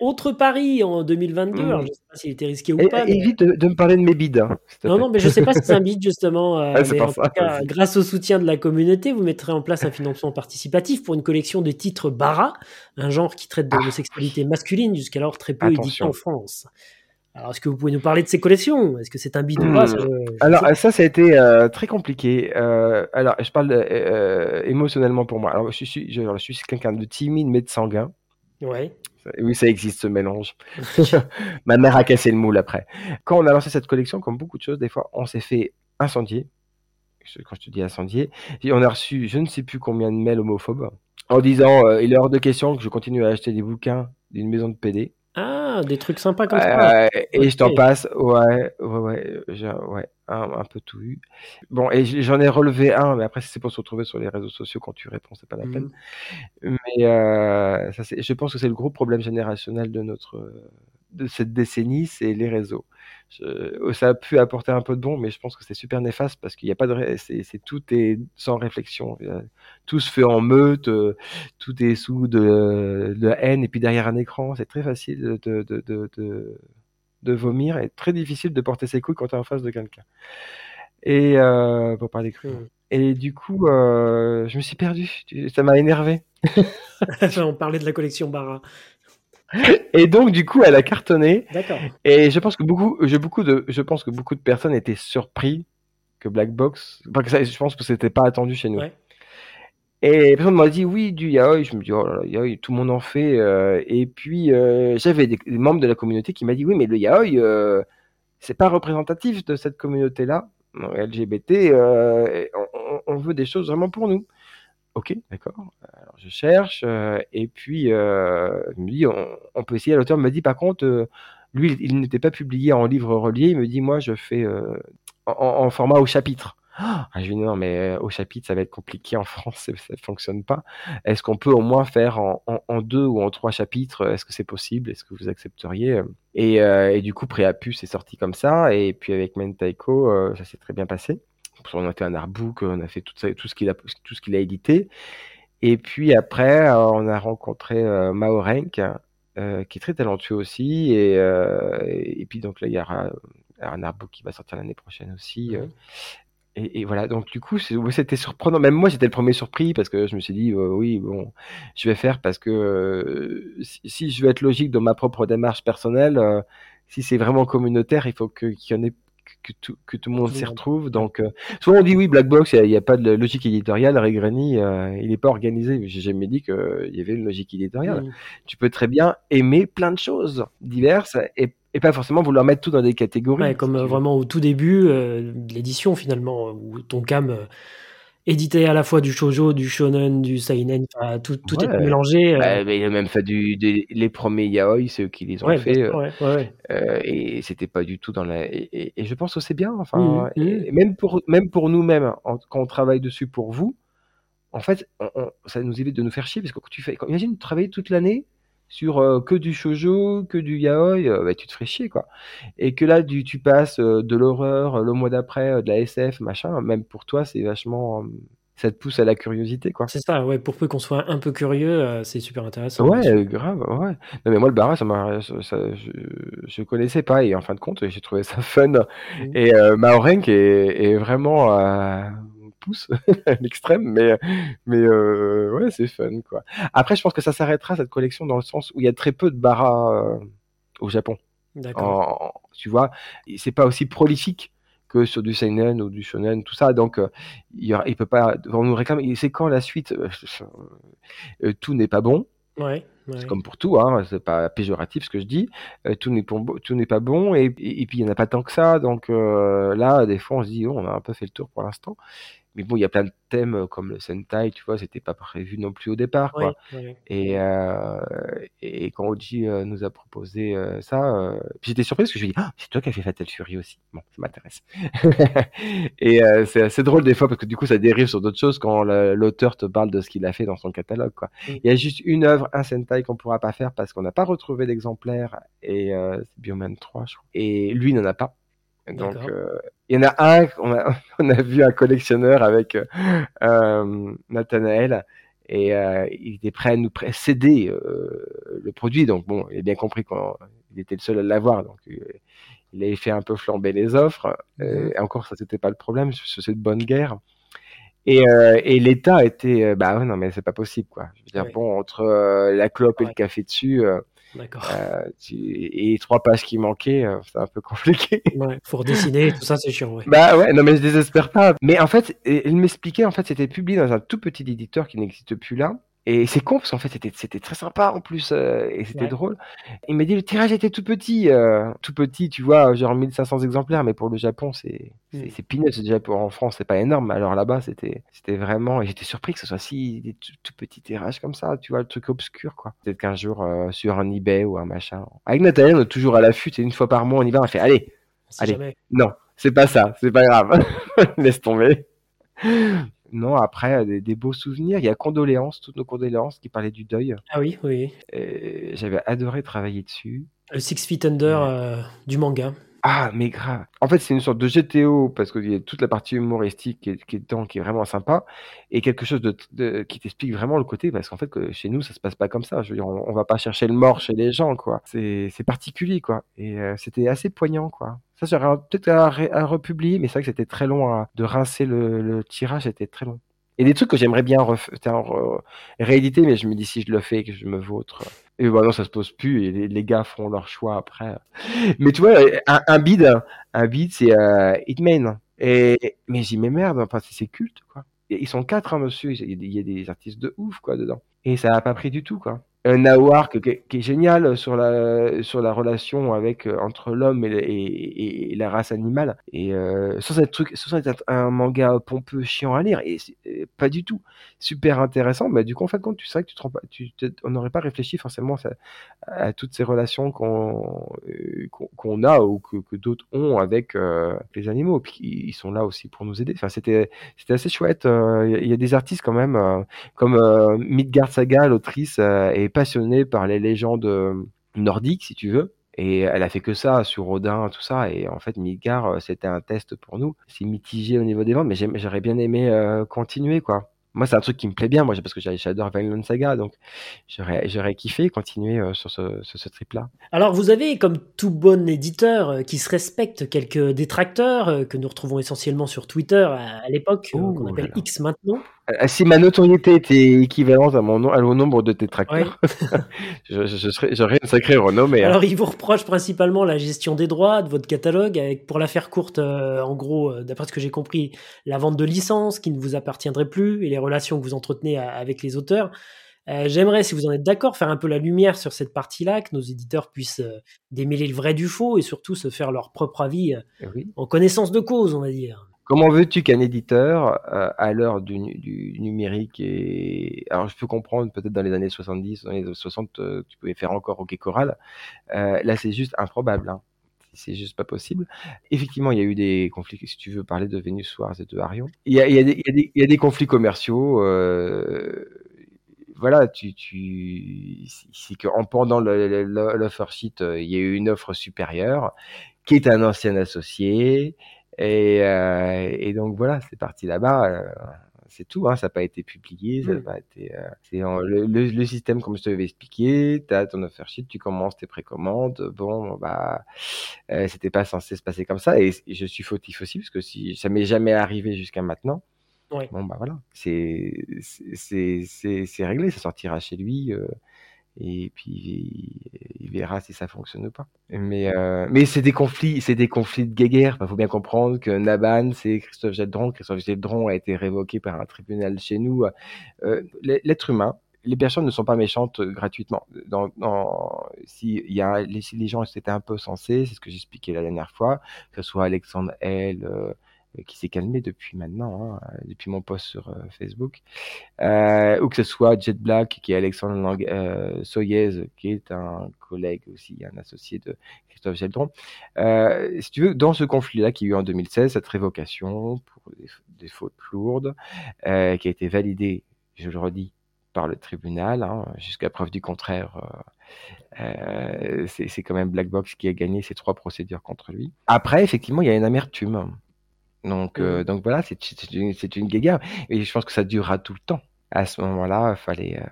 A: Autre pari en 2022. Mmh. Alors, je sais pas s'il était risqué ou
B: et,
A: pas.
B: Et, évite de, de, me parler de mes bides. Hein,
A: non, non, mais je sais pas si c'est un bide justement. Euh,
B: ah,
A: mais en tout cas, grâce au soutien de la communauté, vous mettrez en place un financement participatif pour une collection de titres Bara, un genre qui traite de l'homosexualité masculine, jusqu'alors très peu édité en France. Alors, est-ce que vous pouvez nous parler de ces collections? Est-ce que c'est un bide ou pas
B: mmh. Alors, ça, ça a été euh, très compliqué. Euh, alors, je parle euh, émotionnellement pour moi. Alors, je suis, je, je suis quelqu'un de timide, mais de sanguin.
A: Ouais.
B: Oui, ça existe ce mélange. Ma mère a cassé le moule après. Quand on a lancé cette collection, comme beaucoup de choses, des fois, on s'est fait incendier. Quand je te dis incendier, on a reçu je ne sais plus combien de mails homophobes en disant il est hors de question que je continue à acheter des bouquins d'une maison de PD.
A: Ah, des trucs sympas comme ça.
B: Euh, et je t'en passe, ouais, ouais, ouais, j'ai ouais, un, un peu tout eu. Bon, et j'en ai relevé un, mais après, c'est pour se retrouver sur les réseaux sociaux quand tu réponds, c'est pas la peine.
A: Mhm.
B: Mais euh, ça, c'est- je pense que c'est le gros problème générationnel de notre de cette décennie, c'est les réseaux. Je- ça a pu apporter un peu de bon, mais je pense que c'est super néfaste parce qu'il n'y a pas de, c'est, c'est- tout est sans réflexion. Tout se fait en meute, euh, tout est sous de, de la haine et puis derrière un écran, c'est très facile de, de, de, de, vomir et très difficile de porter ses couilles quand tu es en face de quelqu'un. Et euh, pour parler cru.
A: Mhm.
B: Et du coup, euh, je me suis perdu. Ça m'a énervé.
A: On parlait de la collection Bara.
B: Et donc, du coup, elle a cartonné.
A: D'accord.
B: Et je pense que beaucoup, je, beaucoup de, je pense que beaucoup de personnes étaient surpris que Black Box, enfin, que ça, je pense que c'était pas attendu chez nous.
A: Ouais.
B: Et personne m'a dit oui du yaoi. Je me dis oh là là, yaoi, tout le monde en fait. euh, et puis euh, j'avais des, des membres de la communauté qui m'a dit oui mais le yaoi euh, c'est pas représentatif de cette communauté là LGBT. euh, on veut des choses vraiment pour nous. Ok, d'accord. Alors je cherche euh, et puis euh, me on, peut essayer. L'auteur me dit par contre euh, lui il, n'était pas publié en livre relié. Il me dit moi je fais en, format au chapitre. Ah, je lui dis non, mais au chapitre, ça va être compliqué en France, ça ne fonctionne pas. Est-ce qu'on peut au moins faire en, deux ou en trois chapitres? Est-ce que c'est possible? Est-ce que vous accepteriez? Et, du coup, Préapus est sorti comme ça, et puis avec Mentaiko, ça s'est très bien passé. On a fait un artbook, on a fait tout, ça, tout ce qu'il a, tout ce qu'il a édité. Et puis après, euh, on a rencontré euh, Mao Renk, euh, qui est très talentueux aussi, et, euh, et puis donc là, il y aura un artbook qui va sortir l'année prochaine aussi.
A: Mhm.
B: et, et voilà, donc du coup, c'était surprenant. Même moi, j'étais le premier surpris parce que je me suis dit, euh, oui, bon, je vais faire parce que si, si je veux être logique dans ma propre démarche personnelle, si c'est vraiment communautaire, il faut que qu'il y en ait que tout, que tout le monde s'y retrouve. Donc, euh, souvent on dit oui, Black Box, il n'y a, pas de logique éditoriale. Ray Granny, euh, il n'est pas organisé. J'ai jamais dit qu'il y avait une logique éditoriale.
A: Mhm.
B: Tu peux très bien aimer plein de choses diverses et, et pas forcément vouloir mettre tout dans des catégories.
A: Ouais, comme euh, vraiment au tout début euh, de l'édition finalement, euh, où ton cam éditait à la fois du shoujo, du shonen, du seinen, enfin, tout, tout
B: Ouais.
A: était mélangé. euh,
B: Bah, mais il a même fait du, des- les premiers yaoi, c'est eux qui les ont
A: ouais,
B: fait, euh,
A: ouais,
B: euh, et c'était pas du tout dans la. Et, et- et je pense que c'est bien, enfin,
A: Mhm,
B: et même pour même pour nous-mêmes, quand on travaille dessus pour vous, en fait, on- on- ça nous évite de nous faire chier parce que quand tu fais, quand, imagine travailler toute l'année sur euh, que du shoujo, que du yaoi, euh, bah, tu te ferais chier quoi. Et que là, du, tu passes euh, de l'horreur, le mois d'après, de la SF, machin, même pour toi, c'est vachement, ça te pousse à la curiosité quoi.
A: C'est ça, ouais, pour peu qu'on soit un peu curieux, c'est super intéressant.
B: Ouais, grave, ouais. Non, mais moi, le Bara, ça m'a, je, je connaissais pas, et en fin de compte, j'ai trouvé ça fun.
A: Mhm.
B: Et euh, Maorenk est, est vraiment pousse à l'extrême, mais, mais euh, ouais, c'est fun, quoi. Après, je pense que ça s'arrêtera, cette collection, dans le sens où il y a très peu de Bara euh, au Japon.
A: D'accord.
B: Tu vois, c'est pas aussi prolifique que sur du seinen ou du shonen, tout ça. Donc, euh, il, peut pas, on nous réclame. C'est quand la suite euh, Tout n'est pas bon.
A: Ouais, ouais.
B: C'est comme pour tout, hein, c'est pas péjoratif ce que je dis. Euh, tout n'est pas bon, tout n'est pas bon, et, et, et puis il y en a pas tant que ça. Donc là, des fois, on se dit, oh, on a un peu fait le tour pour l'instant. Mais bon, il y a plein de thèmes euh, comme le Sentai, tu vois, c'était pas prévu non plus au départ, quoi. Et, euh, et quand Oji euh, nous a proposé euh, ça, j'étais surpris parce que je lui ai dit, ah, c'est toi qui as fait Fatal Fury aussi. Bon, ça m'intéresse. et euh, c'est assez drôle des fois parce que du coup, ça dérive sur d'autres choses quand l'auteur te parle de ce qu'il a fait dans son catalogue, quoi. Il y a juste une œuvre, un Sentai qu'on pourra pas faire parce qu'on n'a pas retrouvé d'exemplaire et euh, c'est Bioman 3, je crois. Et lui n'en a pas. Donc, euh, il y en a un, on a, on a vu un collectionneur avec euh, euh, Nathanaël et euh, il était prêt à nous céder euh, le produit. Donc bon, il a bien compris qu'il était le seul à l'avoir. Donc il avait fait un peu flamber les offres.
A: Mhm.
B: et encore, ça c'était pas le problème, c'est de bonne guerre. Et, euh, et l'État était, euh, bah ouais, non mais c'est pas possible quoi. Je veux dire bon entre euh, la clope et le café dessus euh,
A: D'accord.
B: euh, et trois pages qui manquaient, euh, c'est un peu compliqué.
A: Ouais, faut redessiner, tout ça, c'est chiant, ouais.
B: Bah ouais, non mais je désespère pas. Mais en fait, il m'expliquait, en fait, c'était publié dans un tout petit éditeur qui n'existe plus là. Et c'est con parce qu'en fait c'était très sympa en plus euh, et c'était drôle. Il m'a dit le tirage était tout petit, euh, tout petit, tu vois, genre 1500 exemplaires, mais pour le Japon c'est c'est, mm. c'est peanuts déjà pour en France c'est pas énorme. Alors là-bas c'était c'était vraiment et j'étais surpris que ce soit si des tout, petits tirages comme ça, tu vois le truc obscur quoi. Peut-être qu'un jour euh, sur un eBay ou un machin. Avec Nathalie on est toujours à l'affût, et une fois par mois on y va, on fait allez, allez, non c'est pas ça, c'est pas grave, laisse tomber. Non, après, des, beaux souvenirs. Il y a Condoléances, toutes nos condoléances qui parlaient du deuil.
A: Ah oui, oui.
B: J'avais adoré travailler dessus.
A: Le Six Feet Under euh, du manga.
B: Ah, mais grave. En fait, c'est une sorte de GTO parce qu'il y a toute la partie humoristique qui est, qui est dedans, qui est vraiment sympa, et quelque chose de, qui t'explique vraiment le côté parce qu'en fait, que chez nous, ça se passe pas comme ça. Je veux dire, on, va pas chercher le mort chez les gens, quoi. C'est, c'est particulier, quoi. Et euh, c'était assez poignant, quoi. Ça, j'aurais peut-être à, à, republier, mais c'est vrai que c'était très long de rincer le, tirage, c'était très long. Et des trucs que j'aimerais bien rééditer, mais je me dis si je le fais, que je me vautre. Et bah non, ça se pose plus, et les, gars feront leur choix après. Mais tu vois, un, bid, un c'est euh, Hitman. Et, mais j'y mets merde, enfin, c'est culte, quoi. Ils sont quatre, hein, monsieur. Il y a des artistes de ouf, quoi, dedans. Et ça n'a pas pris du tout, quoi un Nawar qui, qui, est génial sur la sur la relation avec euh, entre l'homme et, et, la race animale. Et euh, sans être truc sans être un manga pompeux chiant à lire et, pas du tout super intéressant mais du coup en fait quand tu sais que tu te rends tu on n'aurait pas réfléchi forcément à, toutes ces relations qu'on euh, qu'on a ou que, que d'autres ont avec euh, les animaux puis ils sont là aussi pour nous aider. Enfin c'était c'était assez chouette il y, a des artistes quand même comme Midgard Saga l'autrice et passionnée par les légendes euh, nordiques, si tu veux. Et elle a fait que ça sur Odin, tout ça. Et en fait, Midgard, euh, c'était un test pour nous. C'est mitigé au niveau des ventes, mais j'aurais bien aimé euh, continuer, quoi. Moi, c'est un truc qui me plaît bien, moi, parce que j'adore Vinland Saga, donc j'aurais, kiffé continuer sur ce, ce, trip-là.
A: Alors, vous avez, comme tout bon éditeur qui se respecte, quelques détracteurs que nous retrouvons essentiellement sur Twitter à, l'époque, qu'on appelle X maintenant.
B: Euh, si ma notoriété était équivalente à mon nom, au nombre de tes tracteurs, je, serais, j'aurais une sacrée renommée.
A: Hein. Alors, il vous reproche principalement la gestion des droits de votre catalogue, avec, pour la faire courte, euh, en gros, euh, d'après ce que j'ai compris, la vente de licences qui ne vous appartiendrait plus et les relations que vous entretenez avec les auteurs. j'aimerais, si vous en êtes d'accord, faire un peu la lumière sur cette partie-là, que nos éditeurs puissent démêler le vrai du faux et surtout se faire leur propre avis en connaissance de cause, on va dire.
B: Comment veux-tu qu'un éditeur, euh, à l'heure du, numérique et alors je peux comprendre peut-être dans les années 70, dans les années 60, euh, tu pouvais faire encore OK Choral. Euh, là, c'est juste improbable. Hein. C'est juste pas possible. Effectivement, il y a eu des conflits. Si tu veux parler de Vénus Wars et de Arion, il y a, des, conflits commerciaux. voilà, tu, tu, c'est qu'en pendant l'offer sheet, il y a eu une offre supérieure qui est un ancien associé et, euh, et donc voilà, c'est parti là-bas. Euh, c'est tout, hein, ça n'a pas été publié, ça pas été. Euh, c'est le, le, système comme je te l'avais expliqué. Tu as ton offer sheet, tu commences tes précommandes. Bon, bah, euh, c'était pas censé se passer comme ça, et, je suis fautif aussi parce que si ça m'est jamais arrivé jusqu'à maintenant. Bon bah voilà, c'est c'est c'est réglé, ça sortira chez lui. Euh, et puis il verra si ça fonctionne ou pas. Mais euh, mais c'est des conflits, c'est des conflits de guerre. Il faut bien comprendre que Naban, c'est Christophe Geldron. Christophe Geldron a été révoqué par un tribunal chez nous. Euh, L'être humain, les personnes ne sont pas méchantes gratuitement. Dans, dans, si y a les, les gens étaient un peu sensés, c'est ce que j'expliquais la dernière fois, que ce soit Alexandre L. Euh, qui s'est calmé depuis maintenant, hein, depuis mon post sur euh, Facebook, euh, ou que ce soit Jet Black, qui est Alexandre Lang euh, Soyez, qui est un collègue aussi, un associé de Christophe Geldron. Euh, si tu veux, dans ce conflit-là qui a eu en 2016, cette révocation pour des, fautes lourdes, qui a été validée, je le redis, par le tribunal, hein, jusqu'à preuve du contraire. Euh, c'est quand même Black Box qui a gagné ces trois procédures contre lui. Après, effectivement, il y a une amertume. Donc, mmh. euh, donc voilà, c'est une, une guéguerre. Et je pense que ça durera tout le temps. À ce moment-là, fallait.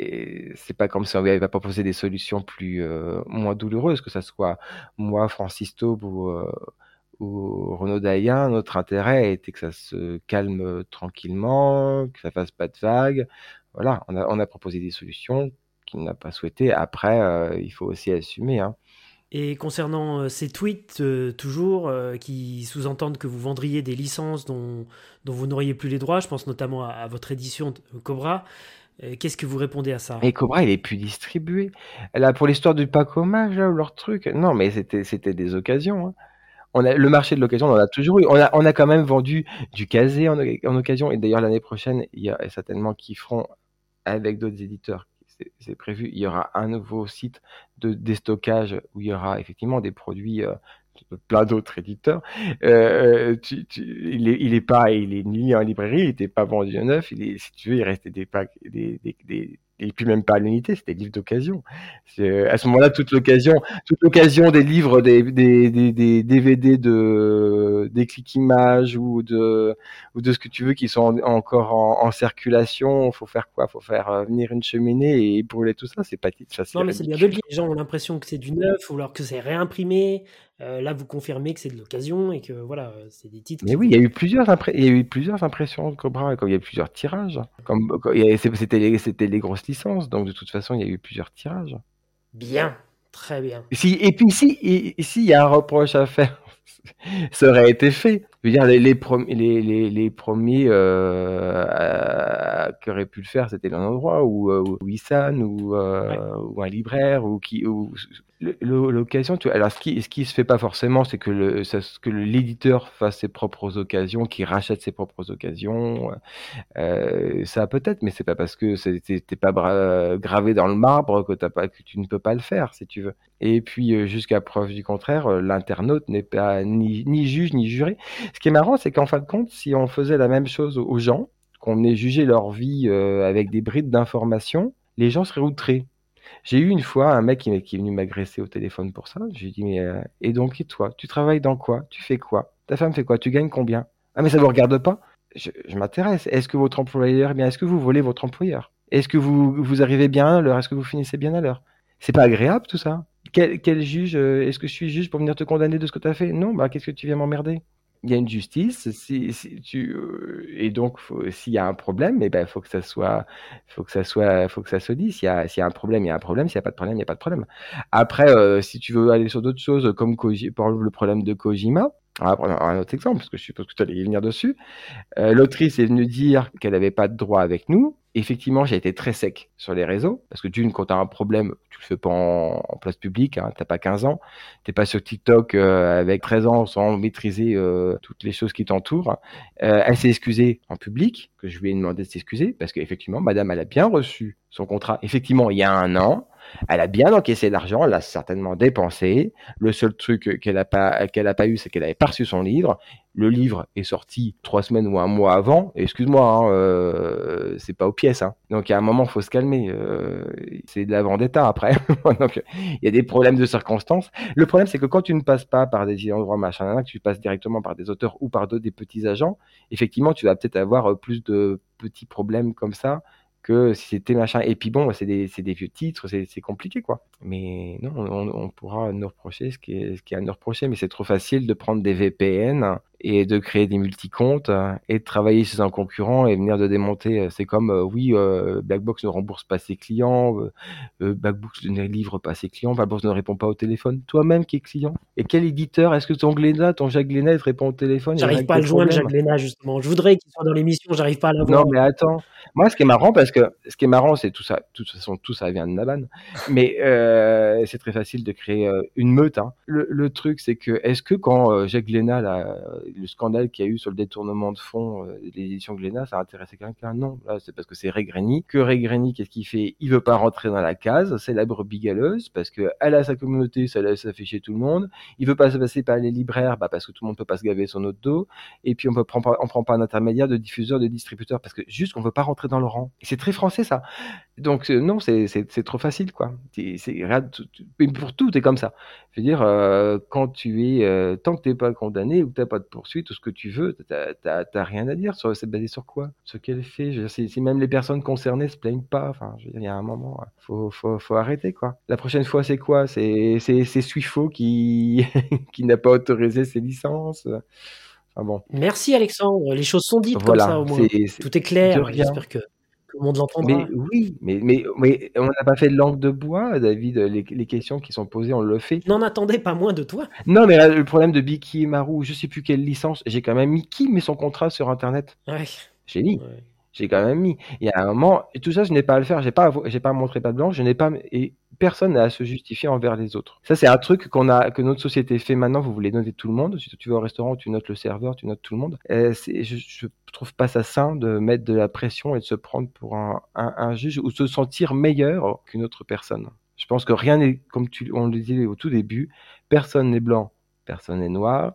B: Euh, c'est pas comme si on avait pas proposé des solutions plus euh, moins douloureuses, que ça soit moi, Francis Taube ou, euh, ou Renaud Daïen. Notre intérêt était que ça se calme tranquillement, que ça fasse pas de vagues. Voilà, on a, on a proposé des solutions qu'il n'a pas souhaité. Après, il faut aussi assumer. Hein.
A: Et concernant euh, ces tweets, euh, toujours, euh, qui sous-entendent que vous vendriez des licences dont, vous n'auriez plus les droits, je pense notamment à, votre édition Cobra, Qu'est-ce que vous répondez à ça?
B: Et Cobra, il est plus distribué. Là, pour l'histoire du pack ou leur truc. Non, mais c'était, des occasions. hein. Le marché de l'occasion, on en a toujours eu. On a, on a quand même vendu du casé en, en occasion. Et d'ailleurs, l'année prochaine, il y a certainement qui feront avec d'autres éditeurs. C'est, prévu. Il y aura un nouveau site de déstockage où il y aura effectivement des produits euh, de plein d'autres éditeurs. Euh, tu, il, est, pas, il est ni en librairie, il était pas vendu à neuf. Il est, si tu veux, il restait des packs, des, des et puis même pas à l'unité, c'était des livres d'occasion. C'est- À ce moment-là, toute l'occasion, toute l'occasion des livres, des, des, des, des DVD de des clics images ou de ou de ce que tu veux qui sont en- encore en, en circulation. Faut faire quoi? Faut faire euh, venir une cheminée et brûler tout ça. C'est pas ça,
A: Non, mais c'est bien de le dire. Les gens ont l'impression que c'est du neuf ou alors que c'est réimprimé. Euh, là, vous confirmez que c'est de l'occasion et que voilà, euh, c'est des titres.
B: Mais
A: qui-
B: oui, il y a eu plusieurs il y a eu plusieurs impressions de Cobra, comme il y a eu plusieurs tirages. Comme c'était les, c'était les grosses donc de toute façon, il y a eu plusieurs tirages.
A: Bien, très bien.
B: Si, et puis si, et- s'il y a un reproche à faire, ça aurait été fait. Je veux dire, les, les, prom- les, les, les premiers euh, à- qui auraient pu le faire, c'était l'un endroit ou euh, ou Issan ou, euh, ou un libraire ou qui ou l'occasion. Tu vois, alors ce qui ce qui se fait pas forcément, c'est que le que l'éditeur fasse ses propres occasions, qu'il rachète ses propres occasions. Euh, ça peut-être, mais c'est pas parce que t'es pas gravé dans le marbre que, pas, que tu ne peux pas le faire, si tu veux. Et puis, euh, jusqu'à preuve du contraire, euh, l'internaute n'est pas ni, ni juge ni juré. Ce qui est marrant, c'est qu'en fin de compte, si on faisait la même chose aux gens, qu'on venait juger leur vie euh, avec des brides d'informations, les gens seraient outrés. J'ai eu une fois un mec qui, est venu m'agresser au téléphone pour ça. Je lui ai dit, mais euh, et donc, et toi Tu travailles dans quoi? Tu fais quoi? Ta femme fait quoi? Tu gagnes combien? Ah, mais ça vous regarde pas? Je, m'intéresse. Est-ce que votre employeur, eh bien, est-ce que vous volez votre employeur? Est-ce que vous, vous arrivez bien à l'heure? Est-ce que vous finissez bien à l'heure? C'est pas agréable tout ça. Quel, quel juge euh, Est-ce que je suis juge pour venir te condamner de ce que tu as fait? Non, bah qu'est-ce que tu viens m'emmerder? Il y a une justice. Si, si tu euh, et donc s'il y a un problème, eh ben faut que ça soit, faut que ça soit, faut que ça se dise. S'il y a, s'il y a un problème, il y a un problème. S'il n'y a pas de problème, il n'y a pas de problème. Après, euh, si tu veux aller sur d'autres choses comme Koji, par exemple, le problème de Kojima. On va prendre un autre exemple parce que je suppose que tu allais y venir dessus. Euh, L'autrice est venue dire qu'elle n'avait pas de droit avec nous. Effectivement, j'ai été très sec sur les réseaux parce que d'une, quand tu as un problème, tu le fais pas en, place publique. Hein, t'as pas 15 ans, t'es pas sur TikTok euh, avec 13 ans sans maîtriser euh, toutes les choses qui t'entourent. Euh, elle s'est excusée en public, que je lui ai demandé de s'excuser parce qu'effectivement, Madame, elle a bien reçu son contrat. Effectivement, il y a un an, elle a bien encaissé l'argent, elle l'a certainement dépensé. Le seul truc qu'elle a pas a pas eu, c'est qu'elle avait pas reçu son livre. Le livre est sorti trois semaines ou un mois avant. Excuse-moi, hein, euh, c'est pas aux pièces. Hein. Donc a un moment, faut se calmer. Euh, c'est de la vendetta après. Donc il y a des problèmes de circonstances. Le problème, c'est que quand tu ne passes pas par des endroits machin, que tu passes directement par des auteurs ou par des petits agents, effectivement, tu vas peut-être avoir euh, plus de petits problèmes comme ça que si c'était machin. Et puis bon, c'est des, des vieux titres, c'est compliqué quoi. Mais non, on, pourra nous reprocher ce qui est, ce qui est à nous reprocher, mais c'est trop facile de prendre des VPN et de créer des multicomptes euh, et de travailler chez un concurrent et venir de démonter. euh, C'est comme, euh, oui, euh, Blackbox ne rembourse pas ses clients, euh, Blackbox ne livre pas ses clients, Blackbox ne répond pas au téléphone. Toi-même qui es client? Et quel éditeur? Est-ce que ton Glénat, ton Jacques Glénat, il te répond au téléphone?
A: J'arrive pas à le joindre, Jacques Léna, justement. Je voudrais qu'il soit dans l'émission, j'arrive pas à l'avoir.
B: non, mais attends. Moi, ce qui est marrant, parce que ce qui est marrant, c'est tout ça. De toute façon, tout ça vient de Naban. Mais c'est très facile de créer une meute. Hein. Le, le truc, c'est que est-ce que quand Jacques Glénat, là, le scandale qu'il y a eu sur le détournement de fonds euh, l'édition Glénat, ça a intéressé quelqu'un? Non, c'est parce que c'est Ray. Que Ray qu'est-ce qu'il fait? Il veut pas rentrer dans la case. C'est la brebis parce que elle a sa communauté, ça laisse afficher tout le monde. Il veut pas se passer par les libraires, bah, parce que tout le monde peut pas se gaver son autre dos. Et puis on peut prend pas, un intermédiaire de diffuseur, de distributeur, parce que juste on veut pas rentrer dans le rang. C'est très français ça. Donc euh, non, c'est trop facile quoi. C'est pour tout t'es comme ça. Je veux dire, euh, quand tu es, euh, tant que t'es pas condamné ou que t'as pas de poursuite ou ce que tu veux, t'as rien à dire. Sur c'est basé sur quoi? Sur quel fait? Je veux dire, si, si même les personnes concernées se plaignent pas, enfin, il y a un moment, euh, faut faut faut arrêter quoi. La prochaine fois c'est quoi? C'est Suifo qui qui n'a pas autorisé ses licences. Enfin bon.
A: Merci Alexandre, les choses sont dites
B: Voilà,
A: comme ça au moins. Tout est clair, j'espère que tout le monde l'entendra.
B: Mais oui, mais, mais, mais on n'a pas fait de langue de bois, David. Les, les questions qui sont posées, on le fait.
A: N'en attendais pas moins de toi.
B: Non, mais là, le problème de Biki et Maru, je sais plus quelle licence, j'ai quand même mis qui met son contrat sur Internet?
A: Ouais,
B: J'ai mis.
A: ouais.
B: J'ai quand même mis. Il y a un moment, et tout ça, je n'ai pas à le faire. J'ai pas, j'ai pas montré pas de blanche. Je n'ai pas, et personne n'a à se justifier envers les autres. Ça, c'est un truc qu'on a, que notre société fait maintenant. Vous voulez noter tout le monde. Si tu vas au restaurant, tu notes le serveur, tu notes tout le monde. Et je, je trouve pas ça sain de mettre de la pression et de se prendre pour un, un, un juge ou se sentir meilleur qu'une autre personne. Je pense que rien n'est, comme tu, on le disait au tout début, personne n'est blanc, personne n'est noir.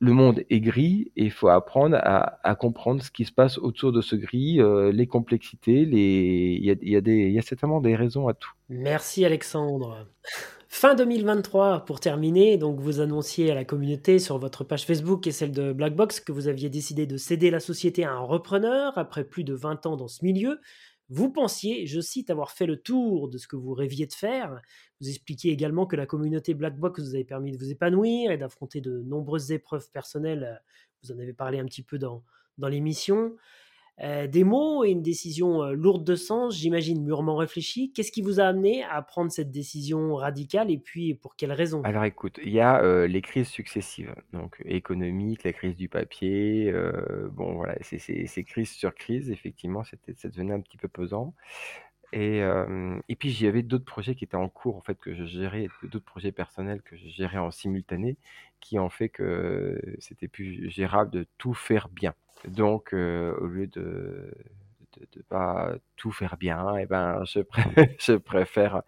B: Le monde est gris et il faut apprendre à, comprendre ce qui se passe autour de ce gris, euh, les complexités, les... il, y a, il, y a des, il y a certainement des raisons à tout.
A: Merci Alexandre. Fin 2023, pour terminer, donc vous annonciez à la communauté sur votre page Facebook et celle de Blackbox que vous aviez décidé de céder la société à un repreneur après plus de 20 ans dans ce milieu. Vous pensiez, je cite, avoir fait le tour de ce que vous rêviez de faire. Vous expliquiez également que la communauté Blackbox vous avait permis de vous épanouir et d'affronter de nombreuses épreuves personnelles. Vous en avez parlé un petit peu dans, dans l'émission. Euh, des mots et une décision euh, lourde de sens, j'imagine mûrement réfléchie. Qu'est-ce qui vous a amené à prendre cette décision radicale et puis pour quelles raisons
B: Alors écoute, il y a euh, les crises successives, donc économiques, la crise du papier, euh, bon voilà, c'est crise sur crise, effectivement, c'était ça devenait un petit peu pesant. Et, euh, et puis j'avais d'autres projets qui étaient en cours en fait que je gérais, d'autres projets personnels que je gérais en simultané, qui ont fait que c'était plus gérable de tout faire bien. Donc, euh, au lieu de de, pas tout faire bien, et eh ben je, je préfère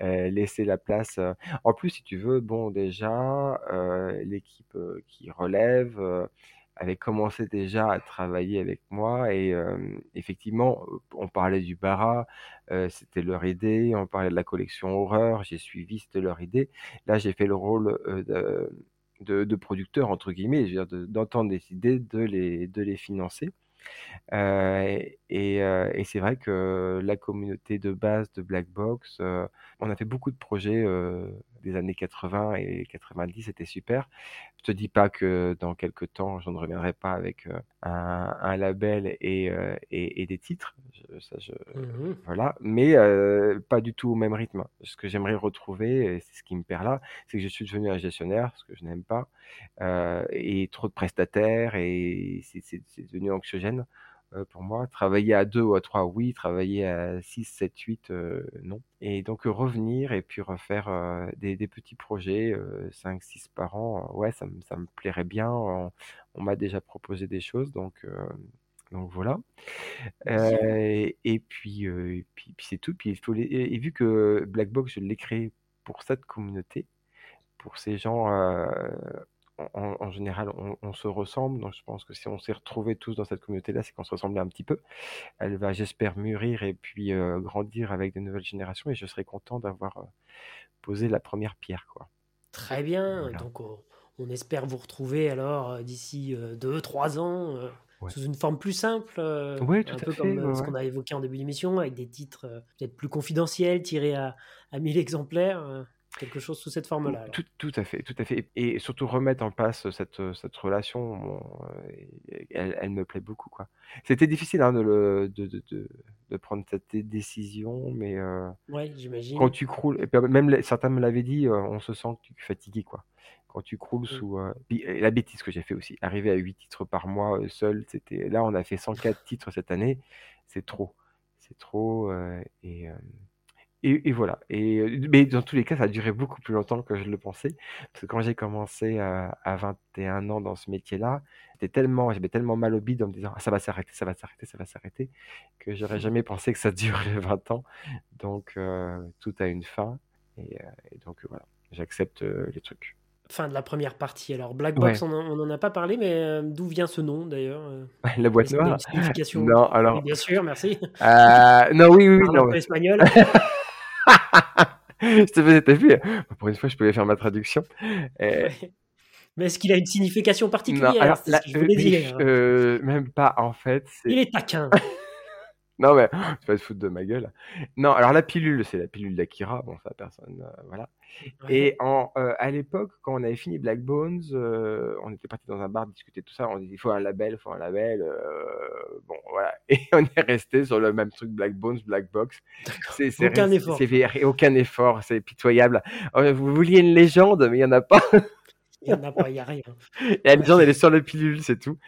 B: euh, laisser la place. En plus, si tu veux, bon déjà euh, l'équipe euh, qui relève avait commencé déjà à travailler avec moi et effectivement, on parlait du bara, c'était leur idée, on parlait de la collection horreur, j'ai suivi, c'était leur idée. Là, j'ai fait le rôle de de, producteurs, entre guillemets, d'entendre des idées, de les, de les financer. Et, et c'est vrai que la communauté de base de Black Box, on a fait beaucoup de projets des années 80 et 90, c'était super. Je te dis pas que dans quelques temps, je ne reviendrai pas avec euh, un, un, label et, euh, et, et, des titres. Je, ça, je, mmh Voilà, mais pas du tout au même rythme. Ce que j'aimerais retrouver, et c'est ce qui me perd là, c'est que je suis devenu un gestionnaire, ce que je n'aime pas, et trop de prestataires, et c'est devenu anxiogène. Euh, pour moi. Travailler à deux ou à trois, oui. Travailler à 6, 7, 8, non. Et donc revenir et puis refaire euh, des, des, petits projets, euh, 5, 6 par an, ouais, ça, ça me plairait bien. On, on m'a déjà proposé des choses, donc, euh, donc voilà. Euh, et puis, et puis, puis c'est tout. Puis il faut les, et, vu que Black Box, je l'ai créé pour cette communauté, pour ces gens en, en, général, on, on, se ressemble. Donc, je pense que si on s'est retrouvés tous dans cette communauté-là, c'est qu'on se ressemblait un petit peu. Elle va, j'espère, mûrir et puis euh, grandir avec de nouvelles générations. Et je serai content d'avoir euh, posé la première pierre, quoi.
A: Très bien. Voilà. Donc, on, on, espère vous retrouver alors euh, d'ici euh, deux, trois ans. Ouais. Sous une forme plus simple,
B: tout
A: un
B: à
A: peu
B: fait,
A: comme
B: ouais,
A: ce qu'on a évoqué en début d'émission, avec des titres peut-être plus confidentiels, tirés à, à 1000 exemplaires quelque chose sous cette forme-là.
B: Tout, tout, à fait, tout à fait. Et surtout remettre en place cette, cette relation, bon, elle, elle, me plaît beaucoup. quoi. C'était difficile hein, de, le, de, de, de, prendre cette décision, mais euh,
A: ouais, j'imagine.
B: quand tu croules, et même certains me l'avaient dit, euh, on se sent fatigué. quoi. Quand tu croules mmh. sous... Euh, la bêtise que j'ai fait aussi, arriver à 8 titres par mois euh, seul, c'était là on a fait 104 titres cette année, c'est trop. C'est trop. Euh, et et, et, voilà. Et, mais dans tous les cas, ça a duré beaucoup plus longtemps que je le pensais. Parce que quand j'ai commencé à, à, 21 ans dans ce métier-là, j'étais tellement, j'avais tellement mal au bide en me disant, ah, ça va s'arrêter, ça va s'arrêter, ça va s'arrêter, que j'aurais jamais pensé que ça durerait 20 ans. Donc, euh, tout a une fin. Et, euh, et donc, voilà, j'accepte euh, les trucs.
A: Fin de la première partie. Alors, Black Box, ouais. on n'en a pas parlé, mais euh, d'où vient ce nom d'ailleurs
B: La boîte noire
A: Non, alors. Oui, bien sûr, merci.
B: non, oui, oui,
A: non. espagnol.
B: je te faisais, t'as vu Pour une fois, je pouvais faire ma traduction.
A: Et... Mais est-ce qu'il a une signification particulière?
B: Je voulais dire. Euh, même pas, en fait.
A: Il est taquin.
B: non, mais tu vas te foutre de ma gueule. Non, alors la pilule, c'est la pilule d'Akira. Bon, ça, personne. Euh, voilà. Ouais. Et en, euh, à l'époque, quand on avait fini Black Bones, euh, on était parti dans un bar discuter tout ça. On dit il faut un label, il faut un label. Bon, voilà. Et on est resté sur le même truc Black Bones, Black Box.
A: C'est, c'est aucun effort.
B: C'est aucun effort, c'est pitoyable. Vous vouliez une légende, mais il n'y en a pas.
A: Il n'y en a pas, il n'y a rien.
B: Et la légende, elle est sur la pilule, c'est tout.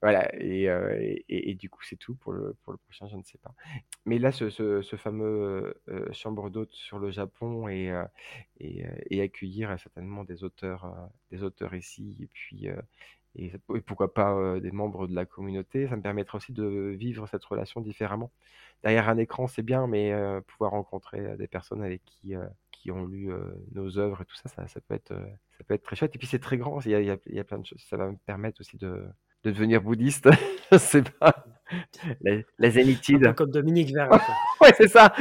B: Voilà, et, euh, et, et, du coup, c'est tout pour le, pour le prochain, je ne sais pas. Mais là, ce, ce, ce fameux euh, chambre d'hôte sur le Japon et, euh, et, et, accueillir certainement des auteurs, des auteurs ici, et puis et, pourquoi pas des membres de la communauté, ça me permettra aussi de vivre cette relation différemment. Derrière un écran, c'est bien, mais pouvoir rencontrer des personnes avec qui qui ont lu nos œuvres et tout ça, ça, ça, peut être, ça peut être très chouette. Et puis c'est très grand, il y, a, il y, a, plein de choses. Ça va me permettre aussi de, de devenir bouddhiste. je sais pas. La, la zénitude.
A: Comme Dominique Verre.
B: ouais, c'est ça.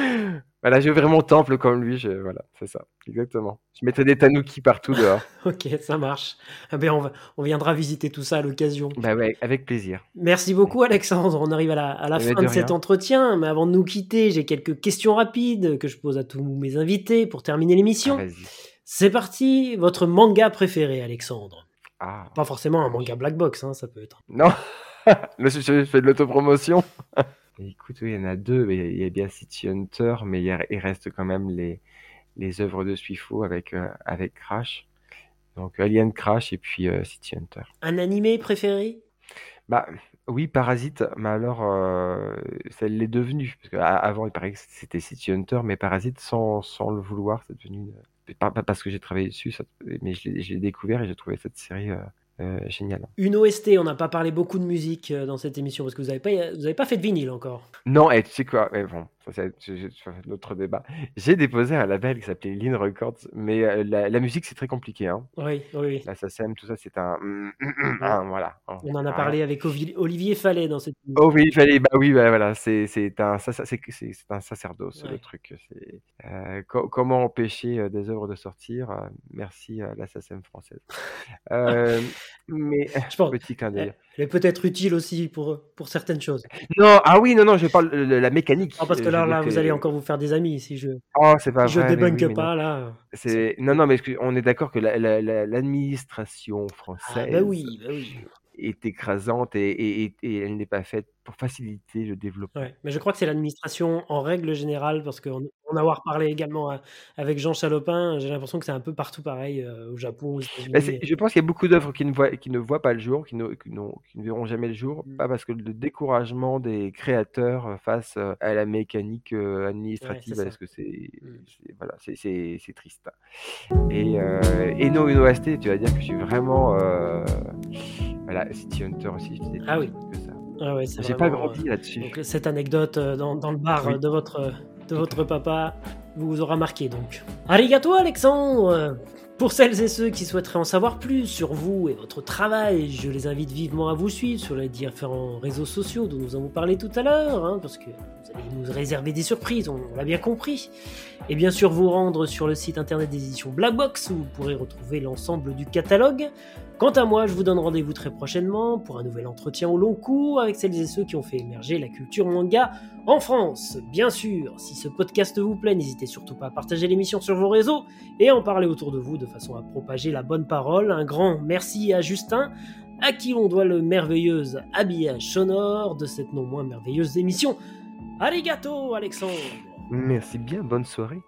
B: Voilà, je ouvrir mon temple comme lui. Je... Voilà, c'est ça. Exactement. Je mettrai des tanuki partout dehors.
A: ok, ça marche. Eh bien, on, va, on, viendra visiter tout ça à l'occasion.
B: Bah ouais, avec plaisir.
A: Merci beaucoup, Alexandre. On arrive à la, à la fin de, de cet entretien. Mais avant de nous quitter, j'ai quelques questions rapides que je pose à tous mes invités pour terminer l'émission. Ah, c'est parti. Votre manga préféré, Alexandre? Ah. Pas forcément un manga black box, hein, ça peut être.
B: Non, je fais de l'autopromotion. Écoute, oui, il y en a deux. Il y a bien City Hunter, mais il, reste quand même les, les œuvres de Suifo avec, euh, avec Crash. Donc Alien Crash et puis euh, City Hunter.
A: Un animé préféré?
B: Bah oui, Parasite, mais alors euh, ça l'est devenu. Parce qu'avant, il paraît que c'était City Hunter, mais Parasite, sans, sans le vouloir, c'est devenu pas, parce que j'ai travaillé dessus, mais je l'ai découvert et j'ai trouvé cette série euh, euh, génial.
A: Une OST, on n'a pas parlé beaucoup de musique euh, dans cette émission parce que vous n'avez pas, vous avez pas fait de vinyle encore.
B: Non, et tu sais quoi, bon, c'est notre débat. J'ai déposé un label qui s'appelait Lean Records, mais euh, la, musique c'est très compliqué. Hein.
A: Oui, oui.
B: La SACEM, tout ça, c'est un, voilà.
A: On en a parlé avec Olivier Fallet dans cette.
B: Oh oui, Fallet, bah oui, bah, voilà, c'est un, un sacerdoce le truc. Euh, comment empêcher des œuvres de sortir Merci à la SACEM française. mais
A: je pense, petit clin d'œil. Elle est peut-être utile aussi pour, pour certaines choses.
B: Non, ah oui, non, non, je parle de la mécanique.
A: Ah, parce que là, là vous allez encore vous faire des amis si je.
B: Oh, c'est pas
A: je débunk pas là.
B: C'est non, non, mais on est d'accord que l'administration française.
A: Ah, bah oui, bah oui
B: est écrasante et, et, et elle n'est pas faite pour faciliter le développement.
A: Ouais, mais je crois que c'est l'administration en règle générale, parce qu'on en avoir parlé également euh, avec Jean Chalopin, j'ai l'impression que c'est un peu partout pareil euh, au Japon,
B: bah, je pense qu'il y a beaucoup d'œuvres qui, ne voient, qui ne voient pas le jour, qui ne, qui, qui ne verront jamais le jour, mmh. pas parce que le découragement des créateurs euh, face à la mécanique administrative, ouais, parce que c'est mmh. voilà, c'est triste. Et, et non, une OST, tu vas dire que je suis vraiment voilà, City Hunter aussi, je
A: ah oui. que ça. Ah ouais,
B: J'ai pas grandi euh, là-dessus.
A: cette anecdote euh, dans, dans le bar de votre de votre papa vous aura marqué donc. Arigato Alexandre Pour celles et ceux qui souhaiteraient en savoir plus sur vous et votre travail, je les invite vivement à vous suivre sur les différents réseaux sociaux dont nous avons parlé tout à l'heure, hein, parce que vous allez nous réserver des surprises, on, l'a bien compris. Et bien sûr vous rendre sur le site internet des éditions Blackbox où vous pourrez retrouver l'ensemble du catalogue. Quant à moi, je vous donne rendez-vous très prochainement pour un nouvel entretien au long cours avec celles et ceux qui ont fait émerger la culture manga en France. Bien sûr, si ce podcast vous plaît, n'hésitez surtout pas à partager l'émission sur vos réseaux et en parler autour de vous de façon à propager la bonne parole. Un grand merci à Justin, à qui l'on doit le merveilleux habillage sonore de cette non moins merveilleuse émission. Arigato, Alexandre
B: Merci bien, bonne soirée